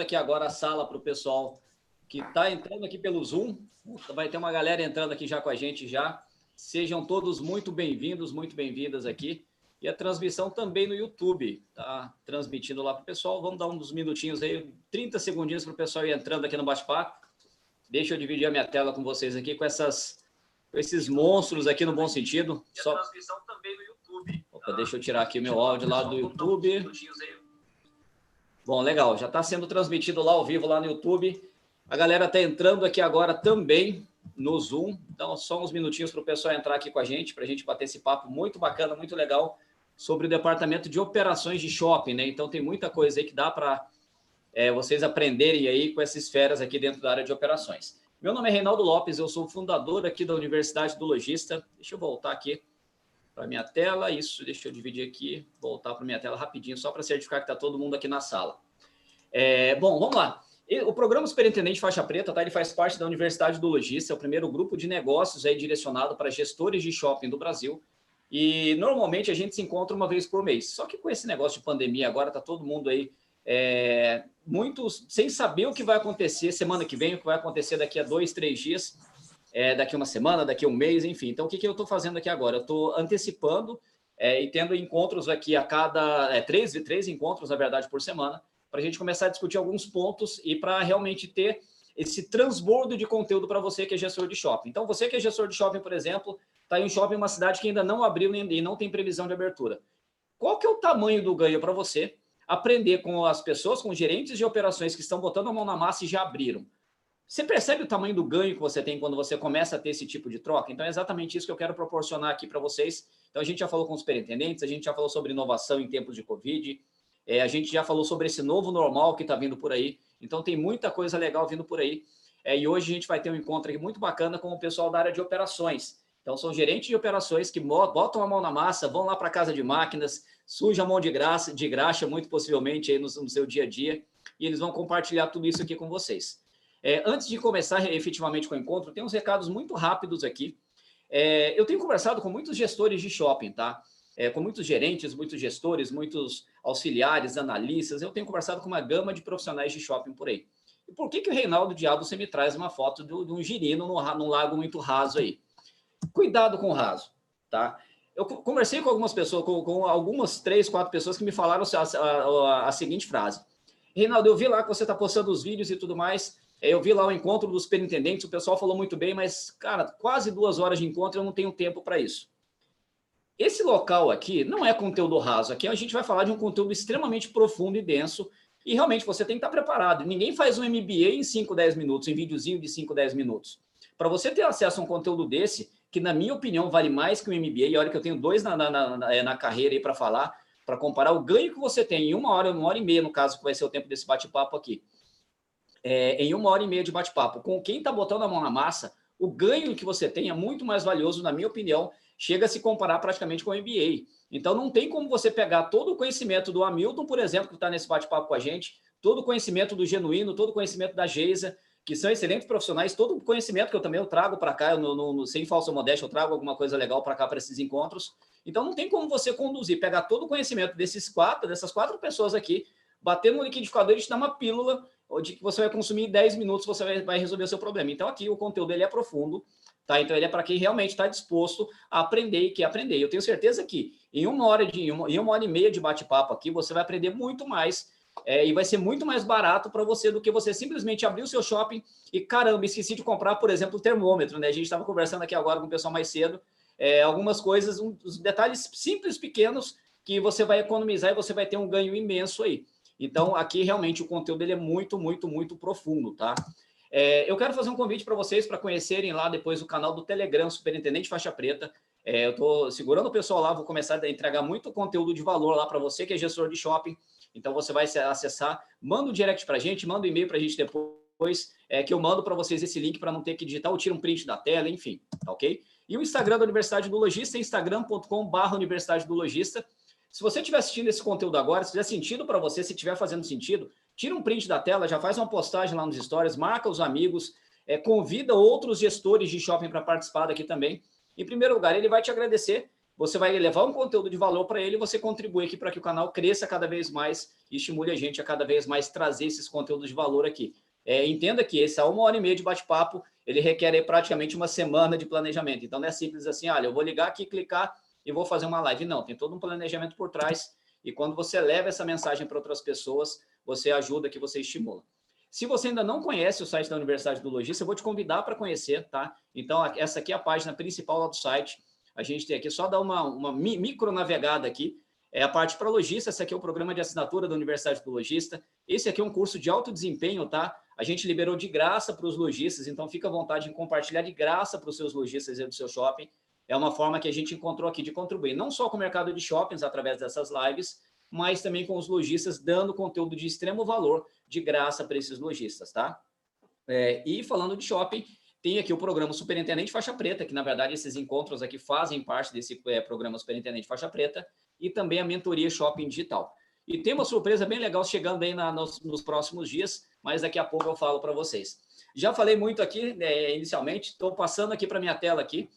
aqui agora a sala para o pessoal que está entrando aqui pelo Zoom. Vai ter uma galera entrando aqui já com a gente já. Sejam todos muito bem-vindos, muito bem-vindas aqui. E a transmissão também no YouTube, tá transmitindo lá para o pessoal. Vamos dar uns minutinhos aí, 30 segundinhos para o pessoal ir entrando aqui no bate-papo. Deixa eu dividir a minha tela com vocês aqui com essas com esses monstros aqui no bom sentido. E a transmissão também no YouTube. Opa, tá? deixa eu tirar aqui o meu áudio lá do YouTube. Bom, legal, já está sendo transmitido lá ao vivo lá no YouTube. A galera está entrando aqui agora também no Zoom. Então, só uns minutinhos para o pessoal entrar aqui com a gente, para a gente bater esse papo muito bacana, muito legal sobre o departamento de operações de shopping, né? Então, tem muita coisa aí que dá para é, vocês aprenderem aí com essas esferas aqui dentro da área de operações. Meu nome é Reinaldo Lopes, eu sou fundador aqui da Universidade do Logista. Deixa eu voltar aqui para minha tela. Isso, deixa eu dividir aqui, voltar para minha tela rapidinho, só para certificar que está todo mundo aqui na sala. É, bom, vamos lá. O programa Superintendente Faixa Preta, tá? Ele faz parte da Universidade do Logista, é o primeiro grupo de negócios aí direcionado para gestores de shopping do Brasil. E normalmente a gente se encontra uma vez por mês. Só que com esse negócio de pandemia agora tá todo mundo aí é, muitos sem saber o que vai acontecer semana que vem, o que vai acontecer daqui a dois, três dias é, daqui uma semana, daqui um mês, enfim. Então, o que, que eu estou fazendo aqui agora? Eu estou antecipando é, e tendo encontros aqui a cada é, três, três encontros, na verdade, por semana, para a gente começar a discutir alguns pontos e para realmente ter esse transbordo de conteúdo para você que é gestor de shopping. Então, você que é gestor de shopping, por exemplo, está em um shopping em uma cidade que ainda não abriu e não tem previsão de abertura. Qual que é o tamanho do ganho para você aprender com as pessoas, com gerentes de operações que estão botando a mão na massa e já abriram? Você percebe o tamanho do ganho que você tem quando você começa a ter esse tipo de troca? Então, é exatamente isso que eu quero proporcionar aqui para vocês. Então, a gente já falou com os superintendentes, a gente já falou sobre inovação em tempos de Covid, é, a gente já falou sobre esse novo normal que está vindo por aí. Então, tem muita coisa legal vindo por aí. É, e hoje a gente vai ter um encontro aqui muito bacana com o pessoal da área de operações. Então, são gerentes de operações que botam a mão na massa, vão lá para casa de máquinas, sujam a mão de graça, de graxa, muito possivelmente, aí no, no seu dia a dia, e eles vão compartilhar tudo isso aqui com vocês. É, antes de começar efetivamente com o encontro, tem uns recados muito rápidos aqui. É, eu tenho conversado com muitos gestores de shopping, tá? É, com muitos gerentes, muitos gestores, muitos auxiliares, analistas. Eu tenho conversado com uma gama de profissionais de shopping por aí. E por que, que o Reinaldo Diabo você me traz uma foto de, um girino num, lago muito raso aí? Cuidado com o raso, tá? Eu conversei com algumas pessoas, com, com algumas três, quatro pessoas que me falaram a, a, a seguinte frase. Reinaldo, eu vi lá que você está postando os vídeos e tudo mais, eu vi lá o encontro dos superintendentes, o pessoal falou muito bem, mas, cara, quase duas horas de encontro, eu não tenho tempo para isso. Esse local aqui não é conteúdo raso, aqui a gente vai falar de um conteúdo extremamente profundo e denso, e realmente você tem que estar preparado. Ninguém faz um MBA em 5, 10 minutos, em videozinho de 5, 10 minutos. Para você ter acesso a um conteúdo desse, que na minha opinião vale mais que um MBA, e olha que eu tenho dois na, na, na, na carreira aí para falar, para comparar o ganho que você tem em uma hora, uma hora e meia, no caso, que vai ser o tempo desse bate-papo aqui é, em uma hora e meia de bate-papo com quem está botando a mão na massa, o ganho que você tem é muito mais valioso, na minha opinião, chega a se comparar praticamente com o MBA. Então, não tem como você pegar todo o conhecimento do Hamilton, por exemplo, que está nesse bate-papo com a gente, todo o conhecimento do Genuíno, todo o conhecimento da Geisa, que são excelentes profissionais, todo o conhecimento que eu também eu trago para cá, no, no, no, sem falsa modéstia, eu trago alguma coisa legal para cá, para esses encontros. Então, não tem como você conduzir, pegar todo o conhecimento desses quatro, dessas quatro pessoas aqui, bater no liquidificador e te dar uma pílula onde que você vai consumir 10 minutos, você vai, vai resolver o seu problema. Então, aqui o conteúdo ele é profundo, tá? Então, ele é para quem realmente está disposto a aprender e quer aprender. Eu tenho certeza que em uma hora de uma, em uma hora e meia de bate-papo aqui, você vai aprender muito mais é, e vai ser muito mais barato para você do que você simplesmente abrir o seu shopping e, caramba, esqueci de comprar, por exemplo, o termômetro, né? A gente estava conversando aqui agora com o pessoal mais cedo, é, algumas coisas, os detalhes simples, pequenos, que você vai economizar e você vai ter um ganho imenso aí. Então, aqui realmente o conteúdo ele é muito, muito, muito profundo, tá? É, eu quero fazer um convite para vocês para conhecerem lá depois o canal do Telegram Superintendente Faixa Preta. É, eu estou segurando o pessoal lá, vou começar a entregar muito conteúdo de valor lá para você que é gestor de shopping. Então, você vai acessar, manda um direct para a gente, manda um e-mail para a gente depois, é, que eu mando para vocês esse link para não ter que digitar ou tira um print da tela, enfim, tá ok? E o Instagram da Universidade do Logista é instagram.com.br Universidade do Logista. Se você estiver assistindo esse conteúdo agora, se fizer sentido para você, se estiver fazendo sentido, tira um print da tela, já faz uma postagem lá nos stories, marca os amigos, é, convida outros gestores de shopping para participar daqui também. Em primeiro lugar, ele vai te agradecer, você vai levar um conteúdo de valor para ele e você contribui aqui para que o canal cresça cada vez mais e estimule a gente a cada vez mais trazer esses conteúdos de valor aqui. É, entenda que esse é uma hora e meia de bate-papo, ele requer praticamente uma semana de planejamento. Então, não é simples assim, olha, eu vou ligar aqui, clicar e vou fazer uma live. Não, tem todo um planejamento por trás. E quando você leva essa mensagem para outras pessoas, você ajuda, que você estimula. Se você ainda não conhece o site da Universidade do Logista, eu vou te convidar para conhecer, tá? Então, essa aqui é a página principal lá do site. A gente tem aqui, só dar uma, uma micro navegada aqui. É a parte para lojista, esse aqui é o programa de assinatura da Universidade do Logista. Esse aqui é um curso de alto desempenho, tá? A gente liberou de graça para os lojistas, então fica à vontade em compartilhar de graça para os seus lojistas e do seu shopping. É uma forma que a gente encontrou aqui de contribuir, não só com o mercado de shoppings através dessas lives, mas também com os lojistas dando conteúdo de extremo valor de graça para esses lojistas, tá? É, e falando de shopping, tem aqui o programa Superintendente Faixa Preta, que na verdade esses encontros aqui fazem parte desse é, programa Superintendente Faixa Preta, e também a mentoria Shopping Digital. E tem uma surpresa bem legal chegando aí na, nos, nos, próximos dias, mas daqui a pouco eu falo para vocês. Já falei muito aqui né, inicialmente, estou passando aqui para minha tela aqui.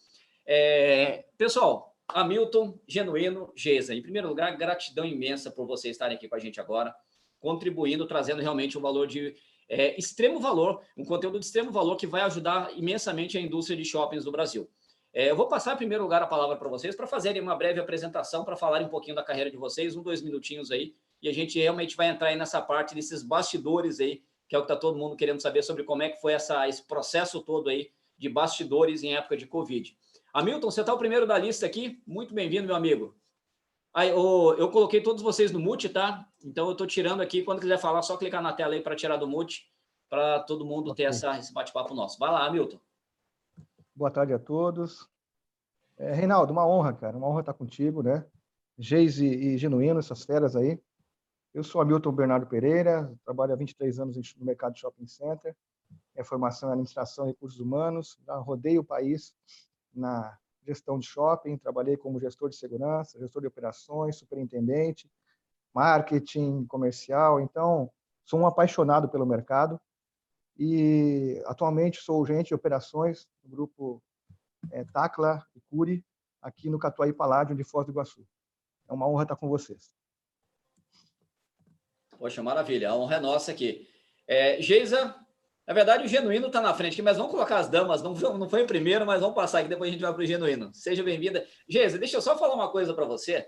É, pessoal, Hamilton, Genuíno, Geisa, em primeiro lugar, gratidão imensa por vocês estarem aqui com a gente agora, contribuindo, trazendo realmente um valor de é, extremo valor, um conteúdo de extremo valor que vai ajudar imensamente a indústria de shoppings do Brasil. É, eu vou passar em primeiro lugar a palavra para vocês para fazerem uma breve apresentação, para falarem um pouquinho da carreira de vocês, um, dois minutinhos aí, e a gente realmente vai entrar aí nessa parte desses bastidores aí, que é o que está todo mundo querendo saber sobre como é que foi essa, esse processo todo aí de bastidores em época de Covid. Hamilton, você está o primeiro da lista aqui, muito bem-vindo, meu amigo. Aí, eu, eu coloquei todos vocês no mute, tá? Então eu estou tirando aqui, quando quiser falar, só clicar na tela aí para tirar do mute, para todo mundo ter essa, esse bate-papo nosso. Vai lá, Hamilton. Boa tarde a todos. É, Reinaldo, uma honra, cara, uma honra estar contigo, né? Geise e Genuíno, essas feras aí. Eu sou Hamilton Bernardo Pereira, trabalho há 23 anos no mercado de shopping center. Minha formação é administração e recursos humanos. Já rodei o país na gestão de shopping, trabalhei como gestor de segurança, gestor de operações, superintendente, marketing, comercial. Então, sou um apaixonado pelo mercado e atualmente sou gerente de operações do grupo é, Tacla e Curi, aqui no Catuaí Paládio, de Foz do Iguaçu. É uma honra estar com vocês. Poxa, maravilha, a honra é nossa aqui. É, Geisa, na verdade o Genuíno está na frente aqui, mas vamos colocar as damas, não, não foi em primeiro, mas vamos passar aqui, depois a gente vai para o Genuíno. Seja bem-vinda. Geisa, deixa eu só falar uma coisa para você.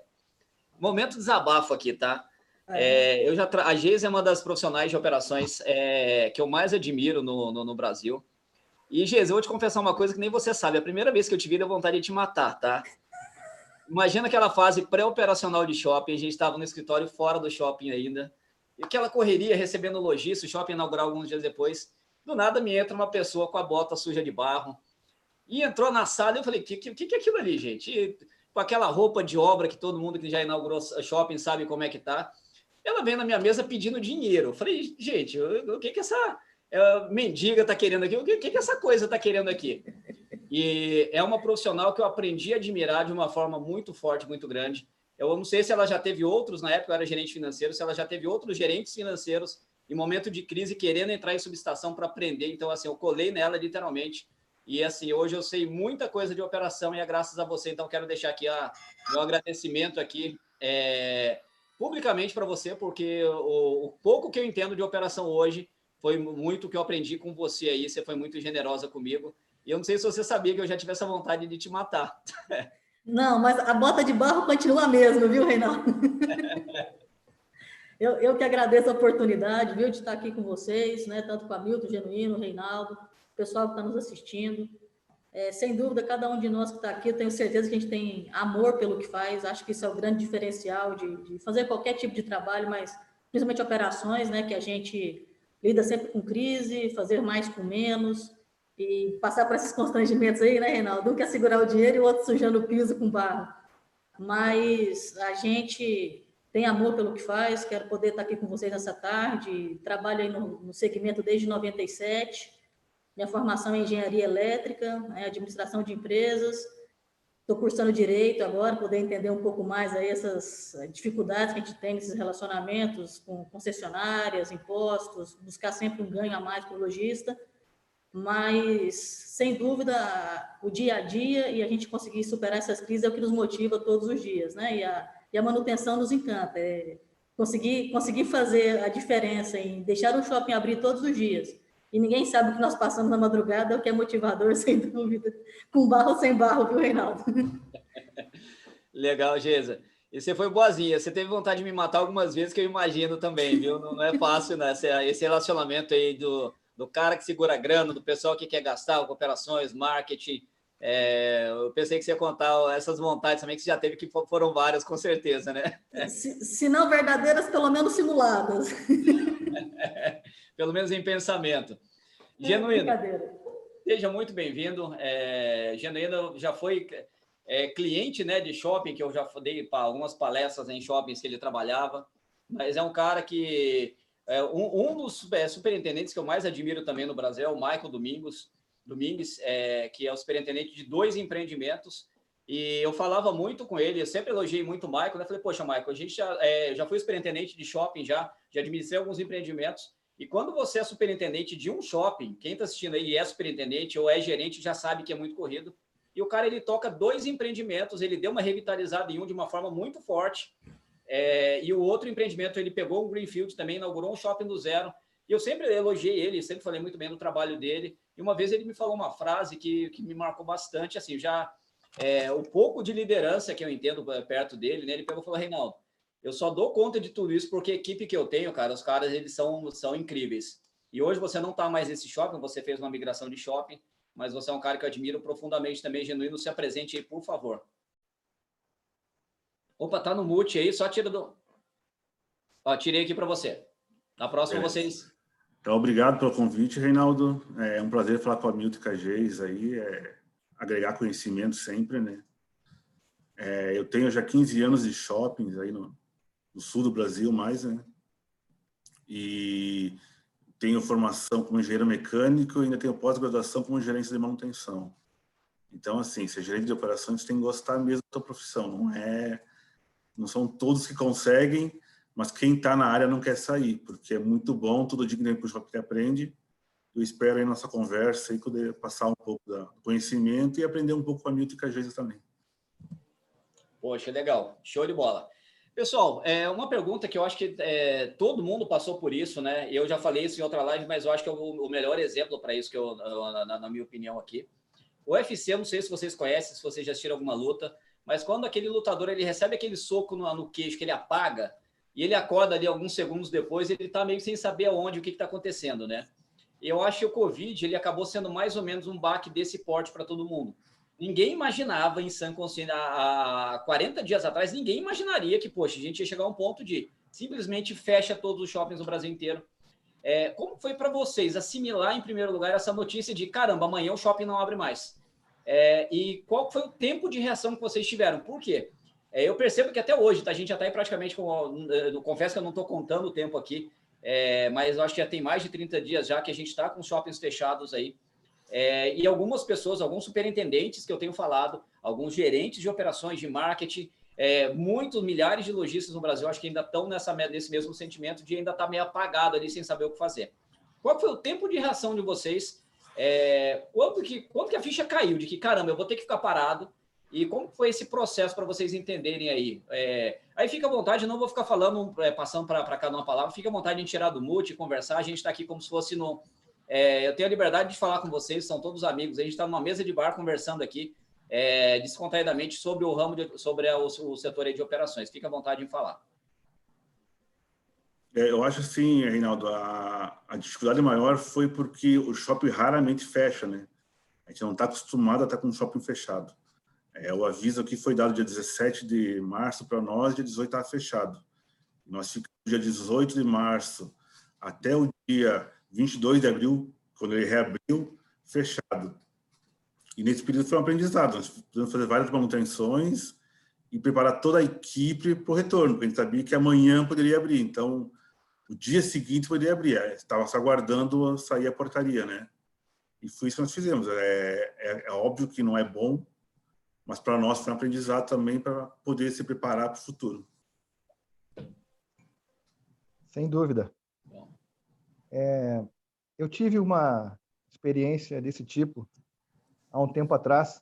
Momento de desabafo aqui, tá? É, eu já tra... A Geisa é uma das profissionais de operações é, que eu mais admiro no, no, no Brasil. E, Geisa, eu vou te confessar uma coisa que nem você sabe. A primeira vez que eu te vi, deu vontade de te matar, tá? Imagina aquela fase pré-operacional de shopping, a gente estava no escritório fora do shopping ainda, e aquela correria recebendo lojista, o shopping inaugurar alguns dias depois. Do nada me entra uma pessoa com a bota suja de barro e entrou na sala. Eu falei: o que, que, que é aquilo ali, gente? E, com aquela roupa de obra que todo mundo que já inaugurou shopping sabe como é que tá. Ela vem na minha mesa pedindo dinheiro. Eu falei, gente, o, que que essa é, mendiga tá querendo aqui? O que, que que essa coisa tá querendo aqui? E é uma profissional que eu aprendi a admirar de uma forma muito forte, muito grande. Eu não sei se ela já teve outros, na época eu era gerente financeiro, se ela já teve outros gerentes financeiros em momento de crise querendo entrar em subestação para aprender. Então, assim, eu colei nela literalmente. E, assim, hoje eu sei muita coisa de operação e é graças a você. Então, quero deixar aqui a, meu agradecimento aqui é, publicamente para você, porque o, o, pouco que eu entendo de operação hoje foi muito que eu aprendi com você aí, você foi muito generosa comigo. E eu não sei se você sabia que eu já tive essa vontade de te matar. Não, mas a bota de barro continua a mesma, viu, Reinaldo? eu, eu que agradeço a oportunidade, viu, de estar aqui com vocês, né, tanto com a Milton, Genuíno, Reinaldo, o pessoal que está nos assistindo. É, sem dúvida, cada um de nós que está aqui, eu tenho certeza que a gente tem amor pelo que faz, acho que isso é o grande diferencial de, de fazer qualquer tipo de trabalho, mas principalmente operações, né, que a gente lida sempre com crise, fazer mais com menos, e passar por esses constrangimentos aí, né, Reinaldo? Um quer segurar o dinheiro e o outro sujando o piso com barro. Mas a gente tem amor pelo que faz, quero poder estar aqui com vocês nessa tarde, trabalho aí no, no segmento desde 97, minha formação é engenharia elétrica, né, administração de empresas. Estou cursando direito agora, poder entender um pouco mais aí essas eh, dificuldades que a gente tem nesses relacionamentos com concessionárias, impostos, buscar sempre um ganho a mais para o lojista. Mas, sem dúvida, o dia a dia e a gente conseguir superar essas crises é o que nos motiva todos os dias, né? E a, e a manutenção nos encanta. É, conseguir, conseguir fazer a diferença em deixar o shopping abrir todos os dias e ninguém sabe o que nós passamos na madrugada, o que é motivador, sem dúvida. Com barro sem barro, viu, Reinaldo? Legal, Geisa. E você foi boazinha. Você teve vontade de me matar algumas vezes, que eu imagino também, viu? Não, é fácil, né? Esse, relacionamento aí do, do cara que segura grana, do pessoal que quer gastar, operações, marketing. É, eu pensei que você ia contar essas vontades também, que você já teve, que foram várias, com certeza, né? Se, se não verdadeiras, pelo menos simuladas. pelo menos em pensamento. É, Genuíno, seja muito bem-vindo. É, Genuíno já foi é, cliente né, de shopping, que eu já dei para algumas palestras em shoppings que ele trabalhava, mas é um cara que. É, um, um, dos é, superintendentes que eu mais admiro também no Brasil é o Michael Domingos, Domingues, é, que é o superintendente de dois empreendimentos. E eu falava muito com ele, eu sempre elogiei muito o Michael. Né? Falei, poxa, Michael, a gente já, é, já foi superintendente de shopping, já, já administrei alguns empreendimentos. E quando você é superintendente de um shopping, quem está assistindo aí é superintendente ou é gerente já sabe que é muito corrido e o cara ele toca dois empreendimentos, ele deu uma revitalizada em um de uma forma muito forte, é, e o outro empreendimento ele pegou um greenfield também, inaugurou um shopping do zero. E eu sempre elogiei ele, sempre falei muito bem do trabalho dele. E uma vez ele me falou uma frase que, que me marcou bastante, assim, já é, o pouco de liderança que eu entendo perto dele, né? Ele pegou e falou, Reinaldo, eu só dou conta de tudo isso porque a equipe que eu tenho, cara, os caras eles são, são incríveis. E hoje você não está mais nesse shopping, você fez uma migração de shopping, mas você é um cara que eu admiro profundamente também, genuíno. Se apresente aí, por favor. Opa, tá no mute aí, só tira do. Ó, tirei aqui para você. Na próxima, é. vocês. Então, obrigado pelo convite, Reinaldo. É um prazer falar com a Milton Cagês aí, é, agregar conhecimento sempre, né? É, eu tenho já 15 anos de shoppings aí no, no sul do Brasil, mais, né? E tenho formação como engenheiro mecânico e ainda tenho pós-graduação como gerente de manutenção. Então, assim, ser gerente de operações tem que gostar mesmo da tua profissão. Não é, não são todos que conseguem, mas quem está na área não quer sair, porque é muito bom, dia que tem para que aprende. Eu espero aí nossa conversa e poder passar um pouco do conhecimento e aprender um pouco com a Milton e com a Geisa também. Poxa, legal. Show de bola. Pessoal, é uma pergunta que eu acho que é, todo mundo passou por isso, né? Eu já falei isso em outra live, mas eu acho que é o, o melhor exemplo para isso, que eu, na, na, minha opinião aqui. O UFC, não sei se vocês conhecem, se vocês já assistiram alguma luta, mas quando aquele lutador ele recebe aquele soco no, no queixo que ele apaga e ele acorda ali alguns segundos depois, ele está meio sem saber aonde, o que está acontecendo, né? Eu acho que o Covid ele acabou sendo mais ou menos um baque desse porte para todo mundo Ninguém imaginava em sã consciência, há 40 dias atrás, ninguém imaginaria que, poxa, a gente ia chegar a um ponto de simplesmente fecha todos os shoppings no Brasil inteiro. É, como foi para vocês assimilar, em primeiro lugar, essa notícia de caramba, amanhã o shopping não abre mais? É, e qual foi o tempo de reação que vocês tiveram? Por quê? É, eu percebo que até hoje, tá, a gente já está aí praticamente com. Eu confesso que eu não estou contando o tempo aqui, é, mas acho que já tem mais de 30 dias já que a gente está com shoppings fechados aí. É, e algumas pessoas, alguns superintendentes que eu tenho falado, alguns gerentes de operações de marketing, é, muitos milhares de lojistas no Brasil, acho que ainda estão nessa, nesse mesmo sentimento de ainda estar tá meio apagado ali sem saber o que fazer. Qual foi o tempo de reação de vocês? É, quando, que, quando que a ficha caiu de que, caramba, eu vou ter que ficar parado? E como foi esse processo para vocês entenderem aí? É, aí fica à vontade, não vou ficar falando, é, passando para cada uma palavra, fica à vontade de tirar do mute, conversar. A gente está aqui como se fosse no, é, eu tenho a liberdade de falar com vocês, são todos amigos. A gente está numa mesa de bar conversando aqui, é, descontraidamente, sobre o ramo, de, sobre o, o setor de operações. Fique à vontade em falar. É, eu acho assim, Reinaldo, a, a, dificuldade maior foi porque o shopping raramente fecha, né? A gente não está acostumado a estar com o shopping fechado. É, o aviso aqui foi dado dia 17 de março para nós, dia 18 estava fechado. Nós ficamos dia 18 de março até o dia 22 de abril, quando ele reabriu, fechado. E nesse período foi um aprendizado. Nós precisamos fazer várias manutenções e preparar toda a equipe para o retorno, porque a gente sabia que amanhã poderia abrir. Então, o dia seguinte poderia abrir. Estava só aguardando sair a portaria, né? E foi isso que nós fizemos. É, é, é óbvio que não é bom, mas para nós foi um aprendizado também para poder se preparar para o futuro. Sem dúvida. É, eu tive uma experiência desse tipo há um tempo atrás.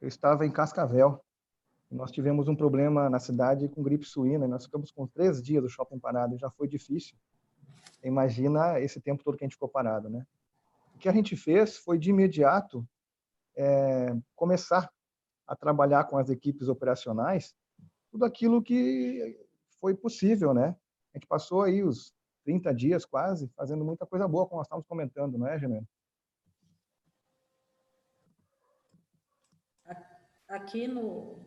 Eu estava em Cascavel Nós tivemos um problema na cidade com gripe suína, nós ficamos com três dias do shopping parado, já foi difícil. Imagina esse tempo todo que a gente ficou parado, né? O que a gente fez foi, de imediato, é, começar a trabalhar com as equipes operacionais tudo aquilo que foi possível, né? A gente passou aí os 30 dias quase fazendo muita coisa boa, como nós estávamos comentando, não é, Genero? Aqui no,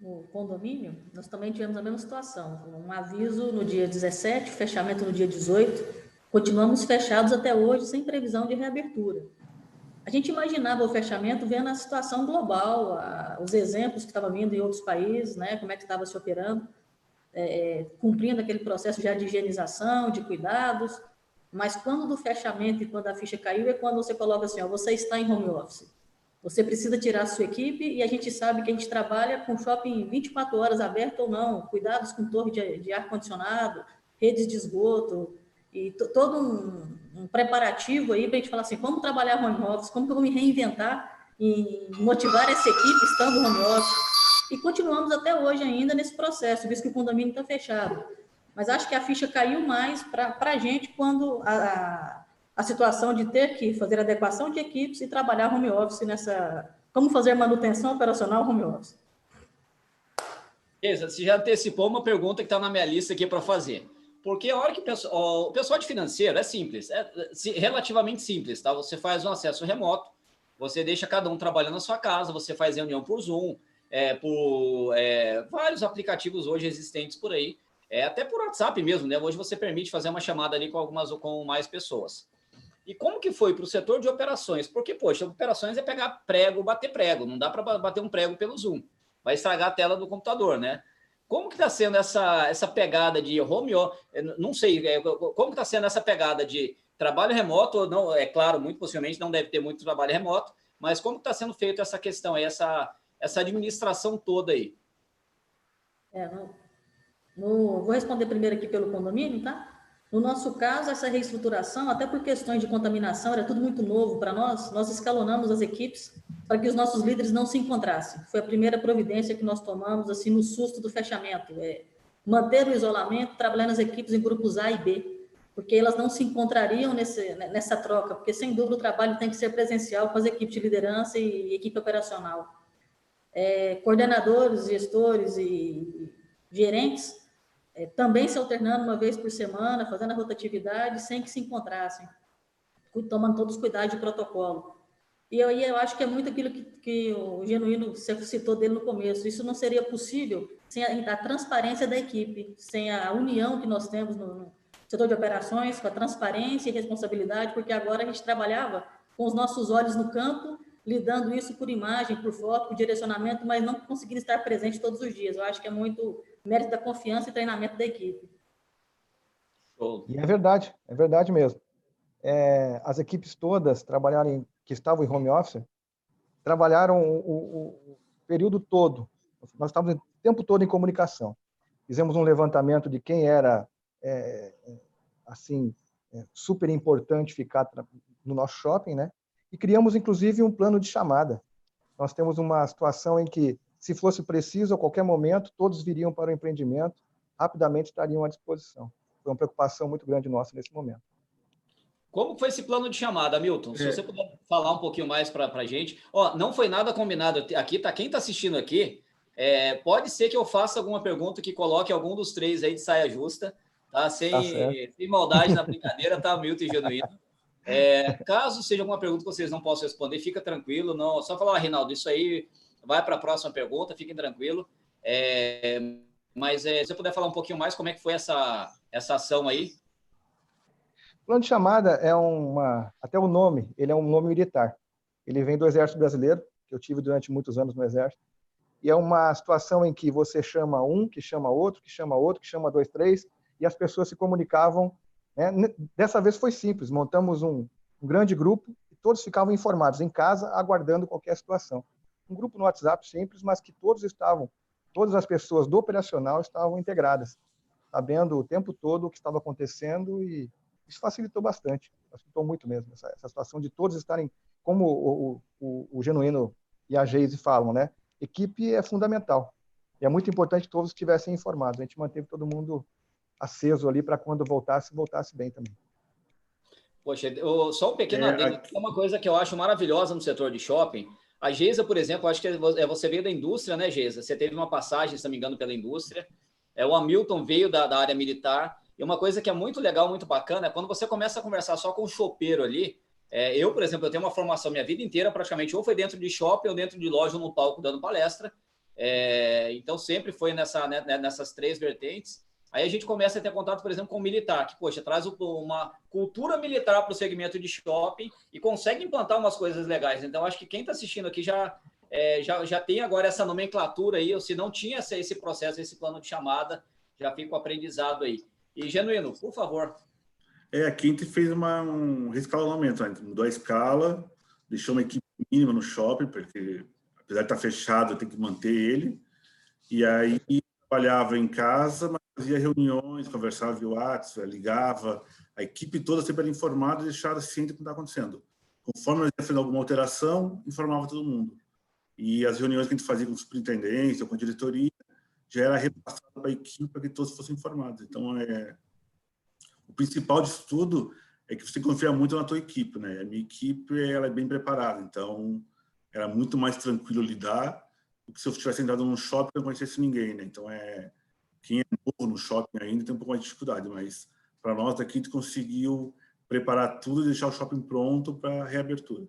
no condomínio, nós também tivemos a mesma situação. Um aviso no dia 17, fechamento no dia 18. Continuamos fechados até hoje, sem previsão de reabertura. A gente imaginava o fechamento vendo a situação global, a, os exemplos que estavam vindo em outros países, né, como é que estava se operando, é, cumprindo aquele processo já de higienização, de cuidados. Mas quando do fechamento e quando a ficha caiu, é quando você coloca assim: ó, você está em home office. Você precisa tirar a sua equipe e a gente sabe que a gente trabalha com shopping 24 horas aberto ou não, cuidados com torre de, de ar-condicionado, redes de esgoto, e todo um, um, preparativo aí para a gente falar assim, como trabalhar home office, como que eu vou me reinventar e motivar essa equipe estando home office. E continuamos até hoje ainda nesse processo, visto que o condomínio está fechado. Mas acho que a ficha caiu mais para a gente quando a, a situação de ter que fazer adequação de equipes e trabalhar home office nessa. Como fazer manutenção operacional home office. Beleza, você já antecipou uma pergunta que está na minha lista aqui para fazer. Porque a hora que o pessoal, o pessoal de financeiro é simples, é relativamente simples, tá? Você faz um acesso remoto, você deixa cada um trabalhando na sua casa, você faz reunião por Zoom, é, por é, vários aplicativos hoje existentes por aí, é, até por WhatsApp mesmo, né? Hoje você permite fazer uma chamada ali com algumas ou com mais pessoas. E como que foi para o setor de operações? Porque, poxa, operações é pegar prego, bater prego, não dá para bater um prego pelo Zoom, vai estragar a tela do computador, né? Como que está sendo essa, essa pegada de home office? Não sei, é, como está sendo essa pegada de trabalho remoto? Não, é claro, muito possivelmente não deve ter muito trabalho remoto, mas como está sendo feito essa questão essa, essa administração toda aí? É, vou responder primeiro aqui pelo condomínio, tá? No nosso caso, essa reestruturação, até por questões de contaminação, era tudo muito novo para nós, nós escalonamos as equipes para que os nossos líderes não se encontrassem. Foi a primeira providência que nós tomamos, assim, no susto do fechamento. É manter o isolamento, trabalhando as equipes em grupos A e B, porque elas não se encontrariam nesse, nessa troca, porque, sem dúvida, o trabalho tem que ser presencial com as equipes de liderança e equipe operacional. É, coordenadores, gestores e gerentes é, também se alternando uma vez por semana, fazendo a rotatividade, sem que se encontrassem, tomando todos os cuidados de protocolo. E aí eu acho que é muito aquilo que, que o Genuíno citou dele no começo. Isso não seria possível sem a, a transparência da equipe, sem a união que nós temos no, no setor de operações, com a transparência e responsabilidade, porque agora a gente trabalhava com os nossos olhos no campo, lidando isso por imagem, por foto, por direcionamento, mas não conseguindo estar presente todos os dias. Eu acho que é muito mérito da confiança e treinamento da equipe. E é verdade, é verdade mesmo. É, as equipes todas trabalharem que estavam em home office trabalharam o, o, o período todo. Nós estávamos o tempo todo em comunicação. Fizemos um levantamento de quem era é, assim é, super importante ficar no nosso shopping, né? E criamos inclusive um plano de chamada. Nós temos uma situação em que se fosse preciso, a qualquer momento, todos viriam para o empreendimento, rapidamente estariam à disposição. Foi uma preocupação muito grande nossa nesse momento. Como foi esse plano de chamada, Milton? Se é. você puder falar um pouquinho mais para a gente. Ó, não foi nada combinado aqui, tá? Quem está assistindo aqui, é, pode ser que eu faça alguma pergunta que coloque algum dos três aí de saia justa, tá? Sem, tá sem maldade na brincadeira, tá, Milton e Genuíno? É, caso seja alguma pergunta que vocês não possam responder, fica tranquilo, não, só falar, ah, Rinaldo, isso aí vai para a próxima pergunta, fiquem tranquilo. É, mas é, se você puder falar um pouquinho mais, como é que foi essa, essa ação aí? O plano de chamada é uma, até o nome, ele é um nome militar. Ele vem do Exército Brasileiro, que eu tive durante muitos anos no Exército, e é uma situação em que você chama um, que chama outro, que chama outro, que chama dois, três, e as pessoas se comunicavam. Né? Dessa vez foi simples, montamos um, um grande grupo e todos ficavam informados em casa, aguardando qualquer situação um grupo no WhatsApp simples, mas que todos estavam, todas as pessoas do operacional estavam integradas, sabendo o tempo todo o que estava acontecendo e isso facilitou bastante, facilitou muito mesmo essa, essa situação de todos estarem, como o, o, o, o Genuíno e a Geise falam, né? Equipe é fundamental. E é muito importante que todos estivessem informados. A gente manteve todo mundo aceso ali para quando voltasse, voltasse bem também. Poxa, só um pequeno é, adendo. É uma coisa que eu acho maravilhosa no setor de shopping. A Geisa, por exemplo, acho que é, é você veio da indústria, né, Geisa? Você teve uma passagem, se não me engano, pela indústria. É, o Hamilton veio da, da área militar. E uma coisa que é muito legal, muito bacana, é quando você começa a conversar só com o chopeiro ali. É, eu, por exemplo, eu tenho uma formação minha vida inteira, praticamente, ou foi dentro de shopping, ou dentro de loja, ou no palco, dando palestra. É, então, sempre foi nessa, né, né nessas três vertentes. Aí a gente começa a ter contato, por exemplo, com o militar, que, poxa, traz uma cultura militar para o segmento de shopping e consegue implantar umas coisas legais. Então, acho que quem está assistindo aqui já, é, já, já tem agora essa nomenclatura aí, ou se não tinha esse processo, esse plano de chamada, já fica o aprendizado aí. E, Genuíno, por favor. É, aqui a gente fez uma, um rescalonamento, né? mudou a escala, deixou uma equipe mínima no shopping, porque apesar de estar fechado, tem que manter ele. E aí trabalhava em casa, fazia reuniões, conversava via WhatsApp, ligava, a equipe toda sempre era informada e deixava ciente do que estava acontecendo. Conforme nós fazendo alguma alteração, informava todo mundo. E as reuniões que a gente fazia com superintendência, com a diretoria, já era repassado para a equipe para que todos fossem informados. Então, é, o principal disso tudo é que você confia muito na tua equipe, né? A minha equipe ela é bem preparada, então era muito mais tranquilo lidar do que se eu tivesse entrado num shopping e não conhecesse ninguém, né? Então, é, quem é novo no shopping ainda tem um pouco mais de dificuldade, mas para nós daqui a gente conseguiu preparar tudo e deixar o shopping pronto para reabertura.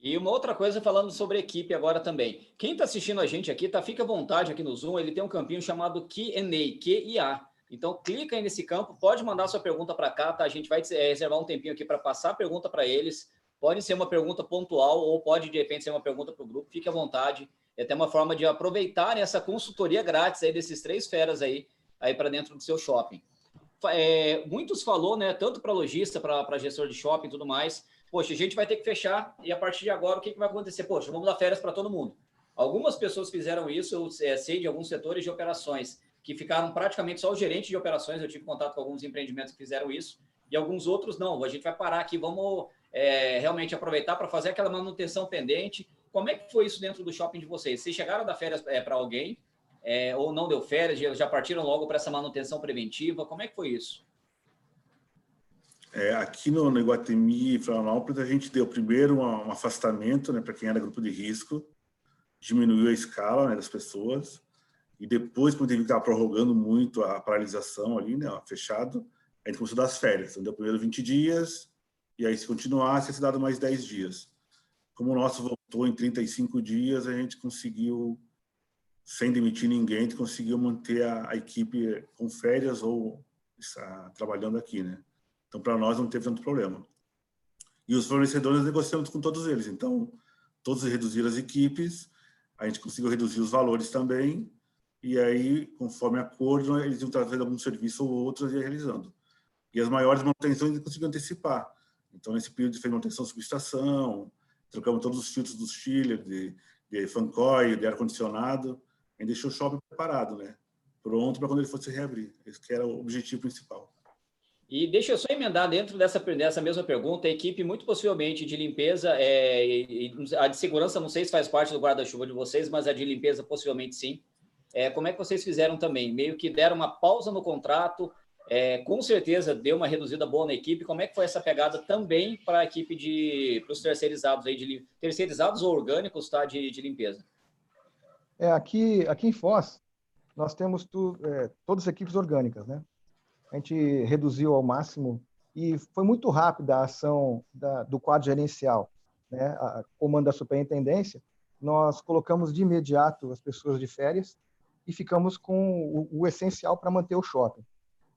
E uma outra coisa falando sobre equipe agora também. Quem está assistindo a gente aqui, tá? Fica à vontade aqui no Zoom. Ele tem um campinho chamado Q&A. Então clica aí nesse campo, pode mandar sua pergunta para cá, tá? A gente vai é, reservar um tempinho aqui para passar a pergunta para eles. Pode ser uma pergunta pontual ou pode de repente ser uma pergunta para o grupo. Fique à vontade. É até uma forma de aproveitar essa consultoria grátis aí desses três feras aí, aí para dentro do seu shopping. É, muitos falou, né? Tanto para lojista, para gestor de shopping e tudo mais poxa, a gente vai ter que fechar e a partir de agora o que, que vai acontecer? Poxa, vamos dar férias para todo mundo. Algumas pessoas fizeram isso, eu é, sei de alguns setores de operações que ficaram praticamente só o gerente de operações, eu tive contato com alguns empreendimentos que fizeram isso, e alguns outros não. A gente vai parar aqui, vamos é, realmente aproveitar para fazer aquela manutenção pendente. Como é que foi isso dentro do shopping de vocês? Vocês chegaram a dar férias é, para alguém, é, ou não deu férias, já partiram logo para essa manutenção preventiva? Como é que foi isso? É, aqui no, no Iguatemi e Florianópolis, a gente deu primeiro um, um afastamento né, para quem era grupo de risco, diminuiu a escala né, das pessoas, e depois, quando teve que estar prorrogando muito a paralisação ali, né, fechado, a gente começou a dar as férias. Então, deu primeiro 20 dias, e aí, se continuasse, ia ser dado mais 10 dias. Como o nosso voltou em 35 dias, a gente conseguiu, sem demitir ninguém, a gente conseguiu manter a, a equipe com férias ou está, trabalhando aqui, né? Então, para nós não teve tanto problema. E os fornecedores negociamos com todos eles. Então, todos reduziram as equipes, a gente conseguiu reduzir os valores também, e aí, conforme acordo, eles iam trazendo algum serviço ou outro e realizando. E as maiores manutenções a gente conseguiu antecipar. Então, nesse período de manutenção subestação, trocamos todos os filtros dos chillers, de, de fan coil, de ar-condicionado, gente deixou o shopping preparado, né? Pronto para quando ele fosse reabrir. Esse que era o objetivo principal. E deixa eu só emendar dentro dessa, dessa mesma pergunta, a equipe muito possivelmente de limpeza, é, e, a de segurança não sei se faz parte do guarda-chuva de vocês, mas a de limpeza possivelmente sim. É, como é que vocês fizeram também? Meio que deram uma pausa no contrato, é, com certeza deu uma reduzida boa na equipe. Como é que foi essa pegada também para a equipe de para os terceirizados aí de terceirizados ou orgânicos, tá? De, de limpeza. É aqui aqui em Foz nós temos tu, é, todas as equipes orgânicas, né? a gente reduziu ao máximo e foi muito rápida a ação da, do quadro gerencial, né? A comando da superintendência, nós colocamos de imediato as pessoas de férias e ficamos com o, o essencial para manter o shopping.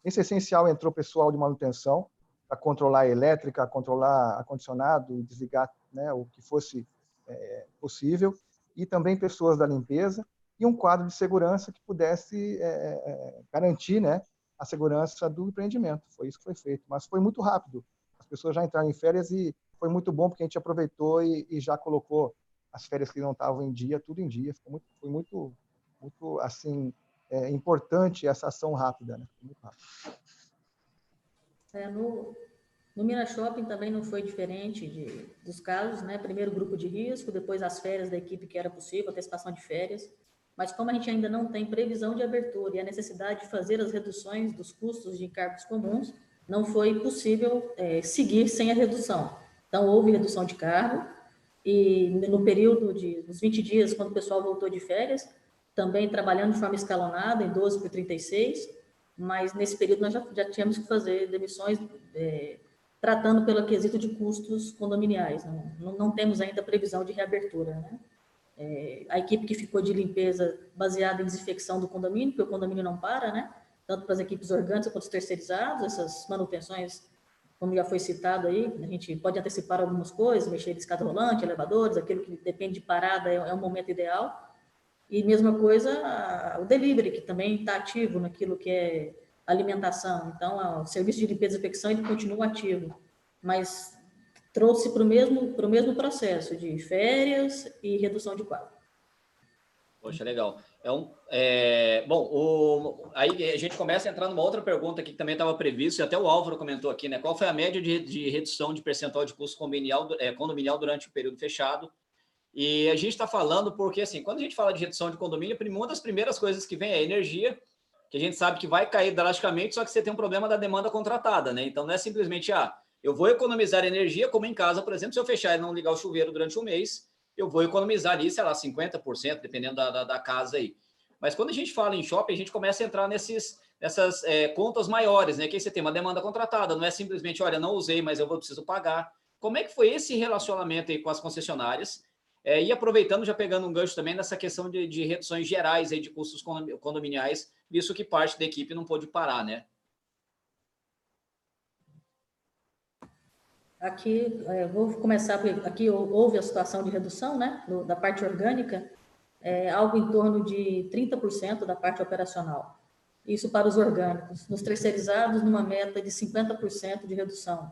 Esse essencial entrou pessoal de manutenção para controlar a elétrica, controlar ar-condicionado e desligar né, o que fosse é, possível, e também pessoas da limpeza e um quadro de segurança que pudesse é, é, garantir né, a segurança do empreendimento. Foi isso que foi feito. Mas foi muito rápido. As pessoas já entraram em férias e foi muito bom porque a gente aproveitou e, e já colocou as férias que não estavam em dia, tudo em dia. Foi muito, foi muito, muito assim, é, importante essa ação rápida. Né? É, no, no Minas Shopping também não foi diferente de, dos casos, né? Primeiro grupo de risco, depois as férias da equipe que era possível, antecipação de férias mas como a gente ainda não tem previsão de abertura e a necessidade de fazer as reduções dos custos de encargos comuns, não foi possível é, seguir sem a redução. Então, houve redução de cargo, e no período de uns 20 dias, quando o pessoal voltou de férias, também trabalhando de forma escalonada, em 12 por 36, mas nesse período nós já, já tínhamos que fazer demissões é, tratando pelo quesito de custos condominiais. Não, não, não temos ainda previsão de reabertura. Né? É, a equipe que ficou de limpeza baseada em desinfecção do condomínio, porque o condomínio não para, né? tanto para as equipes orgânicas quanto os terceirizados, essas manutenções como já foi citado aí, a gente pode antecipar algumas coisas, mexer de escada rolante, elevadores, aquilo que depende de parada é, é o momento ideal. E mesma coisa o delivery, que também está ativo naquilo que é alimentação. Então, o serviço de limpeza e infecção ele continua ativo, mas trouxe para o mesmo, mesmo processo de férias e redução de quadro. Poxa, legal. É um, é, bom, o, aí a gente começa a entrar numa outra pergunta aqui que também estava previsto, e até o Álvaro comentou aqui, né? Qual foi a média de, de redução de percentual de custo condominial, é, condominial durante o período fechado? E a gente está falando porque, assim, quando a gente fala de redução de condomínio, uma das primeiras coisas que vem é a energia, que a gente sabe que vai cair drasticamente, só que você tem um problema da demanda contratada, né? Então não é simplesmente, ah, eu vou economizar energia, como em casa, por exemplo, se eu fechar e não ligar o chuveiro durante um mês, eu vou economizar ali, sei lá, 50%, dependendo da, da, da, casa aí. Mas quando a gente fala em shopping, a gente começa a entrar nesses, nessas é, contas maiores, né? Que você tem uma demanda contratada, não é simplesmente, olha, não usei, mas eu vou preciso pagar. Como é que foi esse relacionamento aí com as concessionárias? É, e aproveitando, já pegando um gancho também nessa questão de, de reduções gerais aí de custos condominiais, visto que parte da equipe não pôde parar, né? Aqui, é, vou começar, aqui houve a situação de redução, né, da parte orgânica, é, algo em torno de 30% da parte operacional. Isso para os orgânicos. Nos terceirizados, numa meta de 50% de redução,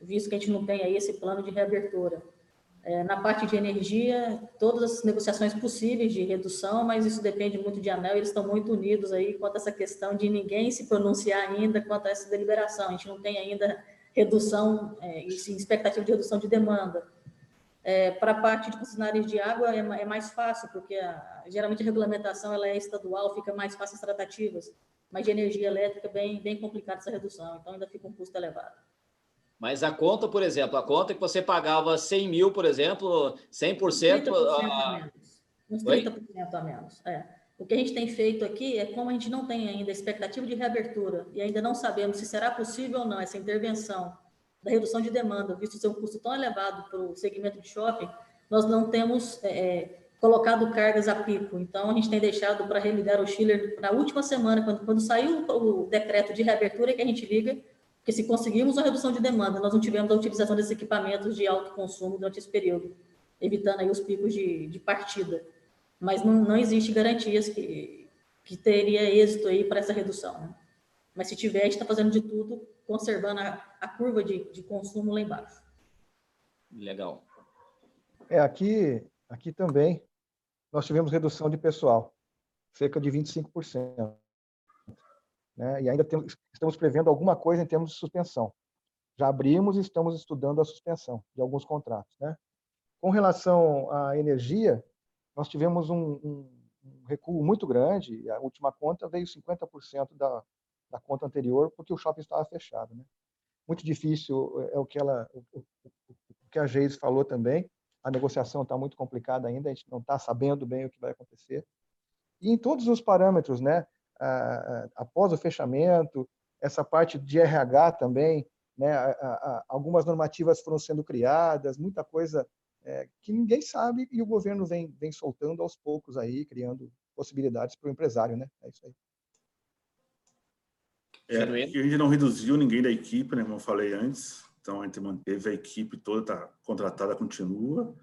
visto que a gente não tem aí esse plano de reabertura. É, na parte de energia, todas as negociações possíveis de redução, mas isso depende muito de ANEL, eles estão muito unidos aí quanto a essa questão de ninguém se pronunciar ainda quanto a essa deliberação. A gente não tem ainda redução, é, expectativa de redução de demanda. É, para a parte de concessionárias de água é, é mais fácil, porque a, geralmente a regulamentação ela é estadual, fica mais fácil as tratativas, mas de energia elétrica bem, bem complicada essa redução, então ainda fica um custo elevado. Mas a conta, por exemplo, a conta que você pagava 100 mil, por exemplo, 100%... 30% a, a menos. Uns 30% Oi? a menos, é. O que a gente tem feito aqui é como a gente não tem ainda expectativa de reabertura e ainda não sabemos se será possível ou não essa intervenção da redução de demanda, visto ser um custo tão elevado para o segmento de shopping, nós não temos é, é, colocado cargas a pico. Então, a gente tem deixado para religar o chiller na última semana, quando, quando saiu o decreto de reabertura, que a gente liga, porque se conseguirmos a redução de demanda, nós não tivemos a utilização desses equipamentos de alto consumo durante esse período, evitando aí os picos de, de partida mas não, não existe garantias que, que teria êxito aí para essa redução. Né? Mas se tiver, a gente está fazendo de tudo, conservando a, a curva de, de consumo lá embaixo. Legal. É, aqui, aqui também nós tivemos redução de pessoal, cerca de 25%. Né? E ainda temos, estamos prevendo alguma coisa em termos de suspensão. Já abrimos e estamos estudando a suspensão de alguns contratos. Né? Com relação à energia, nós tivemos um, um, um recuo muito grande, a última conta veio 50% da, da conta anterior, porque o shopping estava fechado. Né? Muito difícil é, é o que, ela, o, o, o que a Geis falou também, a negociação está muito complicada ainda, a gente não está sabendo bem o que vai acontecer. E em todos os parâmetros, né, após o fechamento, essa parte de RH também, né, algumas normativas foram sendo criadas, muita coisa é, que ninguém sabe e o governo vem, vem soltando aos poucos aí, criando possibilidades para o empresário, né? É isso aí. É, a gente não reduziu ninguém da equipe, né, como eu falei antes. Então, a gente manteve a equipe toda, está contratada, continua.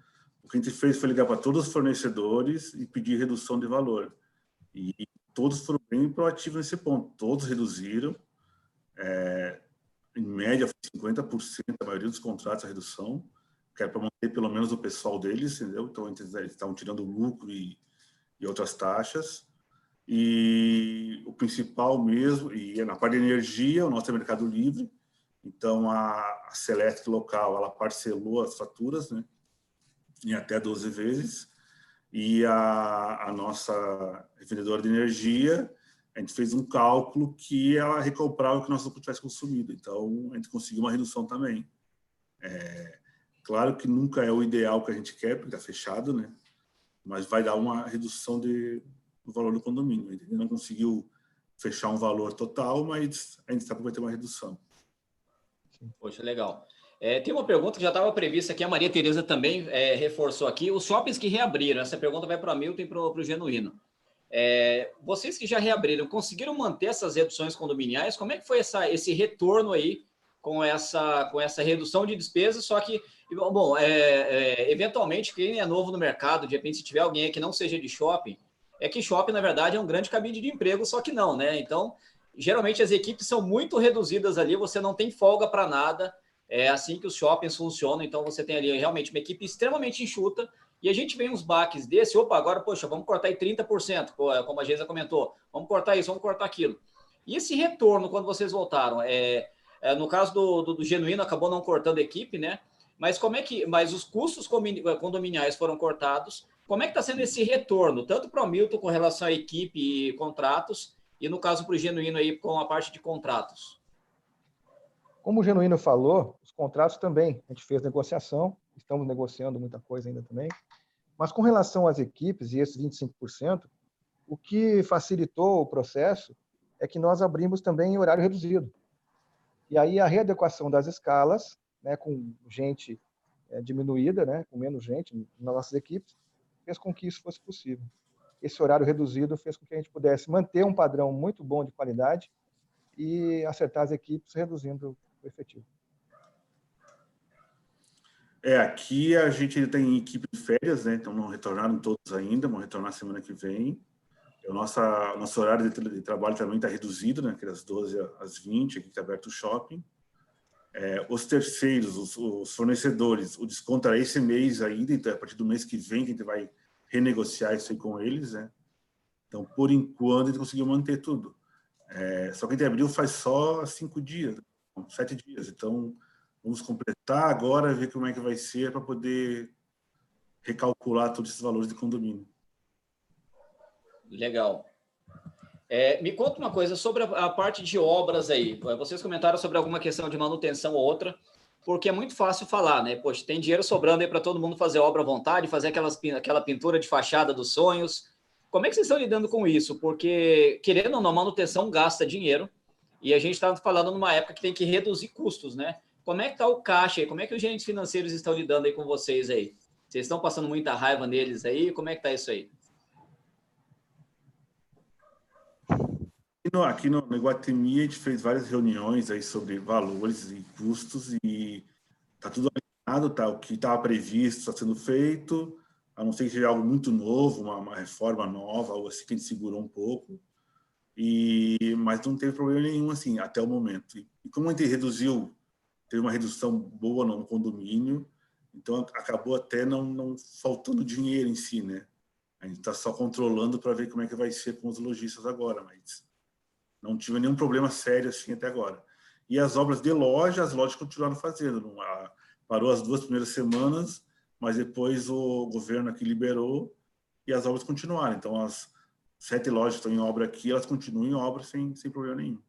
O que a gente fez foi ligar para todos os fornecedores e pedir redução de valor. E todos foram bem proativos nesse ponto. Todos reduziram. É, em média, 50% a maioria dos contratos a redução que é para manter pelo menos o pessoal deles, entendeu? Então, eles estavam tirando lucro e, e outras taxas. E o principal mesmo, e é na parte de energia, o nosso é Mercado Livre, então a, a local, ela parcelou as faturas, né, em até 12 vezes, E a, a nossa vendedora de energia, a gente fez um cálculo que ela recomprava o que o nosso lucro tivesse consumido. Então, a gente conseguiu uma redução também. É, claro que nunca é o ideal que a gente quer, porque está fechado, né? Mas vai dar uma redução de, do valor do condomínio. A gente não conseguiu fechar um valor total, mas a gente sabe que vai ter uma redução. Poxa, legal. É, tem uma pergunta que já estava prevista aqui, a Maria Tereza também é, reforçou aqui. Os shoppings que reabriram, essa pergunta vai para o Milton e para o Genuíno. É, vocês que já reabriram, conseguiram manter essas reduções condominiais? Como é que foi essa, esse retorno aí com essa, com essa redução de despesas? Só que, bom, é, é, eventualmente, quem é novo no mercado, de repente, se tiver alguém que não seja de shopping, é que shopping, na verdade, é um grande cabide de emprego, só que não, né? Então, geralmente as equipes são muito reduzidas ali, você não tem folga para nada. É assim que os shoppings funcionam, então você tem ali realmente uma equipe extremamente enxuta, e a gente vê uns baques desse, opa, agora, poxa, vamos cortar aí 30%, é, como a Geisa comentou, vamos cortar isso, vamos cortar aquilo. E esse retorno, quando vocês voltaram, é, é no caso do, do, do, Genuíno, acabou não cortando a equipe, né? Mas como é que, mas os custos condominiais foram cortados, como é que está sendo esse retorno, tanto para o Milton com relação à equipe e contratos, e no caso para o Genuíno aí com a parte de contratos? Como o Genuíno falou, contratos também, a gente fez negociação, estamos negociando muita coisa ainda também, mas com relação às equipes e esses 25%, o que facilitou o processo é que nós abrimos também em horário reduzido. E aí a readequação das escalas, né, com gente é, diminuída, né, com menos gente nas nossas equipes, fez com que isso fosse possível. Esse horário reduzido fez com que a gente pudesse manter um padrão muito bom de qualidade e acertar as equipes reduzindo o efetivo. É, aqui a gente tem equipe de férias, né? Então não retornaram todos ainda, vão retornar semana que vem. O nosso, nosso horário de, trabalho também está reduzido, né? Das 12 às 20, aqui está aberto o shopping. É, os terceiros, os, os, fornecedores, o desconto era esse mês ainda, então a partir do mês que vem que a gente vai renegociar isso aí com eles, né? Então, por enquanto, a gente conseguiu manter tudo. É, só que a gente abriu faz só cinco dias, sete dias. Então, vamos completar agora, ver como é que vai ser para poder recalcular todos esses valores de condomínio. Legal. É, me conta uma coisa sobre a, parte de obras aí. Vocês comentaram sobre alguma questão de manutenção ou outra, porque é muito fácil falar, né? Poxa, tem dinheiro sobrando aí para todo mundo fazer obra à vontade, fazer aquelas, aquela pintura de fachada dos sonhos. Como é que vocês estão lidando com isso? Porque, querendo ou não, manutenção gasta dinheiro e a gente está falando numa época que tem que reduzir custos, né? Como é que está o caixa aí? Como é que os gerentes financeiros estão lidando aí com vocês aí? Vocês estão passando muita raiva neles aí? Como é que está isso aí? Aqui no, no Iguatemi a gente fez várias reuniões aí sobre valores e custos e está tudo alinhado, tá? O que estava previsto está sendo feito, a não ser que seja algo muito novo, uma, uma reforma nova, algo assim que a gente segurou um pouco. E, mas não teve problema nenhum assim até o momento. E, e como a gente reduziu teve uma redução boa no condomínio, então acabou até não, não faltando dinheiro em si, né? A gente está só controlando para ver como é que vai ser com os lojistas agora, mas não tive nenhum problema sério assim até agora. E as obras de loja, as lojas continuaram fazendo. A, parou as duas primeiras semanas, mas depois o governo aqui liberou e as obras continuaram. Então, as sete lojas estão em obra aqui, elas continuam em obra sem, sem problema nenhum.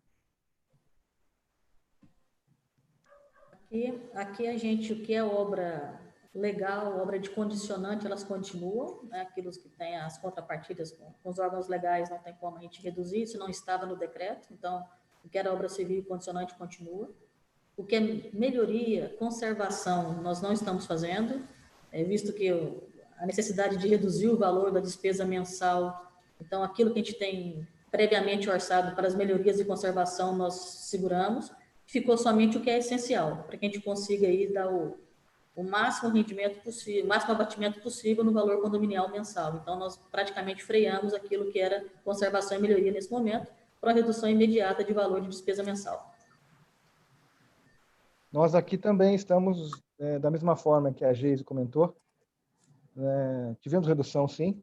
Aqui, aqui a gente, o que é obra legal, obra de condicionante, elas continuam, né? aquilo que tem as contrapartidas com, com, os órgãos legais não tem como a gente reduzir, isso não estava no decreto, então o que era obra civil e condicionante continua. O que é melhoria, conservação, nós não estamos fazendo, é, visto que a necessidade de reduzir o valor da despesa mensal, então aquilo que a gente tem previamente orçado para as melhorias de conservação, nós seguramos, ficou somente o que é essencial, para que a gente consiga aí dar o, o máximo rendimento possível, o máximo abatimento possível no valor condominial mensal. Então, nós praticamente freamos aquilo que era conservação e melhoria nesse momento, para a redução imediata de valor de despesa mensal. Nós aqui também estamos é, da mesma forma que a Geise comentou. É, tivemos redução, sim,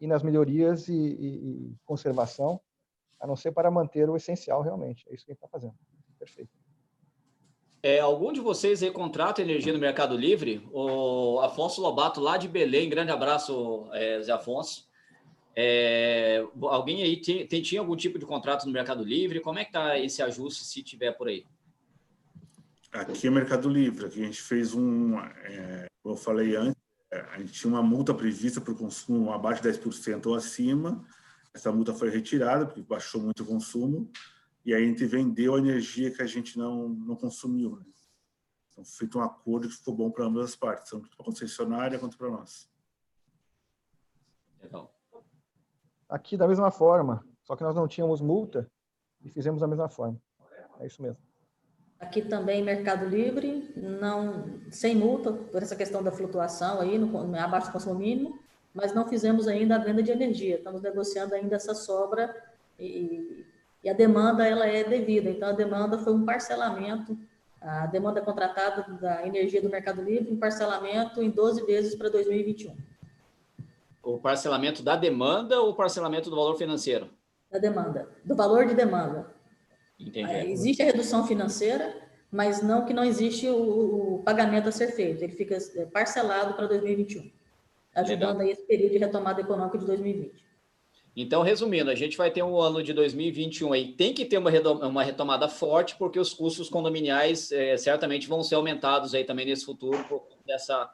e nas melhorias e, e, e conservação, a não ser para manter o essencial realmente. É isso que a gente está fazendo. Perfeito. É, algum de vocês aí contrata energia no Mercado Livre? O Afonso Lobato, lá de Belém, grande abraço, é, Zé Afonso. É, alguém aí tem, tem, tinha algum tipo de contrato no Mercado Livre? Como é que está esse ajuste, se tiver por aí? Aqui é Mercado Livre. Aqui a gente fez um, é, como eu falei antes, é, a gente tinha uma multa prevista para o consumo abaixo de 10% ou acima. Essa multa foi retirada porque baixou muito o consumo e aí a gente vendeu a energia que a gente não, não consumiu. Né? Então, feito um acordo que ficou bom para ambas as partes, tanto para a concessionária quanto para nós. Legal. Aqui da mesma forma, só que nós não tínhamos multa e fizemos da mesma forma. É isso mesmo. Aqui também Mercado Livre, não sem multa por essa questão da flutuação aí no abaixo do consumo mínimo, mas não fizemos ainda a venda de energia. Estamos negociando ainda essa sobra e, e a demanda ela é devida. Então, a demanda foi um parcelamento, a demanda contratada da energia do Mercado Livre, um parcelamento em 12 vezes para 2021. O parcelamento da demanda ou o parcelamento do valor financeiro? Da demanda, do valor de demanda. Entendi. É, existe a redução financeira, mas não que não existe o, o pagamento a ser feito. Ele fica é, parcelado para 2021, ajudando Legal. aí esse período de retomada econômica de 2020. Então, resumindo, a gente vai ter um ano de 2021 aí, tem que ter uma, uma retomada forte, porque os custos condominiais é, certamente vão ser aumentados aí também nesse futuro por dessa,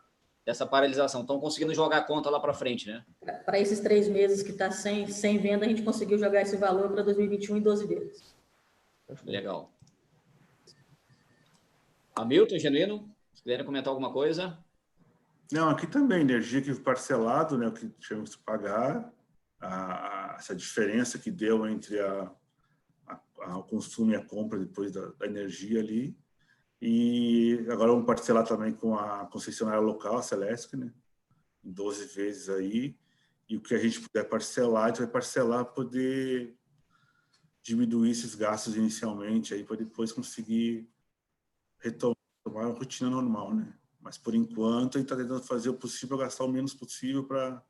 dessa paralisação. Estão conseguindo jogar a conta lá para frente, né? Para esses três meses que está sem, sem venda, a gente conseguiu jogar esse valor para 2021 em 12 vezes. Legal. Hamilton, Genuíno, se quiserem comentar alguma coisa? Não, aqui também, energia que parcelado, né, o que tivemos que pagar, a, a, essa diferença que deu entre a, o consumo e a compra depois da, da, energia ali. E agora vamos parcelar também com a concessionária local, a Celesc, né? Em 12 vezes aí. E o que a gente puder parcelar, a gente vai parcelar para poder diminuir esses gastos inicialmente aí para depois conseguir retomar a rotina normal, né? Mas por enquanto a gente está tentando fazer o possível, gastar o menos possível para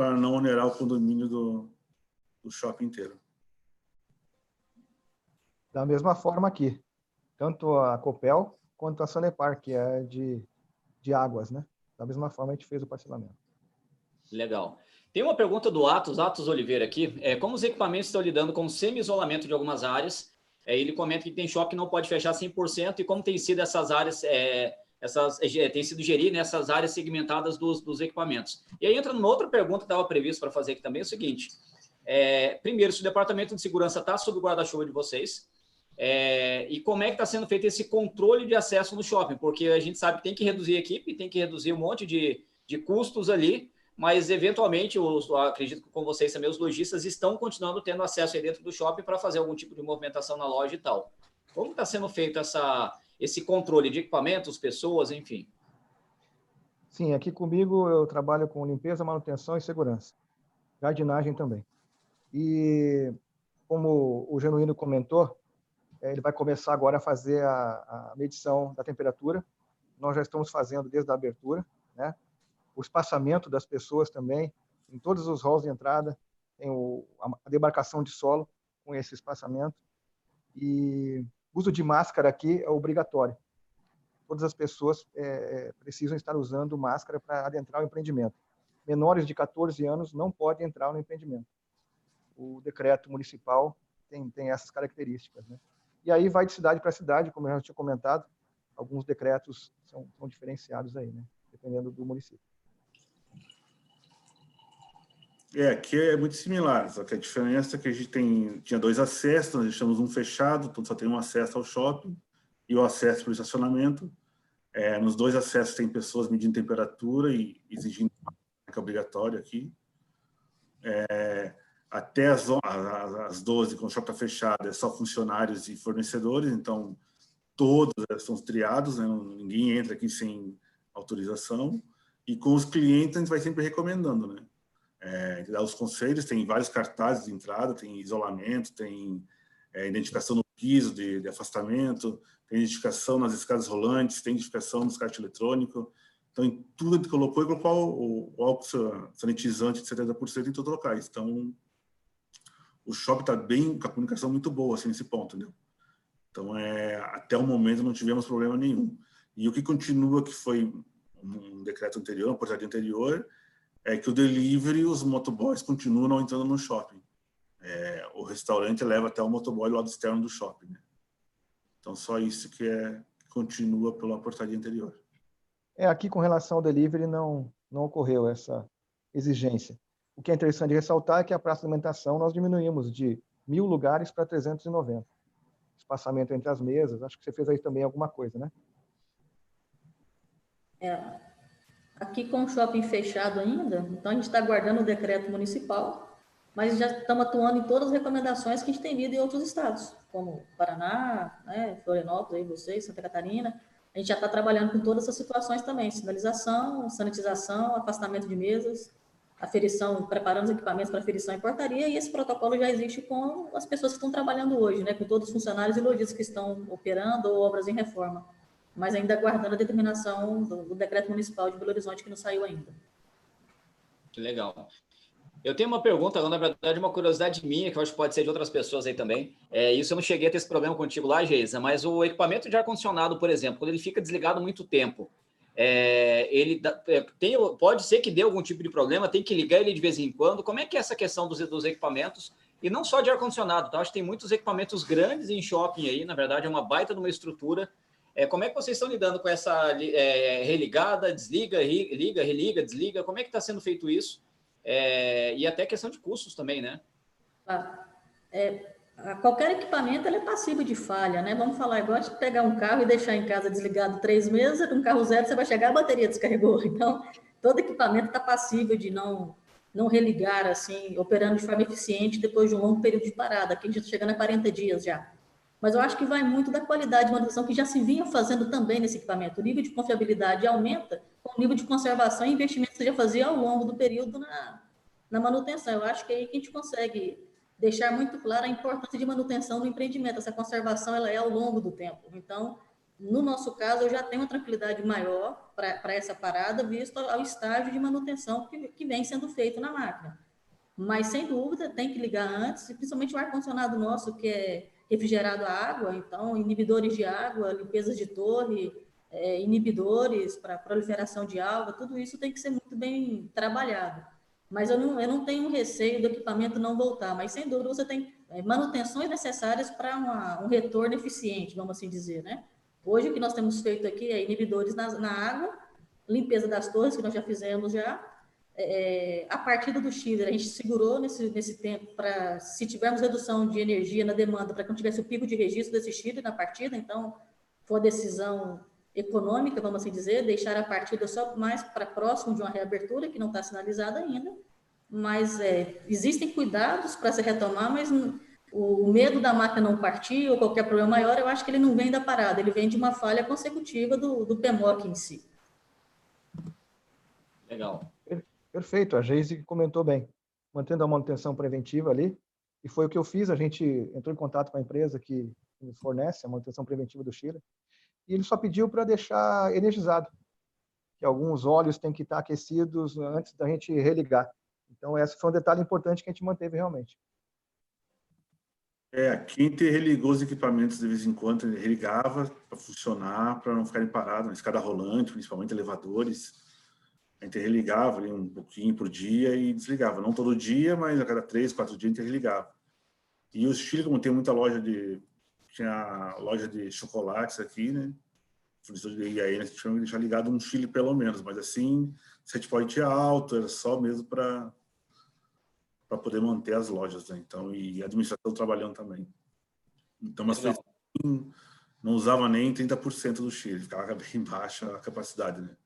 para não onerar o condomínio do, do shopping inteiro. Da mesma forma aqui, tanto a Copel quanto a Sanepar, que é de, de águas, né? Da mesma forma a gente fez o parcelamento. Legal. Tem uma pergunta do Atos, Atos Oliveira aqui. É, como os equipamentos estão lidando com semi-isolamento de algumas áreas? É, ele comenta que tem shopping que não pode fechar 100% e como tem sido essas áreas é, essas, é, tem sido gerir nessas né, áreas segmentadas dos, dos, equipamentos. E aí entra numa outra pergunta que estava previsto para fazer aqui também, é o seguinte, é, primeiro, se o Departamento de Segurança está sob o guarda-chuva de vocês, é, e como é que está sendo feito esse controle de acesso no shopping, porque a gente sabe que tem que reduzir a equipe, tem que reduzir um monte de, de custos ali, mas eventualmente, os, acredito que com vocês também, os lojistas estão continuando tendo acesso aí dentro do shopping para fazer algum tipo de movimentação na loja e tal. Como está sendo feito essa, esse controle de equipamentos, pessoas, enfim? Sim, aqui comigo eu trabalho com limpeza, manutenção e segurança. Jardinagem também. E como o Genuíno comentou, é, ele vai começar agora a fazer a, a medição da temperatura. Nós já estamos fazendo desde a abertura, né? O espaçamento das pessoas também, em todos os halls de entrada, tem o, a demarcação de solo com esse espaçamento. E uso de máscara aqui é obrigatório. Todas as pessoas é, é, precisam estar usando máscara para adentrar o empreendimento. Menores de 14 anos não podem entrar no empreendimento. O decreto municipal tem, tem essas características. Né? E aí vai de cidade para cidade, como eu já tinha comentado, alguns decretos são, são diferenciados aí, né? dependendo do município. É, aqui é muito similar, só que a diferença é que a gente tem, tinha dois acessos, nós deixamos um fechado, então só tem um acesso ao shopping e o acesso para o estacionamento. É, nos dois acessos tem pessoas medindo temperatura e exigindo que é obrigatório aqui. É, até as, as 12, quando o shopping está fechado, é só funcionários e fornecedores, então todos são triados, né? ninguém entra aqui sem autorização. E com os clientes a gente vai sempre recomendando, né? É, os conselhos, tem vários cartazes de entrada, tem isolamento, tem é, identificação no piso de, de, afastamento, tem identificação nas escadas rolantes, tem identificação no kart eletrônico. Então, em tudo gente colocou e colocou o, o álcool sanitizante de 70% em todos os locais. Então, o shopping está bem, com a comunicação muito boa assim, nesse ponto, entendeu? Então, é, até o momento não tivemos problema nenhum. E o que continua, que foi um decreto anterior, uma portaria anterior, é que o delivery, os motoboys continuam não entrando no shopping. É, o restaurante leva até o motoboy do lado externo do shopping. Né? Então, só isso que é continua pela portaria anterior. É, aqui com relação ao delivery não, não ocorreu essa exigência. O que é interessante ressaltar é que a praça de alimentação nós diminuímos de mil lugares para 390. Espaçamento entre as mesas, acho que você fez aí também alguma coisa, né? É, aqui com o shopping fechado ainda, então a gente está aguardando o decreto municipal, mas já estamos atuando em todas as recomendações que a gente tem visto em outros estados, como Paraná, né, Florianópolis, aí vocês, Santa Catarina. A gente já está trabalhando com todas essas situações também, sinalização, sanitização, afastamento de mesas, aferição, preparando os equipamentos para aferição e portaria, e esse protocolo já existe com as pessoas que estão trabalhando hoje, né, com todos os funcionários e lojistas que estão operando ou obras em reforma mas ainda aguardando a determinação do, do decreto municipal de Belo Horizonte, que não saiu ainda. Que legal. Eu tenho uma pergunta, na verdade, uma curiosidade minha, que eu acho que pode ser de outras pessoas aí também. É, isso eu não cheguei a ter esse problema contigo lá, Geisa, mas o equipamento de ar-condicionado, por exemplo, quando ele fica desligado muito tempo, é, ele é, tem, pode ser que dê algum tipo de problema, tem que ligar ele de vez em quando. Como é que é essa questão dos, dos equipamentos? E não só de ar-condicionado, tá? Acho que tem muitos equipamentos grandes em shopping aí, na verdade, é uma baita de uma estrutura é, como é que vocês estão lidando com essa é, religada, desliga, liga, religa, desliga? Como é que está sendo feito isso? É, e até questão de custos também, né? Ah, é, qualquer equipamento é passível de falha, né? Vamos falar igual de pegar um carro e deixar em casa desligado três meses, um carro zero você vai chegar, a bateria descarregou. Então, todo equipamento está passível de não não religar assim, operando de forma eficiente depois de um longo período de parada. Aqui a gente está chegando a 40 dias já. Mas eu acho que vai muito da qualidade de manutenção que já se vinha fazendo também nesse equipamento. O nível de confiabilidade aumenta com o nível de conservação e investimento que você já fazia ao longo do período na, na manutenção. Eu acho que é aí que a gente consegue deixar muito clara a importância de manutenção no empreendimento. Essa conservação ela é ao longo do tempo. Então, no nosso caso, eu já tenho uma tranquilidade maior para essa parada, visto ao estágio de manutenção que, que vem sendo feito na máquina. Mas, sem dúvida, tem que ligar antes, principalmente o ar-condicionado nosso, que é refrigerado a água, então inibidores de água, limpezas de torre, é, inibidores para proliferação de alga, tudo isso tem que ser muito bem trabalhado. Mas eu não, eu não tenho receio do equipamento não voltar, mas sem dúvida você tem é, manutenções necessárias para um retorno eficiente, vamos assim dizer, né? Hoje o que nós temos feito aqui é inibidores na, na água, limpeza das torres, que nós já fizemos já, é, a partida do Chile, a gente segurou nesse, nesse tempo para, se tivermos redução de energia na demanda, para que não tivesse o pico de registro desse Chile na partida, então foi uma decisão econômica, vamos assim dizer, deixar a partida só mais para próximo de uma reabertura, que não está sinalizada ainda, mas é, existem cuidados para se retomar, mas o medo da máquina não partir ou qualquer problema maior, eu acho que ele não vem da parada, ele vem de uma falha consecutiva do, do em si. Legal. Perfeito, a Geise comentou bem. Mantendo a manutenção preventiva ali, e foi o que eu fiz, a gente entrou em contato com a empresa que fornece a manutenção preventiva do Chile, e ele só pediu para deixar energizado, que alguns óleos têm que estar aquecidos antes da gente religar. Então, esse foi um detalhe importante que a gente manteve realmente. É, aqui a gente religou os equipamentos de vez em quando, ele religava para funcionar, para não ficarem parados, na escada rolante, principalmente elevadores a gente religava ali um pouquinho por dia e desligava. Não todo dia, mas a cada três, quatro dias a gente religava. E o Chile, como tem muita loja de... Tinha loja de chocolates aqui, né? E aí a gente tinha que deixar ligado um Chile pelo menos. Mas assim, set point alto, era só mesmo para para poder manter as lojas, né? Então, e a administração trabalhando também. Então, mas não usava nem 30% do Chile, ficava bem baixa a capacidade, né?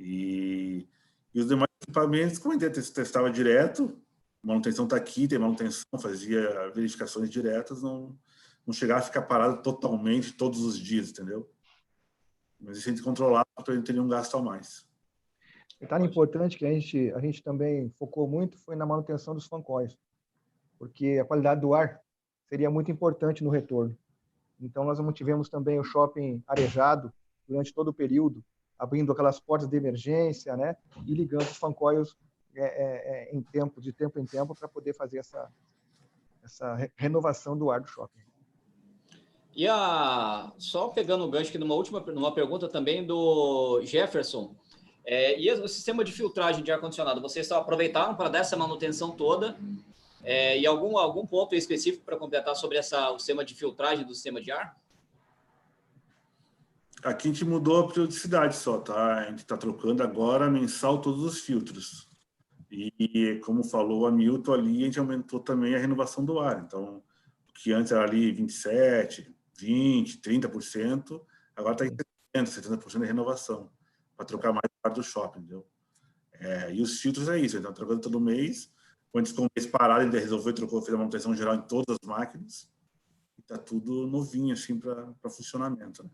E, e os demais equipamentos, como a gente testava direto, manutenção está aqui, tem manutenção, fazia verificações diretas, não, não chegava a ficar parado totalmente todos os dias, entendeu? Mas isso a gente controlava para ele ter um gasto a mais. Detalhe importante que a gente, a gente também focou muito foi na manutenção dos fancóis, porque a qualidade do ar seria muito importante no retorno. Então, nós mantivemos também o shopping arejado durante todo o período, abrindo aquelas portas de emergência, né? E ligando os fancoils é, é, é, em tempo, de tempo em tempo, para poder fazer essa, essa renovação do ar do shopping. E a só pegando o gancho aqui numa última numa pergunta também do Jefferson. É, e o sistema de filtragem de ar-condicionado, vocês só aproveitaram para dar essa manutenção toda? É, e algum, algum ponto específico para completar sobre essa, o sistema de filtragem do sistema de ar? Aqui a gente mudou a periodicidade só, tá? A gente está trocando agora mensal todos os filtros. E, como falou a Milton ali, a gente aumentou também a renovação do ar. Então, o que antes era ali 27, 20, 30%, agora está em 70%, 70% de renovação, para trocar mais parte do shopping, entendeu? É, e os filtros é isso, então trocando todo mês. Quando ficou um mês parado, ele resolveu trocou, fez a manutenção geral em todas as máquinas. E está tudo novinho, assim, para funcionamento, né?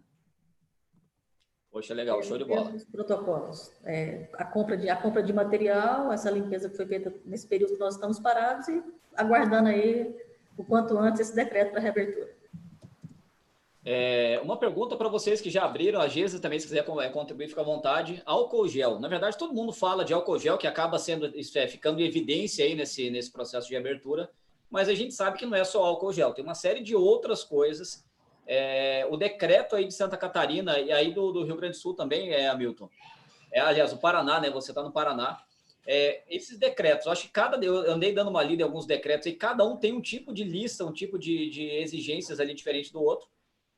Poxa, legal, show de bola. Os protocolos. É, a, compra de, a compra de material, essa limpeza que foi feita nesse período que nós estamos parados e aguardando aí o quanto antes esse decreto para reabertura. É, uma pergunta para vocês que já abriram, a Gesa também, se quiser é, contribuir, fica à vontade. Álcool gel. Na verdade, todo mundo fala de álcool gel, que acaba sendo, é, ficando em evidência aí nesse, nesse processo de abertura, mas a gente sabe que não é só álcool gel, tem uma série de outras coisas. É, o decreto aí de Santa Catarina e aí do, do, Rio Grande do Sul também, é, Hamilton. É, aliás, o Paraná, né? Você está no Paraná. É, esses decretos, eu acho que cada. Eu andei dando uma lida em alguns decretos e cada um tem um tipo de lista, um tipo de, de exigências ali diferente do outro.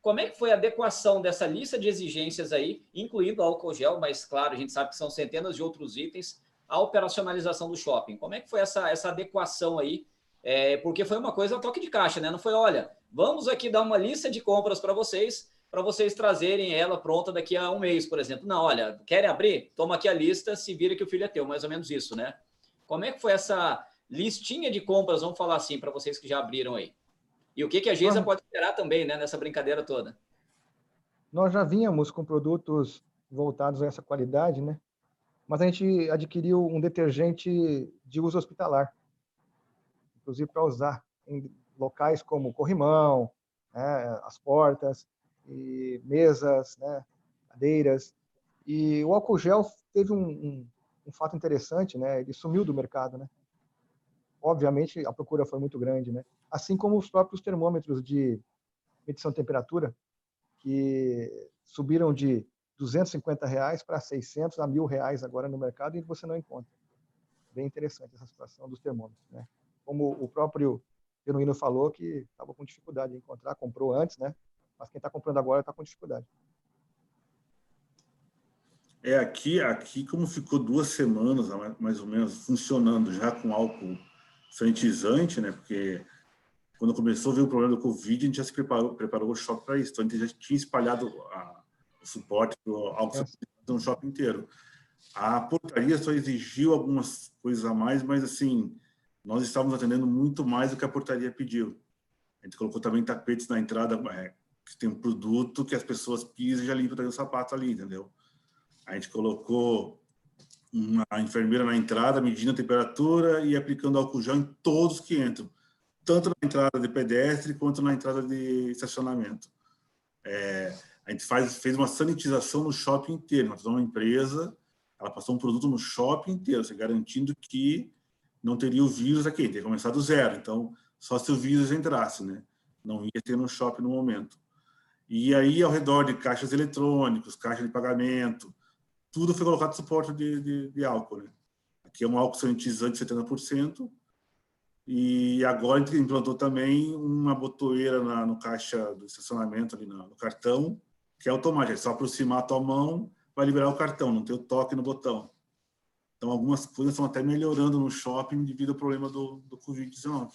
Como é que foi a adequação dessa lista de exigências aí, incluindo álcool gel, mas claro, a gente sabe que são centenas de outros itens, a operacionalização do shopping? Como é que foi essa, essa adequação aí? É, porque foi uma coisa a toque de caixa, né? Não foi, olha, vamos aqui dar uma lista de compras para vocês, para vocês trazerem ela pronta daqui a um mês, por exemplo. Não, olha, querem abrir? Toma aqui a lista, se vira que o filho é teu, mais ou menos isso, né? Como é que foi essa listinha de compras, vamos falar assim, para vocês que já abriram aí? E o que, que a Geisa pode esperar também, né, nessa brincadeira toda? Nós já vínhamos com produtos voltados a essa qualidade, né? Mas a gente adquiriu um detergente de uso hospitalar, inclusive para usar em locais como corrimão, né, as portas, e mesas, né, cadeiras. E o álcool gel teve um, um, um fato interessante, né? Ele sumiu do mercado, né? Obviamente a procura foi muito grande, né? assim como os próprios termômetros de medição de temperatura, que subiram de 250 reais para 600 a mil reais agora no mercado e você não encontra. Bem interessante essa situação dos termômetros, né? Como o próprio Genuíno falou que estava com dificuldade de encontrar, comprou antes, né? Mas quem está comprando agora está com dificuldade. É aqui, aqui como ficou duas semanas mais ou menos funcionando já com álcool sanitizante, né? Porque quando começou a o problema do Covid, a gente já se preparou, preparou o shopping para isso. Então, a gente já tinha espalhado a, o suporte para o é. no shopping inteiro. A portaria só exigiu algumas coisas a mais, mas, assim, nós estávamos atendendo muito mais do que a portaria pediu. A gente colocou também tapetes na entrada, é, que tem um produto que as pessoas pisam e já limpam o sapato ali, entendeu? A gente colocou uma enfermeira na entrada, medindo a temperatura e aplicando álcool gel em todos que entram tanto na entrada de pedestre quanto na entrada de estacionamento. É, a gente faz, fez uma sanitização no shopping inteiro. Nós uma empresa, ela passou um produto no shopping inteiro, assim, garantindo que não teria o vírus aqui, teria começado do zero. Então, só se o vírus entrasse, né? Não ia ter no shopping no momento. E aí, ao redor de caixas eletrônicos, caixa de pagamento, tudo foi colocado suporte de, de, de álcool, né? Aqui é um álcool sanitizante de 70%, e agora a gente implantou também uma botoeira na, no caixa do estacionamento, ali no, no cartão, que é automática. É só aproximar a tua mão, vai liberar o cartão, não tem o toque no botão. Então, algumas coisas estão até melhorando no shopping devido ao problema do, do Covid-19.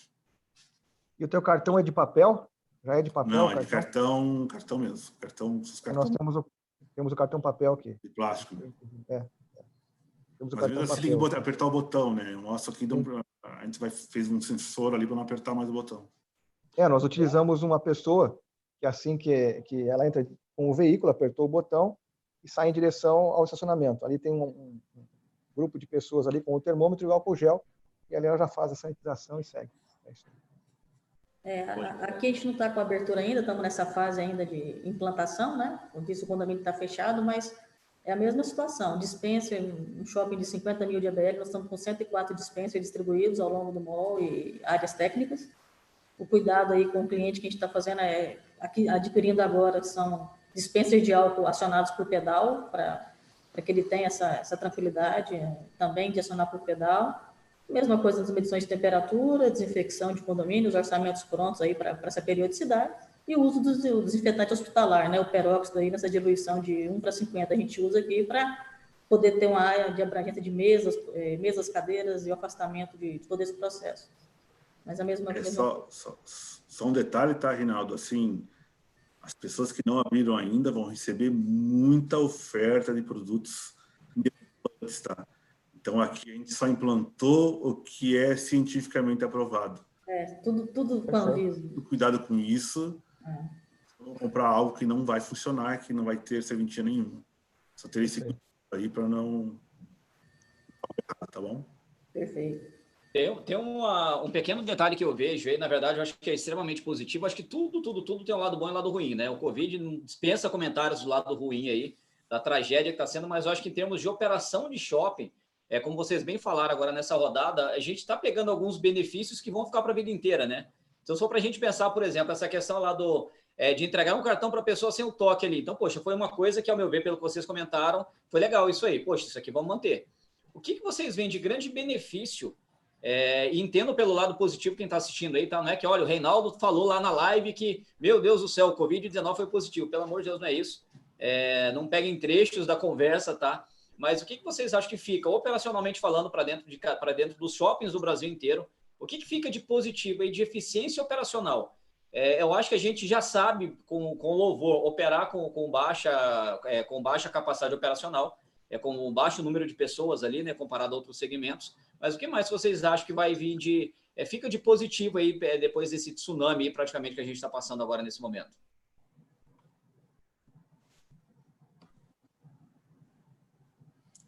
E o teu cartão é de papel? Já é de papel? Não, é de cartão, cartão mesmo. Cartão, cartão... Nós temos o, temos o cartão papel aqui. De plástico. Né? É. é. Temos o vezes papel. você tem que apertar o botão, né? Nossa, aqui dá um, a gente vai, fez um sensor ali para não apertar mais o botão. É, nós utilizamos uma pessoa que assim que, que ela entra com o veículo, apertou o botão e sai em direção ao estacionamento. Ali tem um, um grupo de pessoas ali com o termômetro e o álcool gel, e ali ela já faz a sanitização e segue. É isso. É, aqui a gente não está com abertura ainda, estamos nessa fase ainda de implantação, né? Disse, o condomínio está fechado, mas é a mesma situação. Dispensa, um shopping de 50 mil de ABL, nós estamos com 104 dispensas distribuídos ao longo do mall e áreas técnicas. o cuidado aí com o cliente que a gente está fazendo é aqui, adquirindo agora são dispensers de álcool acionados por pedal para que ele tenha essa, essa tranquilidade é, também de acionar por pedal. Mesma coisa nas medições de temperatura, desinfecção de condomínios, orçamentos prontos aí para essa periodicidade e o uso do desinfetante hospitalar, né, o peróxido aí nessa diluição de 1 para 50 a gente usa aqui para poder ter uma área de abrangência de mesas, é, mesas, cadeiras e o afastamento de, de todo esse processo. Mas a mesma coisa. É só, só, só, um detalhe, tá, Rinaldo? Assim, as pessoas que não abriram ainda vão receber muita oferta de produtos tá? Então, aqui a gente só implantou o que é cientificamente aprovado. É, tudo, tudo com aviso. Cuidado com isso. É. Vou comprar algo que não vai funcionar, que não vai ter serventia nenhuma. Só ter esse cuidado aí para não. Tá bom? Perfeito. Tem, tem uma, um pequeno detalhe que eu vejo aí, na verdade, eu acho que é extremamente positivo. Acho que tudo, tudo, tudo tem um lado bom e um lado ruim, né? O Covid dispensa comentários do lado ruim aí, da tragédia que está sendo, mas eu acho que em termos de operação de shopping, é como vocês bem falaram agora nessa rodada, a gente está pegando alguns benefícios que vão ficar para a vida inteira, né? Então, só para a gente pensar, por exemplo, essa questão lá do é, de entregar um cartão para a pessoa sem o toque ali. Então, poxa, foi uma coisa que, ao meu ver, pelo que vocês comentaram, foi legal isso aí. Poxa, isso aqui vamos manter. O que, que vocês veem de grande benefício? É, e entendo pelo lado positivo quem está assistindo aí, tá? Não é que, olha, o Reinaldo falou lá na live que, meu Deus do céu, o Covid-19 foi positivo. Pelo amor de Deus, não é isso. É, não peguem trechos da conversa, tá? Mas o que, que vocês acham que fica, operacionalmente falando, para dentro, de, dentro dos shoppings do Brasil inteiro? O que, que fica de positivo e de eficiência operacional? É, eu acho que a gente já sabe, com, com louvor, operar com, com, baixa, é, com baixa capacidade operacional, é, com um baixo número de pessoas ali, né, comparado a outros segmentos. Mas o que mais vocês acham que vai vir de. É, fica de positivo aí é, depois desse tsunami praticamente que a gente está passando agora nesse momento?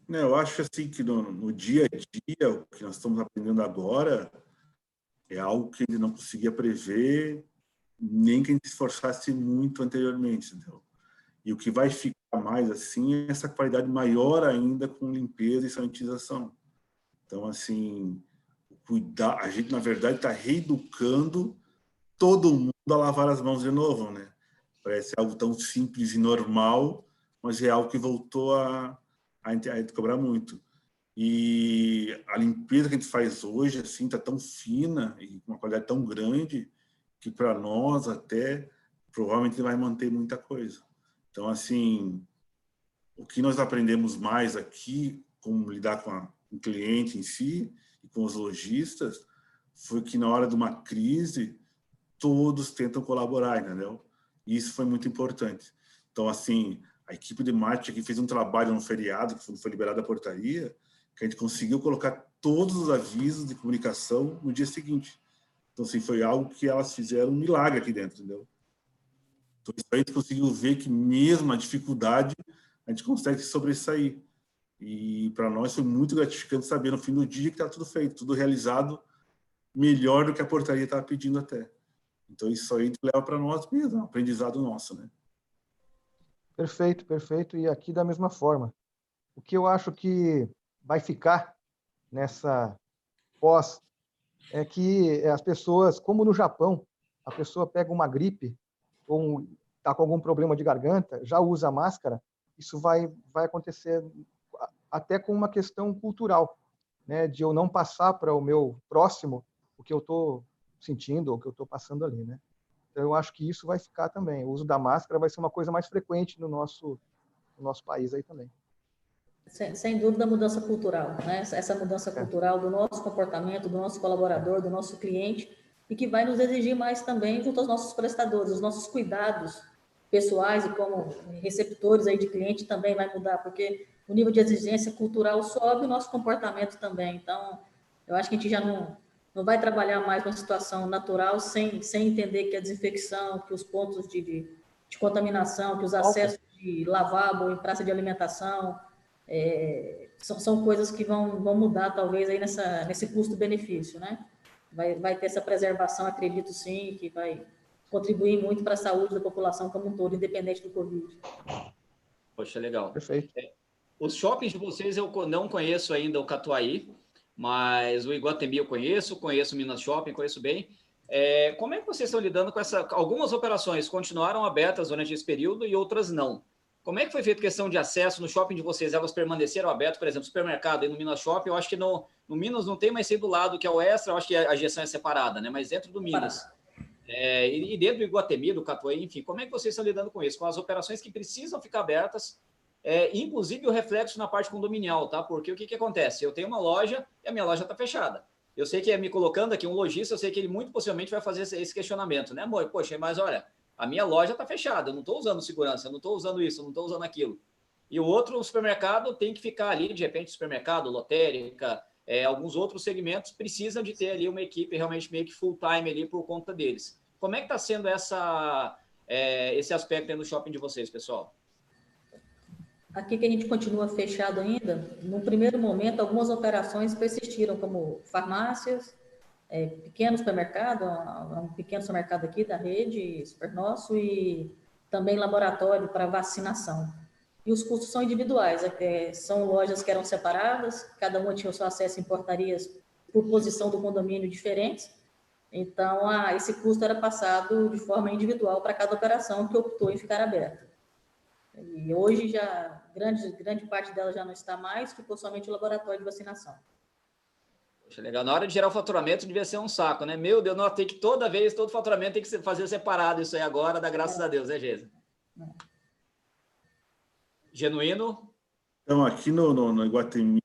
Eu acho assim que no, no, dia a dia, o que nós estamos aprendendo agora é algo que ele não conseguia prever nem que a gente se esforçasse muito anteriormente, entendeu? E o que vai ficar mais assim é essa qualidade maior ainda com limpeza e sanitização. Então, assim, cuidar, a gente na verdade está reeducando todo mundo a lavar as mãos de novo, né? Parece algo tão simples e normal, mas é algo que voltou a, a, a cobrar muito. E a limpeza que a gente faz hoje, assim, está tão fina e com uma qualidade tão grande que para nós até provavelmente vai manter muita coisa. Então, assim, o que nós aprendemos mais aqui, como lidar com, a, o cliente em si e com os lojistas, foi que na hora de uma crise, todos tentam colaborar, entendeu? E isso foi muito importante. Então, assim, a equipe de marketing aqui fez um trabalho no feriado, que foi liberada a portaria, que a gente conseguiu colocar todos os avisos de comunicação no dia seguinte. Então, assim, foi algo que elas fizeram um milagre aqui dentro, entendeu? Então, a gente conseguiu ver que mesmo a dificuldade, a gente consegue se sobressair. E para nós foi muito gratificante saber no fim do dia que está tudo feito, tudo realizado melhor do que a portaria estava pedindo até. Então, isso aí leva para nós mesmo, é um aprendizado nosso, né? Perfeito, perfeito. E aqui da mesma forma. O que eu acho que vai ficar nessa pós é que as pessoas, como no Japão, a pessoa pega uma gripe ou está com algum problema de garganta, já usa máscara, isso vai, vai acontecer até com uma questão cultural, né, de eu não passar para o meu próximo o que eu estou sentindo ou o que eu estou passando ali, né. Então, eu acho que isso vai ficar também. O uso da máscara vai ser uma coisa mais frequente no nosso, no nosso país aí também. Sem, sem dúvida, mudança cultural, né? Essa mudança é. cultural do nosso comportamento, do nosso colaborador, do nosso cliente, e que vai nos exigir mais também junto aos nossos prestadores, os nossos cuidados pessoais e como receptores aí de cliente também vai mudar, porque o nível de exigência cultural sobe, o nosso comportamento também. Então, eu acho que a gente já não, não vai trabalhar mais numa situação natural sem, sem entender que a desinfecção, que os pontos de, de, de contaminação, que os acessos de lavabo em praça de alimentação, é, são, são coisas que vão, vão mudar, talvez, aí nessa, nesse custo-benefício, né? Vai, vai ter essa preservação, acredito sim, que vai contribuir muito para a saúde da população como um todo, independente do Covid. Poxa, legal. Perfeito. É, os shoppings de vocês eu não conheço ainda o Catuaí, mas o Iguatemi eu conheço, conheço o Minas Shopping, conheço bem. É, como é que vocês estão lidando com essa? Algumas operações continuaram abertas durante esse período e outras não. Como é que foi feita questão de acesso no shopping de vocês? Elas permaneceram abertas, por exemplo, supermercado e no Minas Shopping, eu acho que no, no Minas não tem mais ser do lado que é o Extra, eu acho que a gestão é separada, né? Mas dentro do Minas. É, e, dentro do Iguatemi, do Catuai, enfim, como é que vocês estão lidando com isso? Com as operações que precisam ficar abertas, é, inclusive o reflexo na parte condominial, tá? Porque o que, que acontece? Eu tenho uma loja e a minha loja está fechada. Eu sei que é me colocando aqui um lojista, eu sei que ele muito possivelmente vai fazer esse questionamento, né, amor? Poxa, mas olha, a minha loja está fechada, eu não estou usando segurança, eu não estou usando isso, eu não estou usando aquilo. E o outro, supermercado, tem que ficar ali, de repente, supermercado, lotérica, é, alguns outros segmentos precisam de ter ali uma equipe realmente meio que full time ali por conta deles. Como é que está sendo essa, é, esse aspecto aí no shopping de vocês, pessoal? Aqui que a gente continua fechado ainda, no primeiro momento, algumas operações persistiram, como farmácias, é, pequeno supermercado, um pequeno supermercado aqui da rede Super Nosso, e também laboratório para vacinação. E os custos são individuais, é, são lojas que eram separadas, cada uma tinha o seu acesso em portarias por posição do condomínio diferentes, então a, esse custo era passado de forma individual para cada operação que optou em ficar aberta. E hoje já grande, grande parte dela já não está mais, ficou somente o laboratório de vacinação. Poxa, legal. Na hora de gerar o faturamento devia ser um saco, né? Meu Deus, não, tem que toda vez, todo faturamento tem que fazer separado isso aí agora, dá graças é. a Deus, né, Geisa? É. Genuíno? Então, aqui no, no, no Iguatemi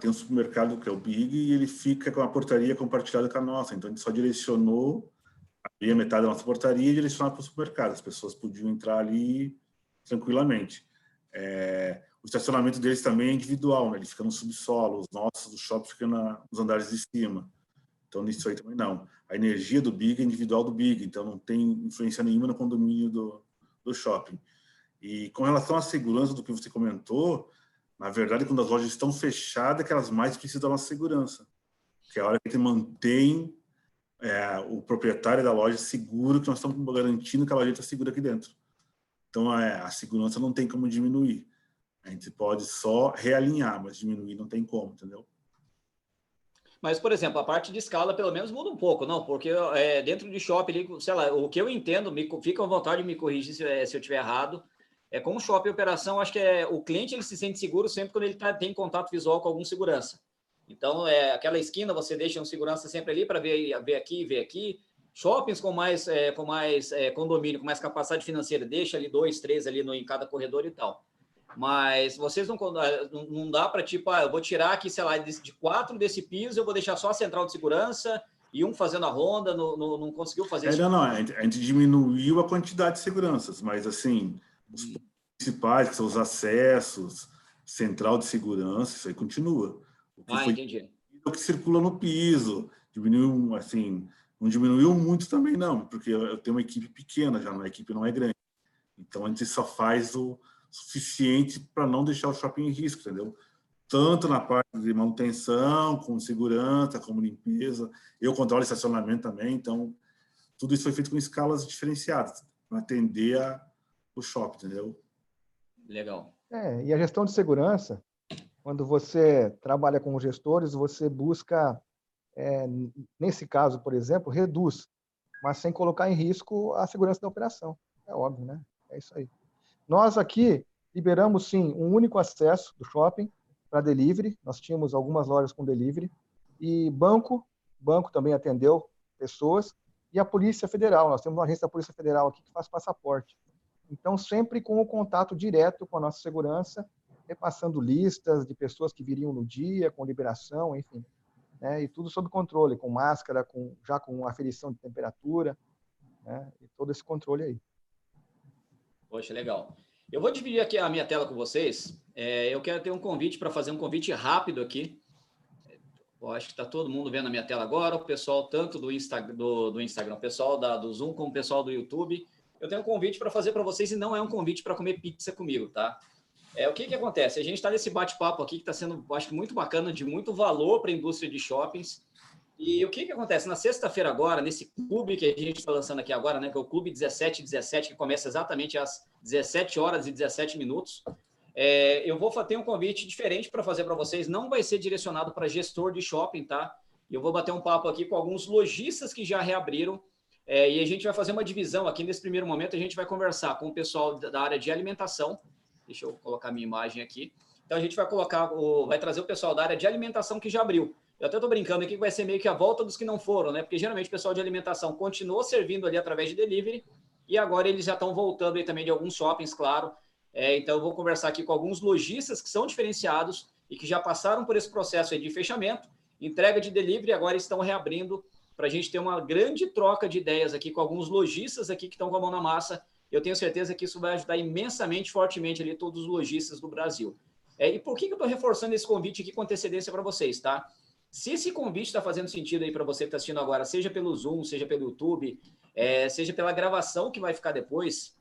tem um supermercado que é o Big e ele fica com a portaria compartilhada com a nossa. Então, a gente só direcionou, abria metade da nossa portaria e direcionava para o supermercado. As pessoas podiam entrar ali tranquilamente. É, o estacionamento deles também é individual, né? ele fica no subsolo, os nossos, o shopping fica na, nos andares de cima. Então, nisso aí também não. A energia do Big é individual do Big, então não tem influência nenhuma no condomínio do, do shopping. E com relação à segurança do que você comentou, na verdade, quando as lojas estão fechadas, é que elas mais precisam da segurança. Que é a hora que mantém é, o proprietário da loja seguro, que nós estamos garantindo que a loja está segura aqui dentro. Então, é, a segurança não tem como diminuir. A gente pode só realinhar, mas diminuir não tem como, entendeu? Mas, por exemplo, a parte de escala pelo menos muda um pouco, não? Porque é, dentro de shopping, sei lá, o que eu entendo, me, fica à vontade de me corrigir se, é, se eu estiver errado, é como shopping operação, acho que é o cliente ele se sente seguro sempre quando ele tá, tem contato visual com algum segurança. Então, é aquela esquina, você deixa um segurança sempre ali para ver, ver aqui, ver aqui. Shoppings com mais, é, com mais é, condomínio, com mais capacidade financeira, deixa ali dois, três ali no, em cada corredor e tal. Mas vocês não, não dá para, tipo, ah, eu vou tirar aqui, sei lá, de, de quatro desse piso, eu vou deixar só a central de segurança e um fazendo a ronda, não, não, não conseguiu fazer é, isso? Não, não, a gente, diminuiu a quantidade de seguranças, mas assim, os hum. principais, que são os acessos, central de segurança, isso aí continua. O que ah, foi entendi. O que circula no piso, diminuiu, assim, não diminuiu muito também, não, porque eu tenho uma equipe pequena já, a equipe não é grande. Então, a gente só faz o suficiente para não deixar o shopping em risco, entendeu? Tanto na parte de manutenção, como segurança, como limpeza. Eu controlo estacionamento também, então tudo isso foi feito com escalas diferenciadas para atender a, o shopping, entendeu? Legal. É, e a gestão de segurança, quando você trabalha com gestores, você busca é, nesse caso, por exemplo, reduz, mas sem colocar em risco a segurança da operação. É óbvio, né? É isso aí. Nós aqui liberamos, sim, um único acesso do shopping para delivery. Nós tínhamos algumas lojas com delivery. E banco, banco também atendeu pessoas. E a Polícia Federal, nós temos uma agência da Polícia Federal aqui que faz passaporte. Então, sempre com o contato direto com a nossa segurança, repassando listas de pessoas que viriam no dia, com liberação, enfim né? E tudo sob controle, com máscara, com já com aferição de temperatura, né? E todo esse controle aí. Poxa, legal. Eu vou dividir aqui a minha tela com vocês. É, eu quero ter um convite para fazer um convite rápido aqui. Eu acho que está todo mundo vendo a minha tela agora, o pessoal tanto do, Insta, do, do Instagram, pessoal da, do Zoom, como o pessoal do YouTube. Eu tenho um convite para fazer para vocês e não é um convite para comer pizza comigo, tá? É, o que, que acontece? A gente está nesse bate-papo aqui que está sendo, acho que, muito bacana, de muito valor para a indústria de shoppings. E o que, que acontece? Na sexta-feira agora, nesse clube que a gente está lançando aqui agora, né, que é o Clube 1717, que começa exatamente às 17 horas e 17 minutos, é, eu vou ter um convite diferente para fazer para vocês. Não vai ser direcionado para gestor de shopping, tá? eu vou bater um papo aqui com alguns lojistas que já reabriram. É, e a gente vai fazer uma divisão aqui nesse primeiro momento. A gente vai conversar com o pessoal da área de alimentação. Deixa eu colocar minha imagem aqui. Então a gente vai colocar, o, vai trazer o pessoal da área de alimentação que já abriu. Eu até estou brincando aqui que vai ser meio que a volta dos que não foram, né? Porque geralmente o pessoal de alimentação continuou servindo ali através de delivery e agora eles já estão voltando aí também de alguns shoppings, claro. É, então eu vou conversar aqui com alguns lojistas que são diferenciados e que já passaram por esse processo de fechamento, entrega de delivery, e agora estão reabrindo para a gente ter uma grande troca de ideias aqui com alguns lojistas aqui que estão com a mão na massa. Eu tenho certeza que isso vai ajudar imensamente, fortemente ali todos os lojistas do Brasil. É, e por que, que eu estou reforçando esse convite aqui com antecedência para vocês, tá? Se esse convite está fazendo sentido aí para você que está assistindo agora, seja pelo Zoom, seja pelo YouTube, é, seja pela gravação que vai ficar depois,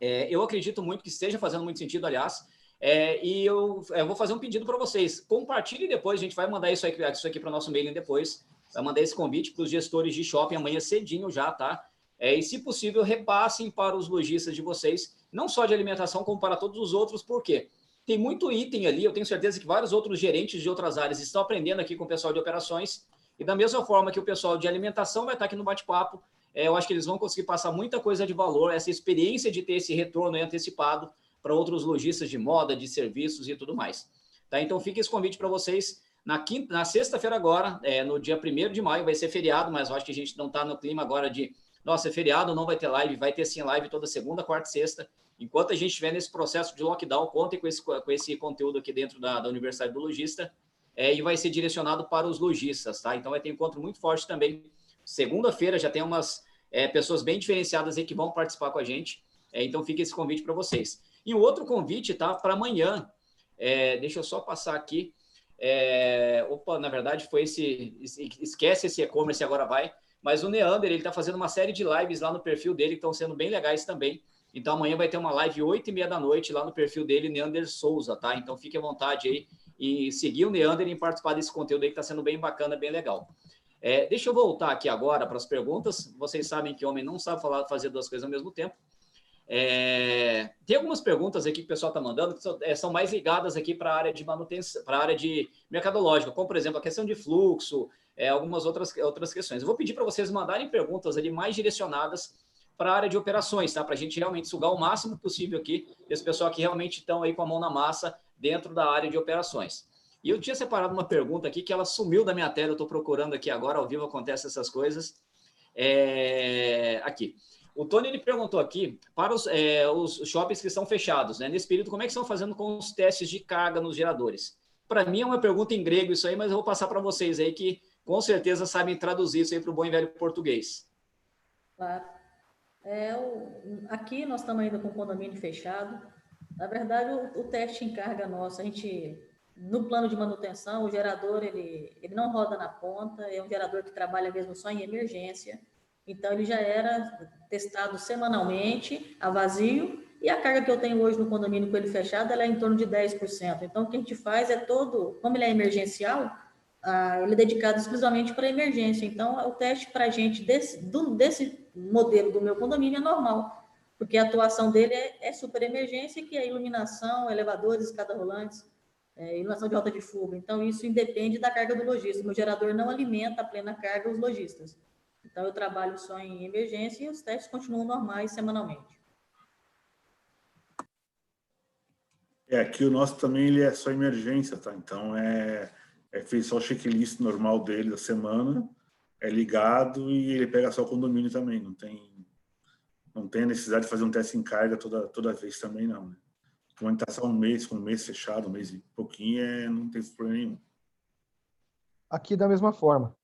é, eu acredito muito que esteja fazendo muito sentido, aliás. É, e eu, eu, vou fazer um pedido para vocês. Compartilhe depois, a gente vai mandar isso aqui, isso aqui para o nosso mailing depois. Vai mandar esse convite para os gestores de shopping amanhã cedinho já, tá? É, e, se possível, repassem para os lojistas de vocês, não só de alimentação, como para todos os outros, por quê? Tem muito item ali, eu tenho certeza que vários outros gerentes de outras áreas estão aprendendo aqui com o pessoal de operações, e da mesma forma que o pessoal de alimentação vai estar aqui no bate-papo, é, eu acho que eles vão conseguir passar muita coisa de valor, essa experiência de ter esse retorno antecipado para outros lojistas de moda, de serviços e tudo mais. Tá? Então fica esse convite para vocês. Na, na sexta-feira agora, é, no dia 1 de maio, vai ser feriado, mas eu acho que a gente não está no clima agora de, nossa, é feriado, não vai ter live, vai ter sim live toda segunda, quarta e sexta. Enquanto a gente estiver nesse processo de lockdown, contem com esse, com esse conteúdo aqui dentro da, da Universidade do Logista é, e vai ser direcionado para os lojistas, tá? Então vai ter encontro muito forte também. Segunda-feira já tem umas é, pessoas bem diferenciadas aí que vão participar com a gente. É, então fica esse convite para vocês. E o outro convite tá para amanhã. É, deixa eu só passar aqui. É, opa, na verdade foi esse. Esquece esse e-commerce agora vai. Mas o Neander ele está fazendo uma série de lives lá no perfil dele que estão sendo bem legais também. Então amanhã vai ter uma live 8 e meia da noite lá no perfil dele, Neander Souza, tá? Então fique à vontade aí e seguir o Neander e participar desse conteúdo aí que está sendo bem bacana, bem legal. É, deixa eu voltar aqui agora para as perguntas. Vocês sabem que homem não sabe falar, fazer duas coisas ao mesmo tempo. É, tem algumas perguntas aqui que o pessoal está mandando que são, é, são, mais ligadas aqui para a área de manutenção, para a área de mercadológica, como por exemplo a questão de fluxo, é, algumas outras, outras questões. Eu vou pedir para vocês mandarem perguntas ali mais direcionadas para a área de operações, tá? Para a gente realmente sugar o máximo possível aqui esse pessoal que realmente estão aí com a mão na massa dentro da área de operações. E eu tinha separado uma pergunta aqui que ela sumiu da minha tela, eu estou procurando aqui agora, ao vivo acontece essas coisas. É... Aqui. O Tony ele perguntou aqui para os, é, os shoppings que estão fechados, né? Nesse período, como é que estão fazendo com os testes de carga nos geradores? Para mim é uma pergunta em grego isso aí, mas eu vou passar para vocês aí que com certeza sabem traduzir isso aí para o bom e velho português. Claro. É, o, aqui nós estamos ainda com o condomínio fechado. Na verdade, o, o, teste em carga nosso, a gente, no plano de manutenção, o gerador ele, ele não roda na ponta, é um gerador que trabalha mesmo só em emergência. Então, ele já era testado semanalmente, a vazio, e a carga que eu tenho hoje no condomínio com ele fechado, ela é em torno de 10%. Então, o que a gente faz é todo, como ele é emergencial, ah, ele é dedicado exclusivamente para emergência. Então, o teste para a gente desse, do, desse modelo do meu condomínio é normal, porque a atuação dele é, é super emergência, que é iluminação, elevadores, escada rolantes, é, iluminação de alta de fuga. Então, isso independe da carga do lojista. Meu gerador não alimenta a plena carga os lojistas. Então, eu trabalho só em emergência e os testes continuam normais semanalmente. É, aqui o nosso também ele é só emergência, tá? Então, é é, fez só o checklist normal dele da semana, é ligado e ele pega só o condomínio também. Não tem, não tem necessidade de fazer um teste em carga toda, toda vez também, não. Né? Quando está só um mês, com um mês fechado, um mês e pouquinho, é, não tem problema nenhum. Aqui da mesma forma.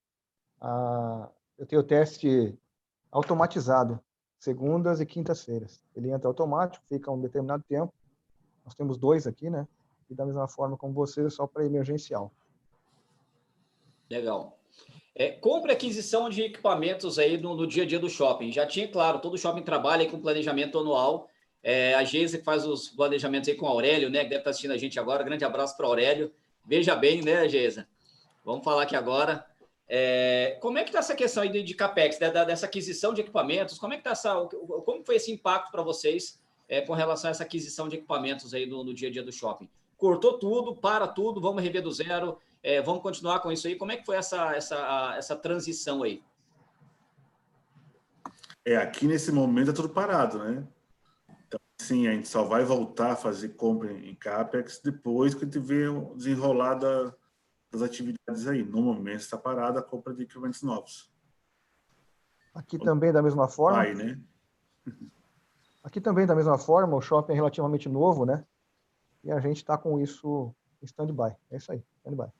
Ah, eu tenho o teste automatizado, segundas e quintas-feiras. Ele entra automático, fica um determinado tempo. Nós temos dois aqui, né? E da mesma forma como vocês, só para emergencial. Legal. É, compra aquisição de equipamentos aí no, no, dia a dia do shopping. Já tinha, claro, todo shopping trabalha com planejamento anual. É, a Geisa que faz os planejamentos aí com o Aurélio, né? Que deve estar assistindo a gente agora. Grande abraço para Aurélio. Veja bem, né, Geisa? Vamos falar aqui agora. É, como é que está essa questão aí de, de CAPEX, né, dessa aquisição de equipamentos? Como é que está essa. Como foi esse impacto para vocês é, com relação a essa aquisição de equipamentos aí no, no dia a dia do shopping? cortou tudo, para tudo, vamos rever do zero. É, vamos continuar com isso aí. Como é que foi essa, essa, essa transição aí? É, aqui nesse momento é tudo parado, né? Então, sim, a gente só vai voltar a fazer compra em CAPEX depois que a gente vê o desenrolar da, das atividades aí. No momento está parada a compra de equipamentos novos. Aqui também da mesma forma? Vai, né? Aqui também da mesma forma, o shopping é relativamente novo, né? E a gente está com isso em stand-by. É isso aí, stand-by.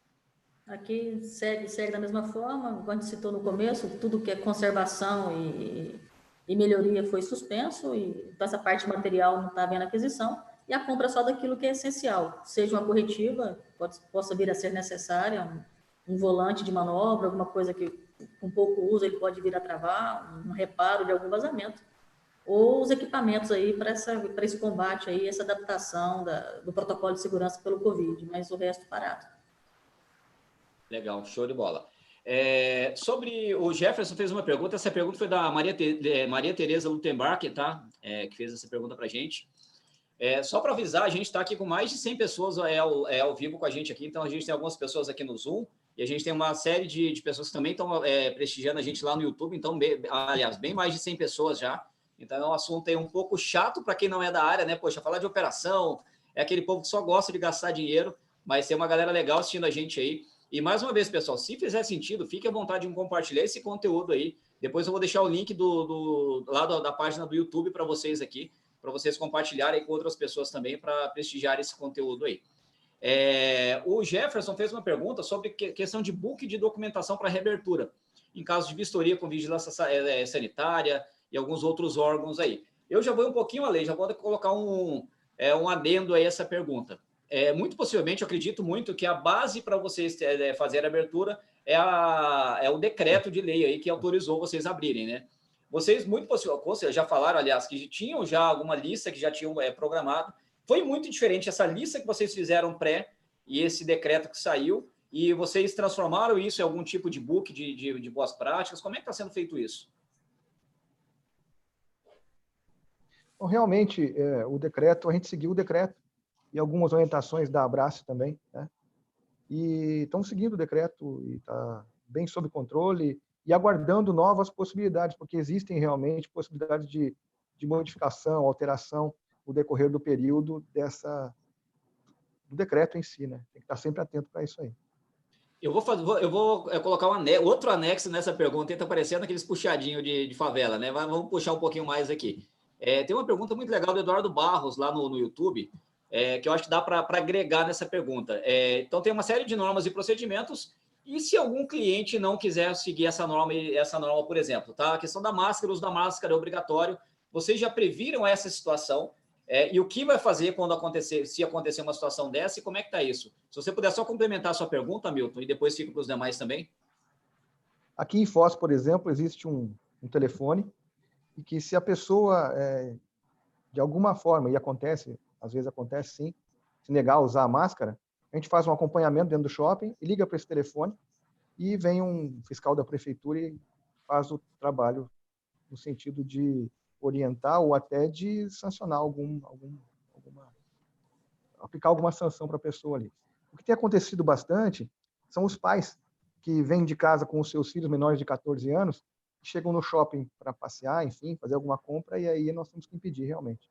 Aqui segue, segue da mesma forma, gente citou no começo, tudo que é conservação e, e melhoria foi suspenso, e essa parte material não está havendo aquisição, e a compra só daquilo que é essencial, seja uma corretiva, pode, possa vir a ser necessária, um, um volante de manobra, alguma coisa que com pouco uso ele pode vir a travar, um reparo de algum vazamento, ou os equipamentos aí para esse combate aí, essa adaptação da, do protocolo de segurança pelo Covid, mas o resto parado. Legal, show de bola. É, sobre o Jefferson fez uma pergunta, essa pergunta foi da Maria, Te, Maria Tereza Lutembark, tá? É, que fez essa pergunta para a gente. É, só para avisar, a gente está aqui com mais de 100 pessoas é, ao, é, ao vivo com a gente aqui, então a gente tem algumas pessoas aqui no Zoom e a gente tem uma série de, de pessoas que também estão é, prestigiando a gente lá no YouTube, então, aliás, bem mais de 100 pessoas já. Então é um assunto aí um pouco chato para quem não é da área, né? Poxa, falar de operação, é aquele povo que só gosta de gastar dinheiro, mas tem uma galera legal assistindo a gente aí. E mais uma vez, pessoal, se fizer sentido, fique à vontade de compartilhar esse conteúdo aí. Depois eu vou deixar o link do, do lá da página do YouTube para vocês aqui para vocês compartilharem com outras pessoas também para prestigiar esse conteúdo aí. É, o Jefferson fez uma pergunta sobre questão de book de documentação para reabertura, em caso de vistoria com vigilância é, é, sanitária e alguns outros órgãos aí. Eu já vou um pouquinho além, já vou colocar um, é, um adendo aí a essa pergunta. É, muito possivelmente, eu acredito muito que a base para vocês é, fazer a abertura é, a, é o decreto de lei aí que autorizou vocês abrirem, né? Vocês muito possivelmente já falaram, aliás, que tinham já alguma lista que já tinham é, programado. Foi muito diferente essa lista que vocês fizeram pré e esse decreto que saiu, e vocês transformaram isso em algum tipo de book de, de, de boas práticas. Como é que está sendo feito isso? Bom, realmente, é, o decreto, a gente seguiu o decreto algumas orientações da Abraço também, né? E estamos seguindo o decreto e está bem sob controle e aguardando novas possibilidades, porque existem realmente possibilidades de, de modificação, alteração no decorrer do período dessa do decreto em si, né? Tem que estar sempre atento para isso aí. Eu vou, fazer, eu vou é, colocar um anexo, outro anexo nessa pergunta, está parecendo aqueles puxadinhos de, de, favela, né? Vamos puxar um pouquinho mais aqui. É, tem uma pergunta muito legal do Eduardo Barros lá no, no YouTube, é, que eu acho que dá para agregar nessa pergunta. É, então, tem uma série de normas e procedimentos e se algum cliente não quiser seguir essa norma, essa norma, por exemplo, tá? A questão da máscara, o uso da máscara é obrigatório. Vocês já previram essa situação? É, e o que vai fazer quando acontecer, se acontecer uma situação dessa, e como é que está isso? Se você puder só complementar a sua pergunta, Milton, e depois fica para os demais também. Aqui em Foz, por exemplo, existe um, um telefone e que se a pessoa, é, de alguma forma, e acontece, às vezes acontece sim, se negar a usar a máscara, a gente faz um acompanhamento dentro do shopping e liga para esse telefone e vem um fiscal da prefeitura e faz o trabalho no sentido de orientar ou até de sancionar algum, algum alguma aplicar alguma sanção para a pessoa ali. O que tem acontecido bastante são os pais que vêm de casa com os seus filhos menores de 14 anos, chegam no shopping para passear, enfim, fazer alguma compra e aí nós temos que impedir realmente.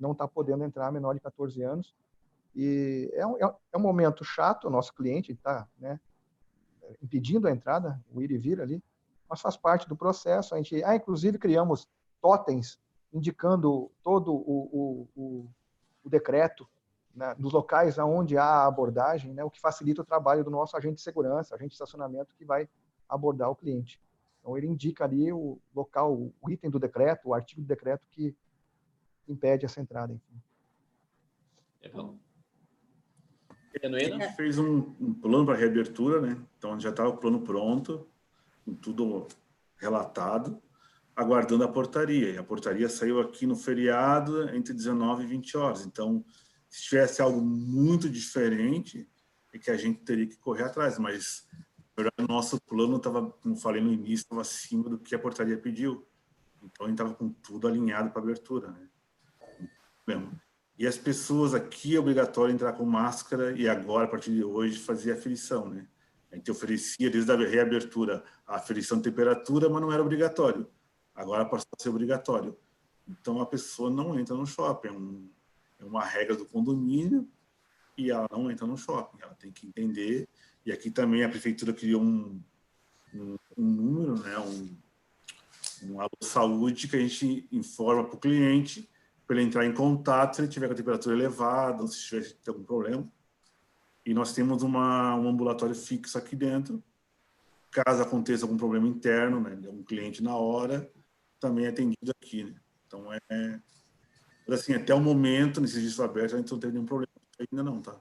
Não está podendo entrar menor de 14 anos e é um, é, é um momento chato, o nosso cliente está né, impedindo a entrada, o ir e vir ali, mas faz parte do processo. A gente, ah, inclusive, criamos totens indicando todo o, o, o, o decreto né, nos locais onde há abordagem, né, o que facilita o trabalho do nosso agente de segurança, agente de estacionamento que vai abordar o cliente. Então, ele indica ali o local, o item do decreto, o artigo do decreto que impede essa entrada. Enfim. Legal. A gente fez um, um plano para reabertura, né? Então já estava o plano pronto, com tudo relatado, aguardando a portaria. E a portaria saiu aqui no feriado entre 19 e 20 horas. Então, se tivesse algo muito diferente, é que a gente teria que correr atrás. Mas o nosso plano estava, como falei no início, estava acima do que a portaria pediu. Então, a gente estava com tudo alinhado para abertura, né? Mesmo. E as pessoas aqui é obrigatório entrar com máscara e agora, a partir de hoje, fazer aferição, né? A gente oferecia desde a reabertura a aferição de temperatura, mas não era obrigatório. Agora passou a ser obrigatório. Então a pessoa não entra no shopping. É, um, é uma regra do condomínio e ela não entra no shopping. Ela tem que entender. E aqui também a prefeitura criou um, um, um número, né? Um, um saúde que a gente informa para o cliente para ele entrar em contato se ele tiver com a temperatura elevada ou se tiver algum problema. E nós temos uma, um ambulatório fixo aqui dentro. Caso aconteça algum problema interno, né, um cliente na hora, também é atendido aqui. Né? Então, é. Assim, até o momento, nesse registro aberto, a gente não teve nenhum problema. Ainda não, tá?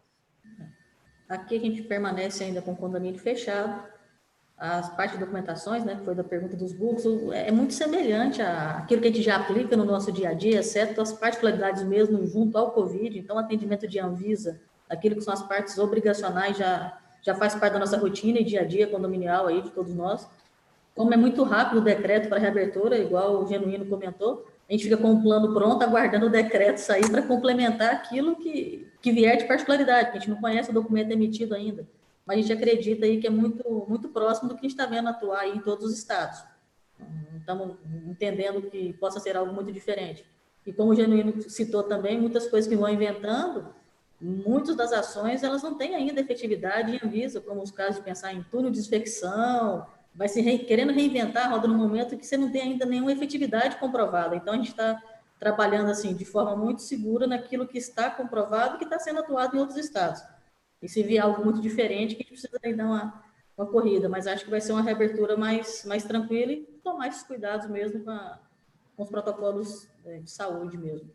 Aqui a gente permanece ainda com o condomínio fechado as partes de documentações, né, que foi da pergunta dos bugs, é muito semelhante àquilo que a gente já aplica no nosso dia a dia, exceto as particularidades mesmo junto ao Covid. Então, atendimento de Anvisa, aquilo que são as partes obrigacionais, já, já faz parte da nossa rotina e dia a dia condominial aí de todos nós. Como é muito rápido o decreto para reabertura, igual o Genuíno comentou, a gente fica com o plano pronto, aguardando o decreto sair para complementar aquilo que, que vier de particularidade, que a gente não conhece o documento emitido ainda mas a gente acredita aí que é muito, muito próximo do que a gente está vendo atuar em todos os estados. Estamos entendendo que possa ser algo muito diferente. E como o Genuíno citou também, muitas coisas que vão inventando, muitas das ações elas não têm ainda efetividade em Anvisa, como os casos de pensar em túnel de infecção, vai se re, querendo reinventar a roda no momento que você não tem ainda nenhuma efetividade comprovada. Então a gente está trabalhando assim de forma muito segura naquilo que está comprovado e que está sendo atuado em outros estados. E se vier algo muito diferente, que a gente precisa dar uma, uma corrida, mas acho que vai ser uma reabertura mais, mais tranquila e tomar esses cuidados mesmo com, a, com os protocolos é, de saúde mesmo.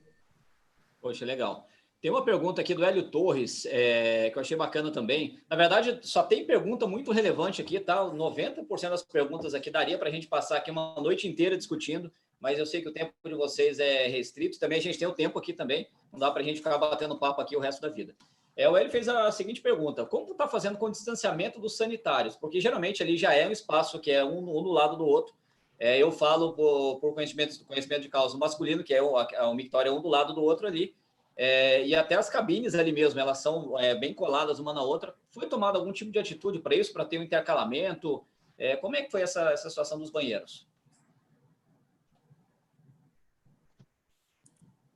Poxa, legal. Tem uma pergunta aqui do Hélio Torres, é, que eu achei bacana também. Na verdade, só tem pergunta muito relevante aqui, tá? 90% das perguntas aqui daria para a gente passar aqui uma noite inteira discutindo, mas eu sei que o tempo de vocês é restrito. Também a gente tem o tempo aqui também, não dá para a gente ficar batendo papo aqui o resto da vida. É, o Hélio fez a seguinte pergunta: como está fazendo com o distanciamento dos sanitários? Porque geralmente ali já é um espaço que é um, um do lado do outro. É, eu falo por, por conhecimento, conhecimento de causa masculino, que é o, a, o mictório é um do lado do outro ali. É, e até as cabines ali mesmo, elas são é, bem coladas uma na outra. Foi tomado algum tipo de atitude para isso, para ter um intercalamento? É, como é que foi essa, essa situação dos banheiros?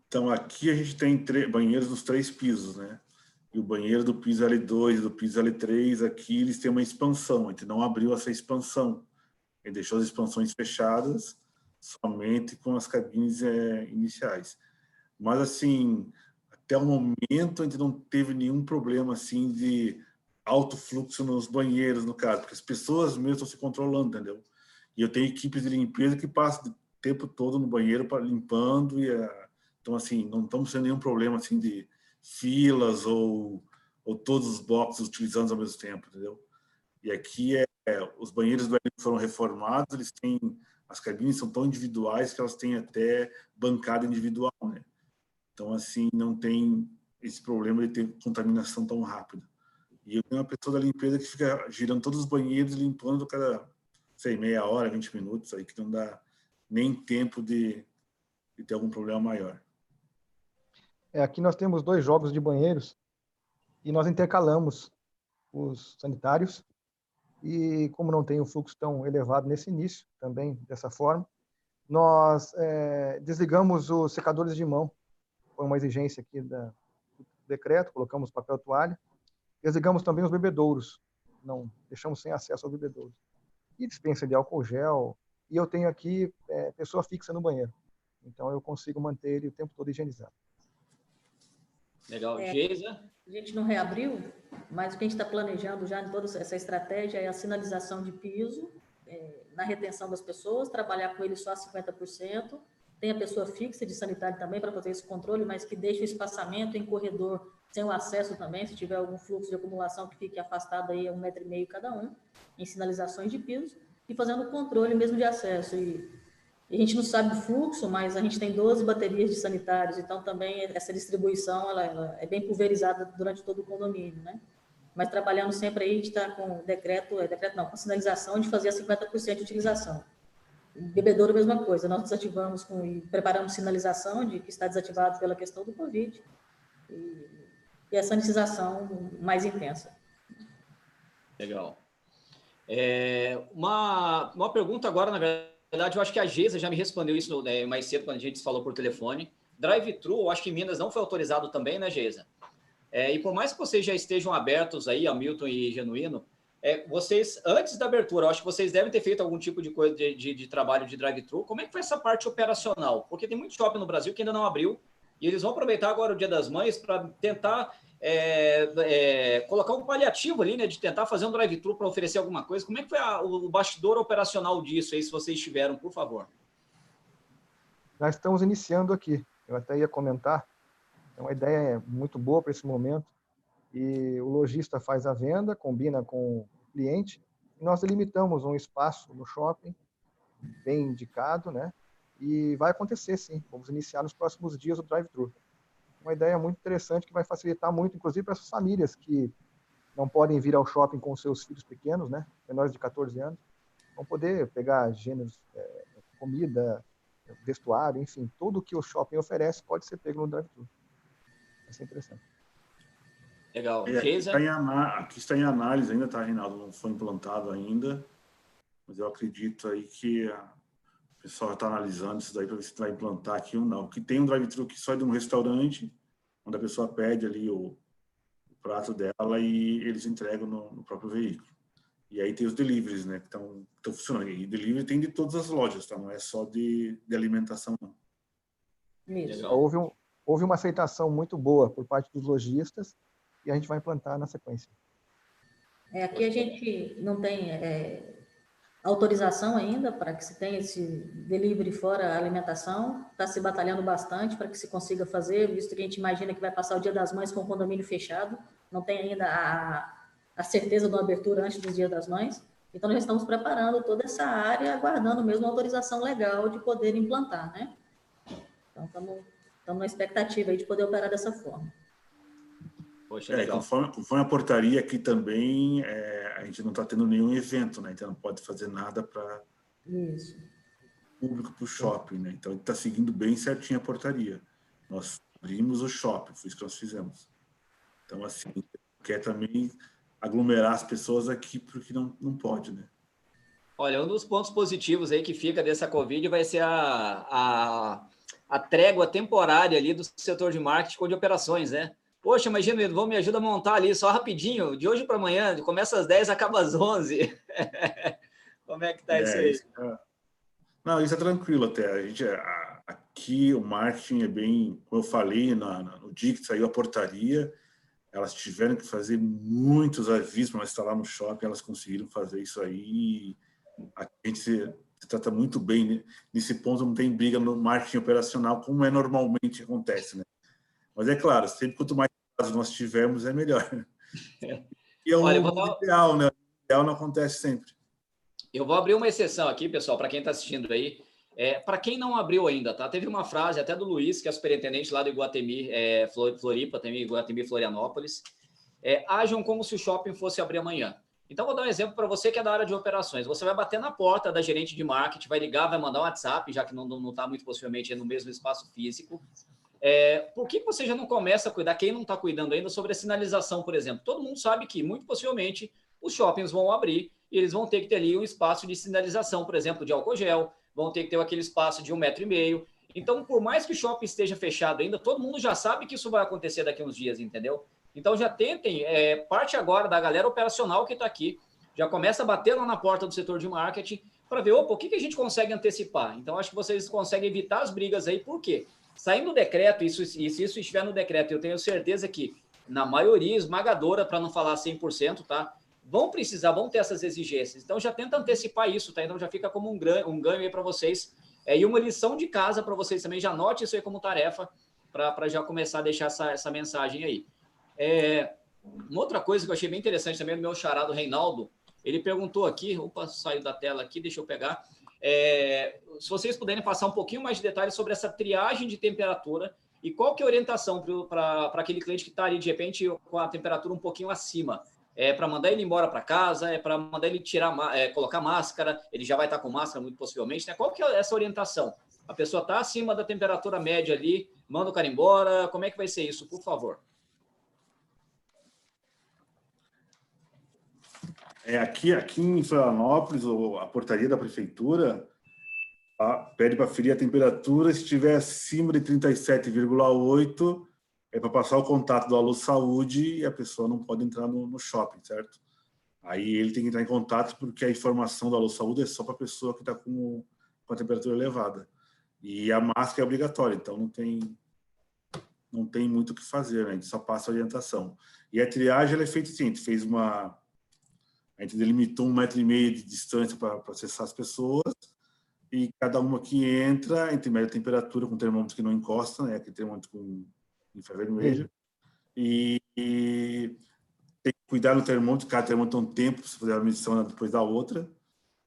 Então, aqui a gente tem banheiros nos três pisos, né? E o banheiro do piso L2, do piso L3, aqui eles têm uma expansão. A gente não abriu essa expansão. Ele deixou as expansões fechadas somente com as cabines é, iniciais. Mas, assim, até o momento a gente não teve nenhum problema, assim, de alto fluxo nos banheiros, no caso, porque as pessoas mesmo estão se controlando, entendeu? E eu tenho equipes de limpeza que passam o tempo todo no banheiro limpando e é, então assim não estamos tendo nenhum problema assim de filas ou, ou todos os boxes utilizando ao mesmo tempo, entendeu? E aqui é, é os banheiros do L foram reformados, eles têm as cabines são tão individuais que elas têm até bancada individual, né? Então assim não tem esse problema de ter contaminação tão rápida. E eu tenho uma pessoa da limpeza que fica girando todos os banheiros, limpando cada, sei, meia hora, 20 minutos, aí que não dá nem tempo de, de ter algum problema maior. É, aqui nós temos dois jogos de banheiros e nós intercalamos os sanitários e como não tem um fluxo tão elevado nesse início, também dessa forma, nós é, desligamos os secadores de mão. Foi uma exigência aqui da, do decreto, colocamos papel toalha. Desligamos também os bebedouros, não deixamos sem acesso ao bebedouro. E dispensa de álcool gel. E eu tenho aqui é, pessoa fixa no banheiro. Então eu consigo manter ele o tempo todo higienizado. Legal. É, Geisa? A gente não reabriu, mas o que a gente está planejando já em toda essa estratégia é a sinalização de piso, é, na retenção das pessoas, trabalhar com ele só a 50%. Tem a pessoa fixa de sanitário também para fazer esse controle, mas que deixe o espaçamento em corredor sem o acesso também, se tiver algum fluxo de acumulação que fique afastado aí a um metro e meio cada um, em sinalizações de piso, e fazendo o controle mesmo de acesso. E a gente não sabe o fluxo, mas a gente tem 12 baterias de sanitários, então também essa distribuição ela, ela é bem pulverizada durante todo o condomínio, né? Mas trabalhando sempre aí, a gente está com decreto, é, decreto não, com sinalização de fazer a 50% de utilização. Bebedouro, mesma coisa, nós desativamos com, e preparamos sinalização de que está desativado pela questão do Covid, e, e a sanitização mais intensa. Legal. É, uma, uma pergunta agora, na verdade, eu acho que a Geisa já me respondeu isso né, mais cedo, quando a gente falou por telefone. Drive-thru, eu acho que em Minas não foi autorizado também, né, Geisa? É, e por mais que vocês já estejam abertos aí, Hamilton e Genuíno, é, vocês, antes da abertura, eu acho que vocês devem ter feito algum tipo de coisa de, de, de trabalho de drive-thru. Como é que foi essa parte operacional? Porque tem muito shopping no Brasil que ainda não abriu e eles vão aproveitar agora o Dia das Mães para tentar é, é, colocar um paliativo ali, né, de tentar fazer um drive-thru para oferecer alguma coisa. Como é que foi a, o bastidor operacional disso aí, se vocês tiveram, por favor? Nós estamos iniciando aqui. Eu até ia comentar. É uma ideia muito boa para esse momento. E o lojista faz a venda, combina com o cliente. E nós delimitamos um espaço no shopping bem indicado, né? E vai acontecer, sim. Vamos iniciar nos próximos dias o drive-thru uma ideia muito interessante que vai facilitar muito, inclusive, para essas famílias que não podem vir ao shopping com seus filhos pequenos, né, menores de 14 anos, vão poder pegar gêneros, é, comida, vestuário, enfim, tudo que o shopping oferece pode ser pego no drive-thru. Vai ser interessante. Legal. É, aqui, está em, aqui está em análise ainda, tá, Reinaldo? Não foi implantado ainda, mas eu acredito aí que o pessoal está analisando isso daí para ver se vai implantar aqui ou não. Que tem um drive-thru que só é de um restaurante, onde a pessoa pede ali o, o prato dela e eles entregam no, no, próprio veículo. E aí tem os deliveries, né, que estão funcionando. E delivery tem de todas as lojas, tá? Não é só de, de alimentação, não. Isso. Houve, um, houve uma aceitação muito boa por parte dos lojistas e a gente vai implantar na sequência. É, aqui a gente não tem é, autorização ainda para que se tenha esse delivery fora alimentação. Está se batalhando bastante para que se consiga fazer, visto que a gente imagina que vai passar o Dia das Mães com o condomínio fechado. Não tem ainda a, a certeza de uma abertura antes do Dia das Mães. Então, nós estamos preparando toda essa área, aguardando mesmo a autorização legal de poder implantar, né? Então, estamos, na expectativa de poder operar dessa forma. Poxa, é, conforme, conforme, a portaria aqui também, é, a gente não está tendo nenhum evento, né? Então não pode fazer nada para público para o shopping, né? Então está seguindo bem certinho a portaria. Nós abrimos o shopping, foi isso que nós fizemos. Então assim, quer também aglomerar as pessoas aqui porque não, não pode, né? Olha, um dos pontos positivos aí que fica dessa Covid vai ser a, a, a trégua temporária ali do setor de marketing ou de operações, né? Poxa, imagina, vão me ajudar a montar ali só rapidinho, de hoje para amanhã, começa às 10, acaba às 11. Como é que tá é, isso aí? Isso é... Não, isso é tranquilo até. A gente, a, aqui o marketing é bem, como eu falei na, na, no dia que saiu a portaria, elas tiveram que fazer muitos avisos para instalar no shopping, elas conseguiram fazer isso aí. A gente se, se trata muito bem né? nesse ponto, não tem briga no marketing operacional, como é normalmente acontece, né? Mas é claro, sempre quanto mais casos nós tivermos, é melhor. É. E é o Olha, dar... ideal, né? O ideal não acontece sempre. Eu vou abrir uma exceção aqui, pessoal, para quem está assistindo aí. É, para quem não abriu ainda, tá? Teve uma frase até do Luiz, que é superintendente lá do Iguatemi, é, Floripa, também Iguatemi Florianópolis. É, ajam como se o shopping fosse abrir amanhã. Então, vou dar um exemplo para você que é da área de operações. Você vai bater na porta da gerente de marketing, vai ligar, vai mandar um WhatsApp, já que não está muito possivelmente no mesmo espaço físico. É, por que você já não começa a cuidar, quem não está cuidando ainda, sobre a sinalização, por exemplo? Todo mundo sabe que, muito possivelmente, os shoppings vão abrir e eles vão ter que ter ali um espaço de sinalização, por exemplo, de álcool gel, vão ter que ter aquele espaço de um metro e meio. Então, por mais que o shopping esteja fechado ainda, todo mundo já sabe que isso vai acontecer daqui a uns dias, entendeu? Então, já tentem, é, parte agora da galera operacional que está aqui, já começa a bater lá na porta do setor de marketing para ver, opa, o que, que a gente consegue antecipar? Então, acho que vocês conseguem evitar as brigas aí, por quê? Saindo o decreto, isso, e se isso estiver no decreto, eu tenho certeza que, na maioria esmagadora, para não falar 100%, tá? Vão precisar, vão ter essas exigências. Então, já tenta antecipar isso, tá? Então, já fica como um, ganho, um ganho aí para vocês. É, e uma lição de casa para vocês também. Já anote isso aí como tarefa para já começar a deixar essa, essa mensagem aí. É, uma outra coisa que eu achei bem interessante também, do meu charado Reinaldo, ele perguntou aqui, opa, saiu da tela aqui, deixa eu pegar. É, se vocês puderem passar um pouquinho mais de detalhes sobre essa triagem de temperatura e qual que é a orientação para aquele cliente que está ali, de repente, com a temperatura um pouquinho acima. É para mandar ele embora para casa, é para mandar ele tirar, é, colocar máscara, ele já vai estar tá com máscara, muito possivelmente. Né? Qual que é essa orientação? A pessoa está acima da temperatura média ali, manda o cara embora. Como é que vai ser isso, por favor? É, aqui, aqui em Florianópolis, a portaria da prefeitura a, pede para ferir a temperatura, se estiver acima de 37,8, é para passar o contato do Alô Saúde e a pessoa não pode entrar no, no shopping, certo? Aí ele tem que entrar em contato porque a informação do Alô Saúde é só para a pessoa que está com, com a temperatura elevada. E a máscara é obrigatória, então não tem não tem muito o que fazer, né? a gente só passa a orientação. E a triagem é feita assim, a gente fez uma... A gente delimitou um metro e meio de distância para acessar as pessoas e cada uma que entra, entre média temperatura, com termômetro que não encosta, né? aquele termômetro com infravermelho, e, e tem que cuidar do termômetro, cada termômetro tem um tempo para fazer a medição depois da outra,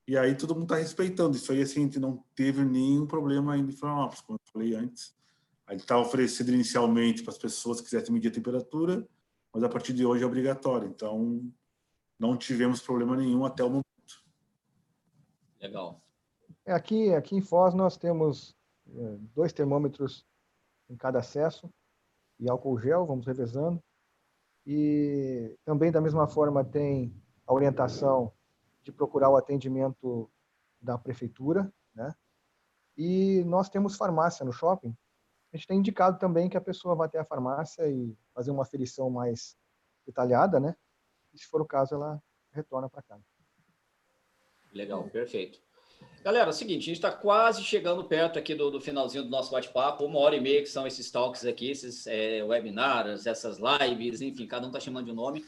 e aí todo mundo está respeitando. Isso aí, assim, a gente não teve nenhum problema ainda em Florianópolis, como eu falei antes. A gente está oferecendo inicialmente para as pessoas que quisessem medir a temperatura, mas a partir de hoje é obrigatório. Então, não tivemos problema nenhum até o momento. Legal. É, aqui, aqui em Foz nós temos é, dois termômetros em cada acesso e álcool gel, vamos revezando. E também, da mesma forma, tem a orientação de procurar o atendimento da prefeitura, né? E nós temos farmácia no shopping. A gente tem indicado também que a pessoa vá até a farmácia e fazer uma aferição mais detalhada, né? E se for o caso, ela retorna para casa. Legal, perfeito. Galera, é o seguinte, a gente está quase chegando perto aqui do, do finalzinho do nosso bate-papo, uma hora e meia que são esses talks aqui, esses é, webinars, essas lives, enfim, cada um está chamando de um nome.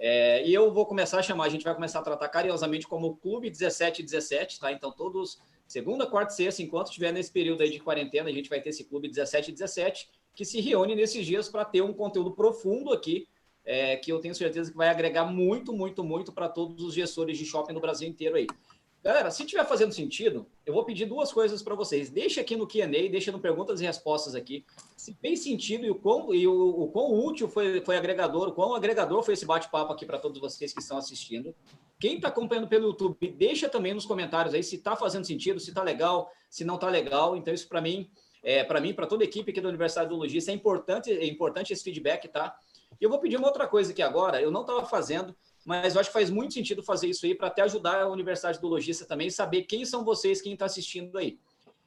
É, e eu vou começar a chamar, a gente vai começar a tratar carinhosamente como Clube 1717, tá? Então, todos, segunda, quarta e sexta, enquanto estiver nesse período aí de quarentena, a gente vai ter esse Clube 1717, que se reúne nesses dias para ter um conteúdo profundo aqui, é, que eu tenho certeza que vai agregar muito, muito, muito para todos os gestores de shopping no Brasil inteiro aí. Galera, se estiver fazendo sentido, eu vou pedir duas coisas para vocês. Deixa aqui no Q&A, deixa no perguntas e respostas aqui. Se fez sentido e o quão, e o, o quão útil foi, foi agregador, o quão agregador foi esse bate-papo aqui para todos vocês que estão assistindo. Quem está acompanhando pelo YouTube, deixa também nos comentários aí se está fazendo sentido, se está legal, se não está legal. Então, isso para mim, é, para mim, para toda a equipe aqui da Universidade do Logista, é importante, é importante esse feedback, tá? E eu vou pedir uma outra coisa aqui agora, eu não estava fazendo, mas eu acho que faz muito sentido fazer isso aí para até ajudar a Universidade do Logista também saber quem são vocês, quem está assistindo aí.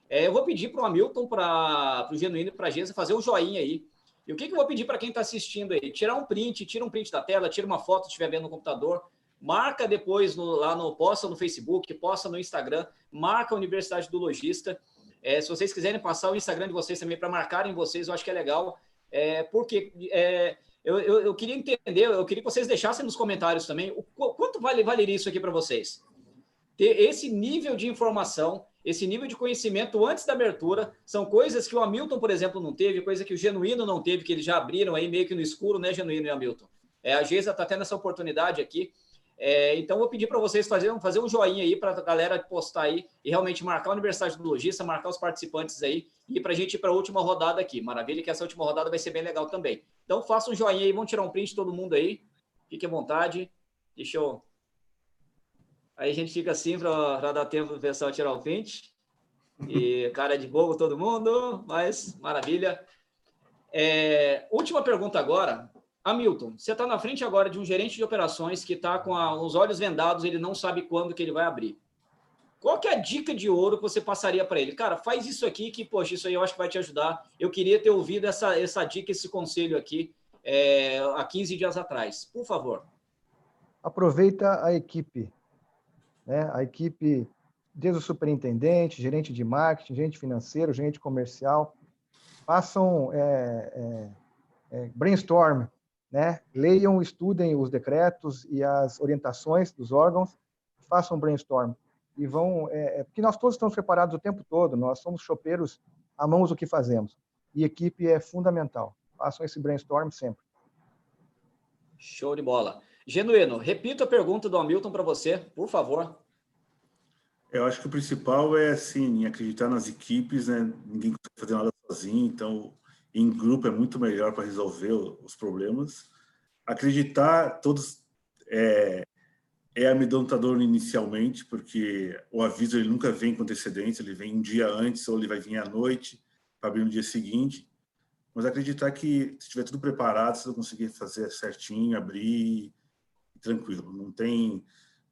É, eu vou pedir para o Hamilton, para o Genuíno e para a Gesa fazer um joinha aí. E o que, que eu vou pedir para quem está assistindo aí? Tirar um print, tira um print da tela, tira uma foto se estiver vendo no computador, marca depois no, lá no, posta no Facebook, posta no Instagram, marca a Universidade do Logista. É, se vocês quiserem passar o Instagram de vocês também para marcarem vocês, eu acho que é legal. É, porque é, eu, eu, eu, queria entender, eu queria que vocês deixassem nos comentários também o quanto vale, valeria isso aqui para vocês. Ter esse nível de informação, esse nível de conhecimento antes da abertura, são coisas que o Hamilton, por exemplo, não teve, coisa que o Genuíno não teve, que eles já abriram aí meio que no escuro, né, Genuíno e Hamilton? É, a Geisa está tendo essa oportunidade aqui. É, então, vou pedir para vocês fazerem fazer um joinha aí para a galera postar aí e realmente marcar a Universidade do Logista, marcar os participantes aí e para a gente ir para a última rodada aqui. Maravilha, que essa última rodada vai ser bem legal também. Então, faça um joinha aí, vamos tirar um print todo mundo aí. Fique à vontade. Deixa eu. Aí a gente fica assim para dar tempo do pessoal tirar o print. E cara de bobo todo mundo, mas maravilha. É, última pergunta agora. Hamilton, você está na frente agora de um gerente de operações que está com a, os olhos vendados, ele não sabe quando que ele vai abrir. Qual que é a dica de ouro que você passaria para ele? Cara, faz isso aqui que, poxa, isso aí eu acho que vai te ajudar. Eu queria ter ouvido essa, essa dica, esse conselho aqui é, há 15 dias atrás. Por favor. Aproveita a equipe. Né? A equipe, desde o superintendente, gerente de marketing, gerente financeiro, gerente comercial, façam é, é, brainstorm, né? Leiam, estudem os decretos e as orientações dos órgãos, façam brainstorm e vão, é, é, porque nós todos estamos preparados o tempo todo, nós somos chopeiros, amamos o que fazemos e equipe é fundamental. Façam esse brainstorm sempre. Show de bola. Genuíno, repita a pergunta do Hamilton para você, por favor. Eu acho que o principal é assim, acreditar nas equipes, né? Ninguém consegue fazer nada sozinho, então em grupo é muito melhor para resolver os problemas. Acreditar, todos. É, é amedrontador inicialmente, porque o aviso ele nunca vem com antecedência, ele vem um dia antes ou ele vai vir à noite para abrir no dia seguinte. Mas acreditar que se tiver tudo preparado, você vai conseguir fazer certinho, abrir tranquilo. Não tem,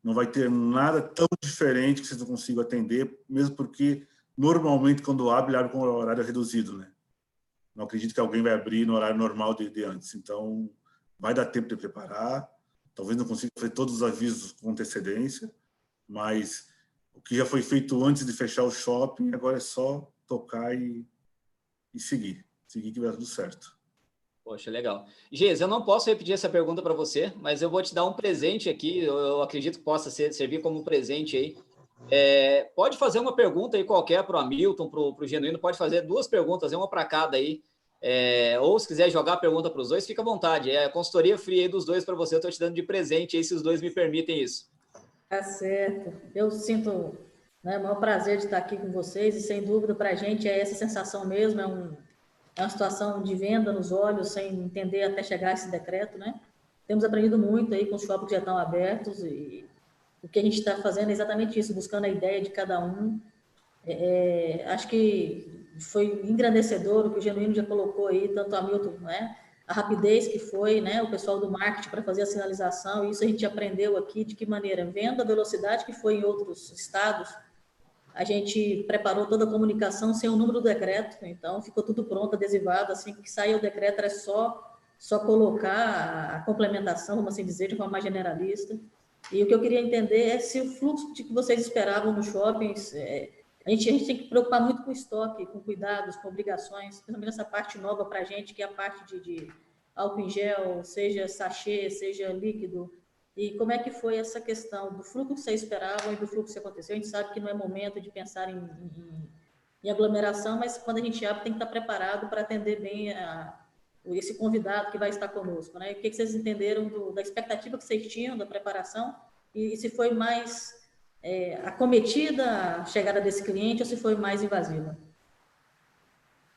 não vai ter nada tão diferente que vocês não consigam atender, mesmo porque normalmente quando abre, abre com horário reduzido, né? Não acredito que alguém vai abrir no horário normal de, de antes. Então, vai dar tempo de preparar. Talvez não consiga fazer todos os avisos com antecedência, mas o que já foi feito antes de fechar o shopping, agora é só tocar e, e seguir seguir que vai tudo certo. Poxa, legal. Geis, eu não posso repetir essa pergunta para você, mas eu vou te dar um presente aqui, eu acredito que possa ser, servir como presente aí. É, pode fazer uma pergunta aí qualquer para o Hamilton, para o Genuíno, pode fazer duas perguntas, uma para cada aí. É, ou se quiser jogar a pergunta para os dois, fica à vontade. É a consultoria free aí dos dois para você, eu estou te dando de presente aí, se os dois me permitem isso. Tá certo. Eu sinto né, o maior prazer de estar aqui com vocês e sem dúvida para a gente é essa sensação mesmo, é um, é uma situação de venda nos olhos, sem entender até chegar esse decreto, né? Temos aprendido muito aí com os shoppings já estão abertos e o que a gente está fazendo é exatamente isso, buscando a ideia de cada um. É, é, acho que foi engrandecedor o que o Genuíno já colocou aí, tanto a Milton, né? A rapidez que foi, né? O pessoal do marketing para fazer a sinalização, isso a gente aprendeu aqui de que maneira, vendo a velocidade que foi em outros estados, a gente preparou toda a comunicação sem o número do decreto, então ficou tudo pronto, adesivado, assim que sair o decreto era só só colocar a complementação, vamos assim dizer, de forma mais generalista. E o que eu queria entender é se o fluxo de que vocês esperavam nos shoppings, é, a, gente, a gente tem que preocupar muito com o estoque, com cuidados, com obrigações, principalmente essa parte nova para a gente, que é a parte de, de álcool em gel, seja sachê, seja líquido, e como é que foi essa questão do fluxo que vocês esperavam e do fluxo que aconteceu? A gente sabe que não é momento de pensar em, em, em aglomeração, mas quando a gente abre, tem que estar preparado para atender bem a, esse convidado que vai estar conosco. Né? O que, que vocês entenderam do, da expectativa que vocês tinham da preparação e, e se foi mais é, acometida a chegada desse cliente ou se foi mais invasiva?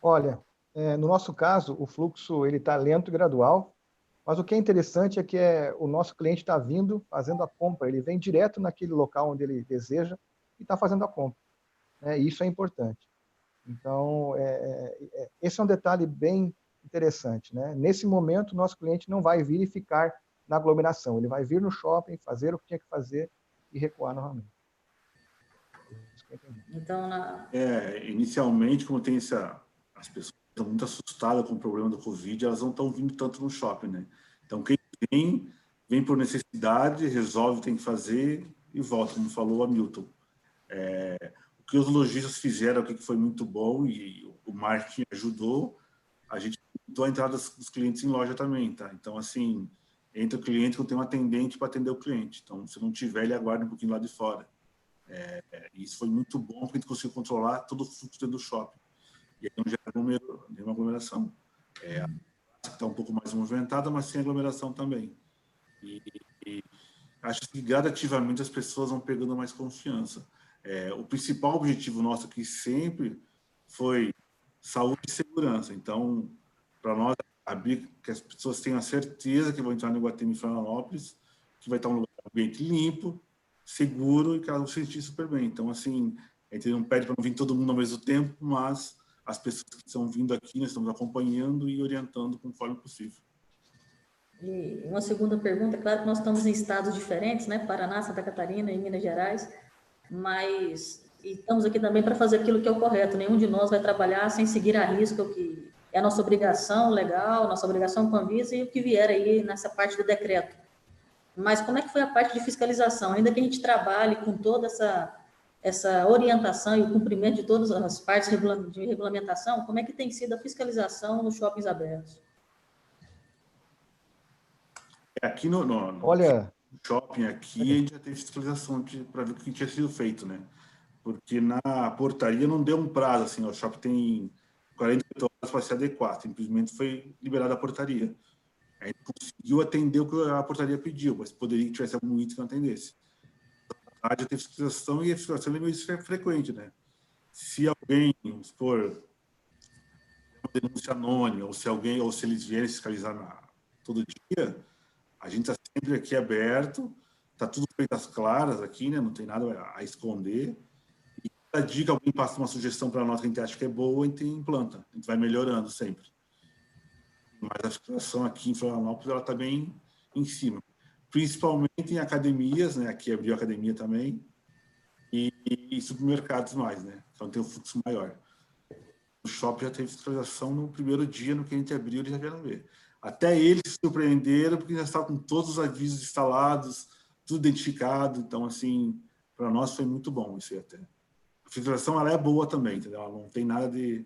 Olha, é, no nosso caso, o fluxo ele está lento e gradual. Mas o que é interessante é que é, o nosso cliente está vindo fazendo a compra, ele vem direto naquele local onde ele deseja e está fazendo a compra. Né? Isso é importante. Então, é, é, é, esse é um detalhe bem interessante. Né? Nesse momento, o nosso cliente não vai vir e ficar na aglomeração, ele vai vir no shopping, fazer o que tinha que fazer e recuar novamente. Então, na... é, inicialmente, como tem essa, as pessoas estão muito assustadas com o problema do Covid, elas não estão vindo tanto no shopping, né? Então, quem vem, vem por necessidade, resolve, tem que fazer e volta, como falou o Hamilton. É, o que os lojistas fizeram aqui que foi muito bom e o marketing ajudou, a gente aumentou a entrada dos clientes em loja também, tá? Então, assim, entra o cliente que tem um atendente para atender o cliente. Então, se não tiver, ele aguarda um pouquinho lá de fora. É, isso foi muito bom, porque a gente conseguiu controlar todo o fluxo dentro do shopping e aí não gera nenhuma aglomeração. É, está um pouco mais movimentada, mas sem aglomeração também. E, e, acho que gradativamente as pessoas vão pegando mais confiança. É, o principal objetivo nosso aqui sempre foi saúde e segurança. Então, para nós, abrir que as pessoas tenham a certeza que vão entrar no Iguatemi Florianópolis, que vai estar um ambiente limpo, seguro e que vão se sentir super bem. Então, assim, a gente não pede para não vir todo mundo ao mesmo tempo, mas as pessoas que estão vindo aqui, nós estamos acompanhando e orientando conforme possível. E uma segunda pergunta, claro que nós estamos em estados diferentes, né? Paraná, Santa Catarina e Minas Gerais, mas estamos aqui também para fazer aquilo que é o correto. Nenhum de nós vai trabalhar sem seguir a risca o que é a nossa obrigação legal, nossa obrigação com a Anvisa e o que vier aí nessa parte do decreto. Mas como é que foi a parte de fiscalização? Ainda que a gente trabalhe com toda essa essa orientação e o cumprimento de todas as partes de regulamentação, como é que tem sido a fiscalização nos shoppings abertos? É, aqui no, no, no Olha, shopping aqui a gente já teve fiscalização para ver o que tinha sido feito, né? Porque na portaria não deu um prazo, assim, o shopping tem 48 horas para se adequar, simplesmente foi liberada a portaria. A gente conseguiu atender o que a portaria pediu, mas poderia que tivesse algum item que não atendesse rádio tem fiscalização e a fiscalização é meio frequente, né? Se alguém, vamos uma denúncia anônima, ou se alguém, ou se eles vierem fiscalizar na, todo dia, a gente está sempre aqui aberto Tá tudo feito às claras aqui, né? Não tem nada a esconder. E cada que alguém passa uma sugestão para nós que a gente acha que é boa, a gente implanta. A gente vai melhorando sempre. Mas a situação aqui em Florianópolis, ela está bem em cima. Principalmente em academias, né? Aqui abriu academia também. E, e supermercados mais, né? Então tem um fluxo maior. O shopping já teve fiscalização no primeiro dia, no que a gente abriu, eles já vieram ver. Até eles se surpreenderam, porque já estavam com todos os avisos instalados, tudo identificado. Então, assim, para nós foi muito bom isso aí até. A filtração ela é boa também, entendeu? Ela não tem nada de,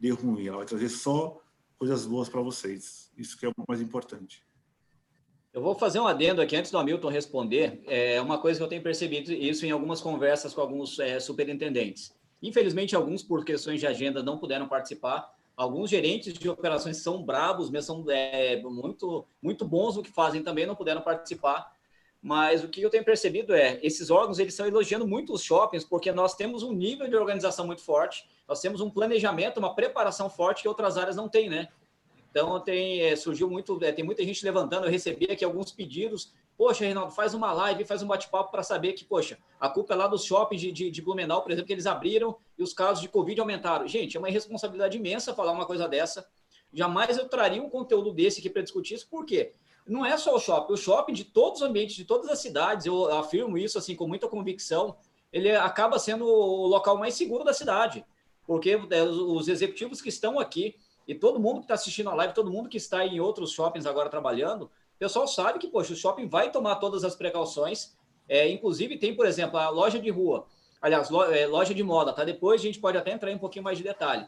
de ruim. Ela vai trazer só coisas boas para vocês. Isso que é o mais importante. Eu vou fazer um adendo aqui antes do Hamilton responder. É uma coisa que eu tenho percebido isso em algumas conversas com alguns é, superintendentes. Infelizmente, alguns por questões de agenda não puderam participar. Alguns gerentes de operações são bravos, mesmo são é, muito muito bons no que fazem também não puderam participar. Mas o que eu tenho percebido é, esses órgãos eles estão elogiando muito os shoppings, porque nós temos um nível de organização muito forte, nós temos um planejamento, uma preparação forte que outras áreas não têm, né? Então tem é, surgiu muito, é, tem muita gente levantando. Eu recebi aqui alguns pedidos. Poxa, Reinaldo, faz uma live, faz um bate-papo para saber que, poxa, a culpa é lá dos shoppings de, de, de, Blumenau, por exemplo, que eles abriram e os casos de Covid aumentaram. Gente, é uma irresponsabilidade imensa falar uma coisa dessa. Jamais eu traria um conteúdo desse aqui para discutir isso, por quê? não é só o shopping, o shopping de todos os ambientes, de todas as cidades, eu afirmo isso assim com muita convicção, ele acaba sendo o local mais seguro da cidade, porque é, os executivos que estão aqui e todo mundo que está assistindo a live, todo mundo que está em outros shoppings agora trabalhando, o pessoal sabe que, poxa, o shopping vai tomar todas as precauções, é, inclusive tem, por exemplo, a loja de rua, aliás, é, loja de moda, tá? Depois a gente pode até entrar em um pouquinho mais de detalhe.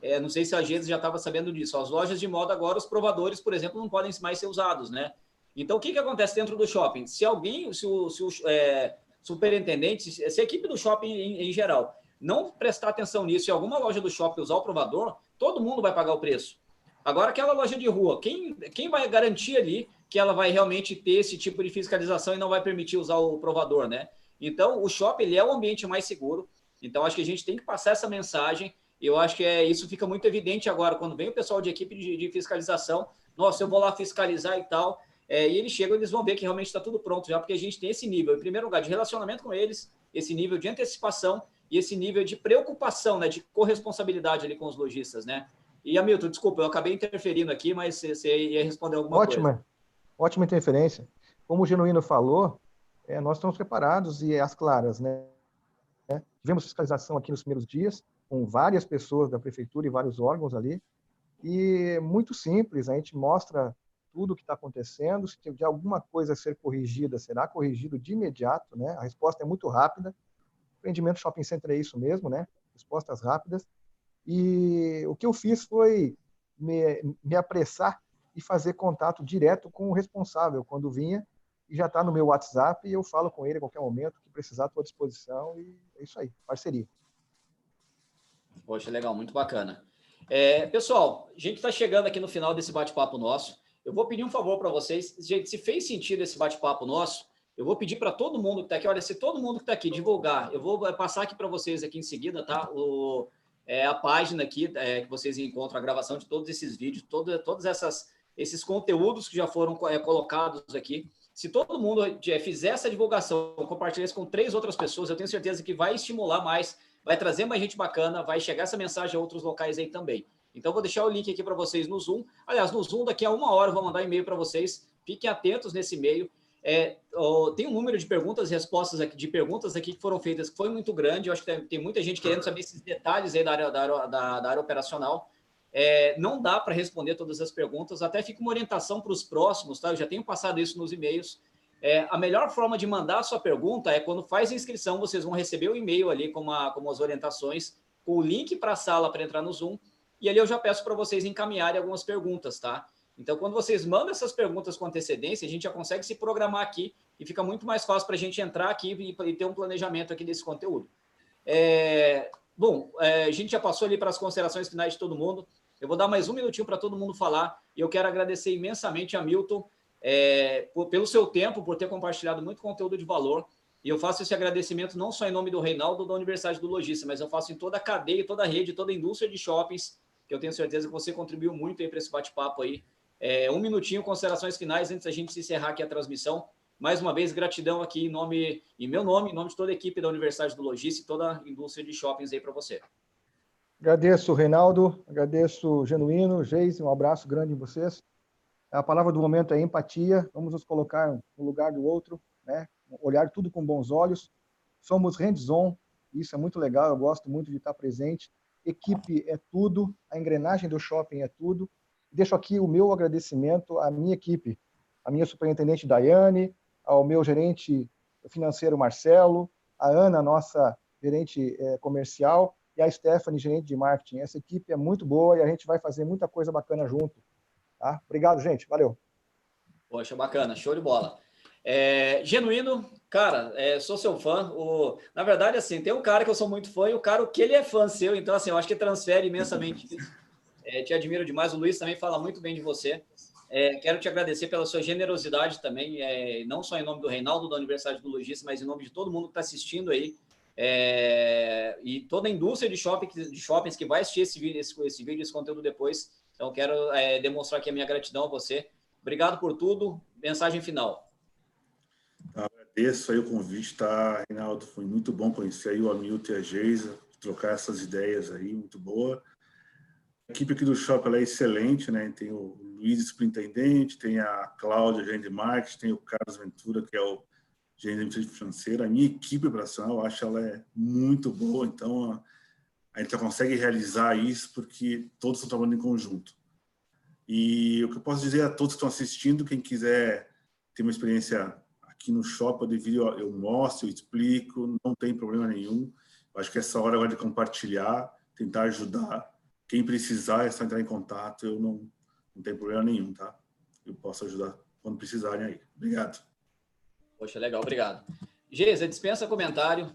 É, não sei se a Gênesis já estava sabendo disso. As lojas de moda agora, os provadores, por exemplo, não podem mais ser usados, né? Então, o que, que acontece dentro do shopping? Se alguém, se o, se o é, superintendente, se a equipe do shopping em, em, geral não prestar atenção nisso e alguma loja do shopping usar o provador, todo mundo vai pagar o preço. Agora, aquela loja de rua, quem, quem vai garantir ali que ela vai realmente ter esse tipo de fiscalização e não vai permitir usar o provador, né? Então, o shopping ele é o ambiente mais seguro. Então, acho que a gente tem que passar essa mensagem eu acho que é, isso fica muito evidente agora, quando vem o pessoal de equipe de, de fiscalização, nossa, eu vou lá fiscalizar e tal, é, e eles chegam, eles vão ver que realmente está tudo pronto já, porque a gente tem esse nível, em primeiro lugar, de relacionamento com eles, esse nível de antecipação e esse nível de preocupação, né, de corresponsabilidade ali com os lojistas, né? E, Hamilton, desculpa, eu acabei interferindo aqui, mas você ia responder alguma Ótima, coisa. Ótima interferência. Como o Genuíno falou, é, nós estamos preparados e é as claras, né? Tivemos fiscalização aqui nos primeiros dias, com várias pessoas da prefeitura e vários órgãos ali. E muito simples, a gente mostra tudo o que está acontecendo, se de alguma coisa ser corrigida, será corrigido de imediato, né? A resposta é muito rápida. Empreendimento shopping center é isso mesmo, né? Respostas rápidas. E o que eu fiz foi me, me apressar e fazer contato direto com o responsável quando vinha e já está no meu WhatsApp e eu falo com ele a qualquer momento que precisar à disposição e é isso aí, parceria. Poxa, legal, muito bacana. É, pessoal, a gente está chegando aqui no final desse bate-papo nosso. Eu vou pedir um favor para vocês. Gente, se fez sentido esse bate-papo nosso, eu vou pedir para todo mundo que está aqui, olha, se todo mundo que está aqui divulgar, eu vou passar aqui para vocês aqui em seguida, tá? O, é, a página aqui é, que vocês encontram a gravação de todos esses vídeos, todo, todos essas, esses conteúdos que já foram é, colocados aqui. Se todo mundo é, fizer essa divulgação, compartilhar isso com três outras pessoas, eu tenho certeza que vai estimular mais vai trazer mais gente bacana, vai chegar essa mensagem a outros locais aí também. Então, vou deixar o link aqui para vocês no Zoom. Aliás, no Zoom, daqui a uma hora eu vou mandar e-mail para vocês. Fiquem atentos nesse e-mail. É, tem um número de perguntas e respostas aqui, de perguntas aqui que foram feitas que foi muito grande. Eu acho que tem, tem muita gente querendo saber esses detalhes aí da área, da área, da, da área operacional. É, não dá para responder todas as perguntas, até fica uma orientação para os próximos, tá? Eu já tenho passado isso nos e-mails. É, a melhor forma de mandar a sua pergunta é quando faz a inscrição, vocês vão receber o e-mail ali com, uma, com as orientações, com o link para a sala para entrar no Zoom, e ali eu já peço para vocês encaminharem algumas perguntas, tá? Então, quando vocês mandam essas perguntas com antecedência, a gente já consegue se programar aqui e fica muito mais fácil para a gente entrar aqui e, ter um planejamento aqui desse conteúdo. É, bom, é, a gente já passou ali para as considerações finais de todo mundo. Eu vou dar mais um minutinho para todo mundo falar e eu quero agradecer imensamente a Milton é, pelo seu tempo, por ter compartilhado muito conteúdo de valor. E eu faço esse agradecimento não só em nome do Reinaldo da Universidade do Logista, mas eu faço em toda a cadeia, toda a rede, toda a indústria de shoppings, que eu tenho certeza que você contribuiu muito aí para esse bate-papo aí. É, um minutinho, considerações finais antes da gente encerrar aqui a transmissão. Mais uma vez, gratidão aqui em nome, em meu nome, em nome de toda a equipe da Universidade do Logística e toda a indústria de shoppings aí para você. Agradeço, Reinaldo, agradeço, Genuíno, Geise, um abraço grande em vocês. A palavra do momento é empatia, vamos nos colocar no lugar do outro, né? olhar tudo com bons olhos. Somos hands-on, isso é muito legal, eu gosto muito de estar presente. Equipe é tudo, a engrenagem do shopping é tudo. Deixo aqui o meu agradecimento à minha equipe, à minha superintendente Daiane, ao meu gerente financeiro Marcelo, a Ana, nossa gerente é, comercial, e a Stephanie, gerente de marketing. Essa equipe é muito boa e a gente vai fazer muita coisa bacana junto. Tá? Obrigado, gente. Valeu. Poxa, bacana, show de bola. É, genuíno, cara, é, sou seu fã. O, na verdade, assim, tem um cara que eu sou muito fã e o cara, que ele é fã seu, então, assim, eu acho que transfere imensamente É, te admiro demais. O Luiz também fala muito bem de você. É, quero te agradecer pela sua generosidade também, é, não só em nome do Reinaldo da Universidade do Logista, mas em nome de todo mundo que está assistindo aí. É, e toda a indústria de, shopping, de shoppings que vai assistir esse vídeo, esse, esse vídeo, esse conteúdo depois. Então, quero é, demonstrar aqui a minha gratidão a você. Obrigado por tudo. Mensagem final. Agradeço aí o convite, tá, Reinaldo? Foi muito bom conhecer aí o Hamilton e a Geisa, trocar essas ideias aí, muito boa. Equipe aqui do shopping é excelente, né? Tem o Luiz, superintendente, tem a Cláudia, gerente de marketing, tem o Carlos Ventura, que é o gerente de financeira. A minha equipe operacional, eu acho ela é muito boa, então a gente consegue realizar isso porque todos estão trabalhando em conjunto. E o que eu posso dizer a todos que estão assistindo, quem quiser ter uma experiência aqui no shopping, eu, eu mostro, eu explico, não tem problema nenhum. Eu acho que essa hora agora de compartilhar, tentar ajudar quem precisar é só entrar em contato, eu não, não tem problema nenhum, tá? Eu posso ajudar quando precisarem aí. Obrigado. Poxa, legal, obrigado. Geisa, dispensa comentário.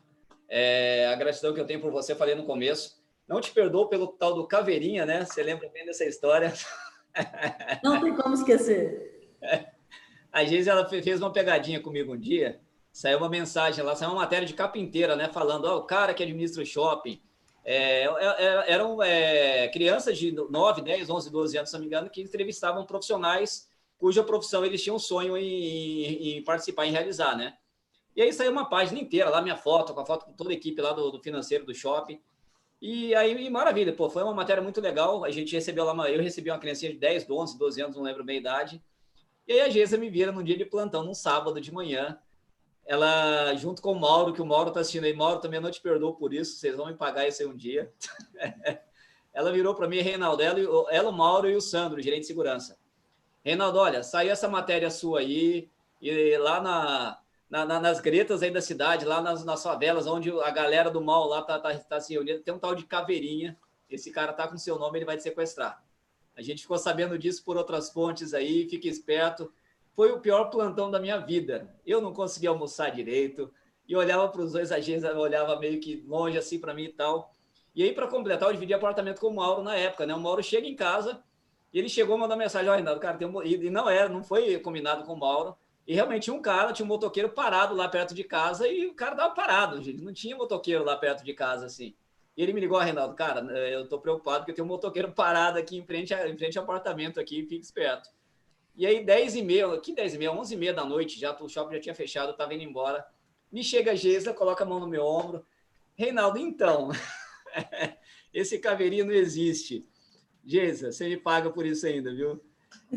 É, a gratidão que eu tenho por você, falei no começo. Não te perdoo pelo tal do Caveirinha, né? Você lembra bem dessa história? Não tem como esquecer. A Geisa, ela fez uma pegadinha comigo um dia, saiu uma mensagem lá, saiu uma matéria de capa inteira, né? Falando, ó, oh, o cara que administra o shopping, é, é, é, eram é, crianças de 9, 10, 11, 12 anos, se não me engano, que entrevistavam profissionais cuja profissão eles tinham sonho em, em, participar, em realizar, né? E aí saiu uma página inteira lá, minha foto, com a foto com toda a equipe lá do, do financeiro do shopping. E aí, maravilha, pô, foi uma matéria muito legal. A gente recebeu lá, eu recebi uma criancinha de 10, 11, 12 anos, não lembro bem a idade. E aí a Geisa me vira num dia de plantão, num sábado de manhã, ela, junto com o Mauro, que o Mauro está assistindo aí, Mauro, também não te perdoo por isso, vocês vão me pagar isso aí um dia. ela virou para mim, Reinaldo, ela, ela, o Mauro e o Sandro, gerente de segurança. Reinaldo, olha, saiu essa matéria sua aí, e lá na, na, na, nas gretas aí da cidade, lá nas, nas favelas, onde a galera do mal lá tá, tá, tá se reunindo, tem um tal de Caveirinha, esse cara tá com seu nome, ele vai te sequestrar. A gente ficou sabendo disso por outras fontes aí, fique esperto foi o pior plantão da minha vida. Eu não conseguia almoçar direito e olhava para os dois agentes, olhava meio que longe assim para mim e tal. E aí, para completar, eu dividi apartamento com o Mauro na época, né? O Mauro chega em casa e ele chegou a mandar mensagem: Olha, Renato, cara, tem um... e não era, não foi combinado com o Mauro. E realmente um cara, tinha um motoqueiro parado lá perto de casa e o cara tava parado, gente. Não tinha motoqueiro lá perto de casa assim. E ele me ligou, Reinaldo, cara, eu tô preocupado porque tem um motoqueiro parado aqui em frente, a, em frente ao apartamento aqui, fique esperto. E aí, 10 e meia, que 10 e meia, 11 e meia da noite, já o shopping já tinha fechado, eu tava indo embora. Me chega a Geisla, coloca a mão no meu ombro. Reinaldo, então, esse caveirinho não existe. Geisa, você me paga por isso ainda, viu?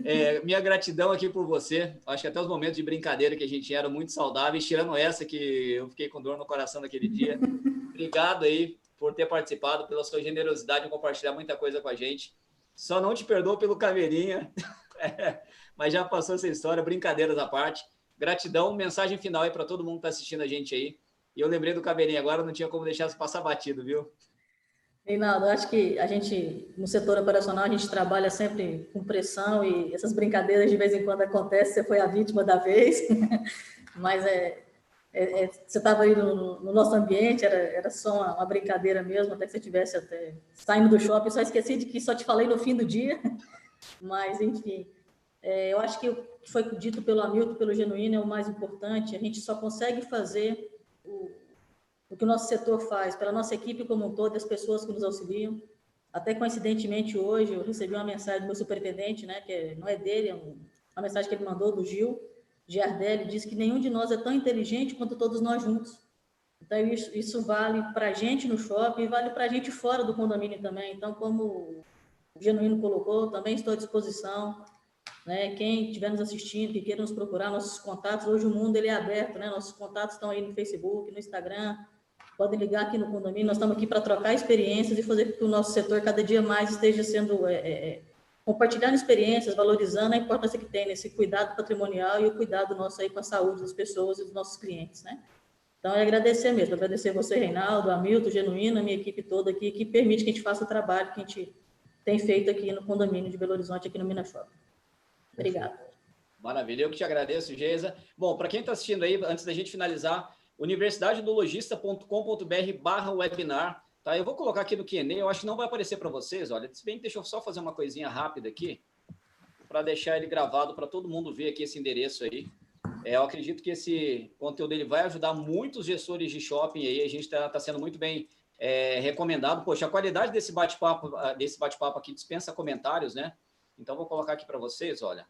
É, minha gratidão aqui por você. Acho que até os momentos de brincadeira que a gente era muito saudáveis, tirando essa que eu fiquei com dor no coração naquele dia. Obrigado aí por ter participado, pela sua generosidade em compartilhar muita coisa com a gente. Só não te perdoo pelo caveirinha. mas já passou essa história, brincadeiras à parte. Gratidão, mensagem final aí para todo mundo que está assistindo a gente aí. E eu lembrei do Caveirinha agora, não tinha como deixar isso passar batido, viu? Reinaldo, acho que a gente, no setor operacional, a gente trabalha sempre com pressão e essas brincadeiras de vez em quando acontecem, você foi a vítima da vez, mas é, é, é você estava aí no, no, nosso ambiente, era, era só uma, uma, brincadeira mesmo, até que você estivesse até saindo do shopping, só esqueci de que só te falei no fim do dia, mas enfim, é, eu acho que o que foi dito pelo Hamilton, pelo Genuíno, é o mais importante. A gente só consegue fazer o, o que o nosso setor faz, pela nossa equipe como um todo, as pessoas que nos auxiliam. Até coincidentemente, hoje, eu recebi uma mensagem do meu superintendente, né, que não é dele, é uma mensagem que ele mandou do Gil. Giardelli diz que nenhum de nós é tão inteligente quanto todos nós juntos. Então, isso, isso vale para a gente no shopping vale para a gente fora do condomínio também. Então, como o Genuíno colocou, também estou à disposição. Né? Quem estiver nos assistindo, que queira nos procurar, nossos contatos, hoje o mundo ele é aberto, né? nossos contatos estão aí no Facebook, no Instagram, podem ligar aqui no condomínio, nós estamos aqui para trocar experiências e fazer com que o nosso setor cada dia mais esteja sendo, é, é, é, compartilhando experiências, valorizando a importância que tem nesse cuidado patrimonial e o cuidado nosso aí com a saúde das pessoas e dos nossos clientes, né? Então, é agradecer mesmo, agradecer você, Reinaldo, Hamilton, Genuíno, a minha equipe toda aqui, que permite que a gente faça o trabalho que a gente tem feito aqui no condomínio de Belo Horizonte, aqui no Minas Shopping. Obrigada. Maravilha, eu que te agradeço, Geisa. Bom, para quem está assistindo aí, antes da gente finalizar, universidadedologista.com.br barra webinar, tá? Eu vou colocar aqui no Q&A, eu acho que não vai aparecer para vocês, olha, se bem que deixa eu só fazer uma coisinha rápida aqui, para deixar ele gravado para todo mundo ver aqui esse endereço aí. É, eu acredito que esse conteúdo ele vai ajudar muitos gestores de shopping aí, a gente está tá sendo muito bem é, recomendado. Poxa, a qualidade desse bate-papo desse bate-papo aqui dispensa comentários, né? Então, vou colocar aqui para vocês, olha.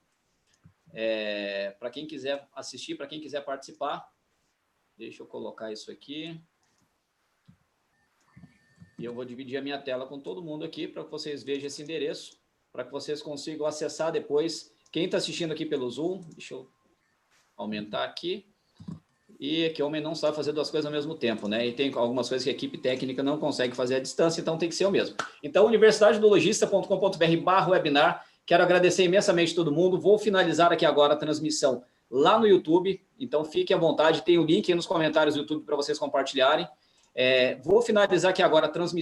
É, para quem quiser assistir, para quem quiser participar, deixa eu colocar isso aqui. E eu vou dividir a minha tela com todo mundo aqui para que vocês vejam esse endereço, para que vocês consigam acessar depois. Quem está assistindo aqui pelo Zoom, deixa eu aumentar aqui. E que homem não sabe fazer duas coisas ao mesmo tempo, né? E tem algumas coisas que a equipe técnica não consegue fazer à distância, então tem que ser o mesmo. Então, universidadedologista.com.br barra webinar. Quero agradecer imensamente todo mundo. Vou finalizar aqui agora a transmissão lá no YouTube, então fique à vontade. Tem o link nos comentários do YouTube para vocês compartilharem. É, vou finalizar aqui agora a transmissão.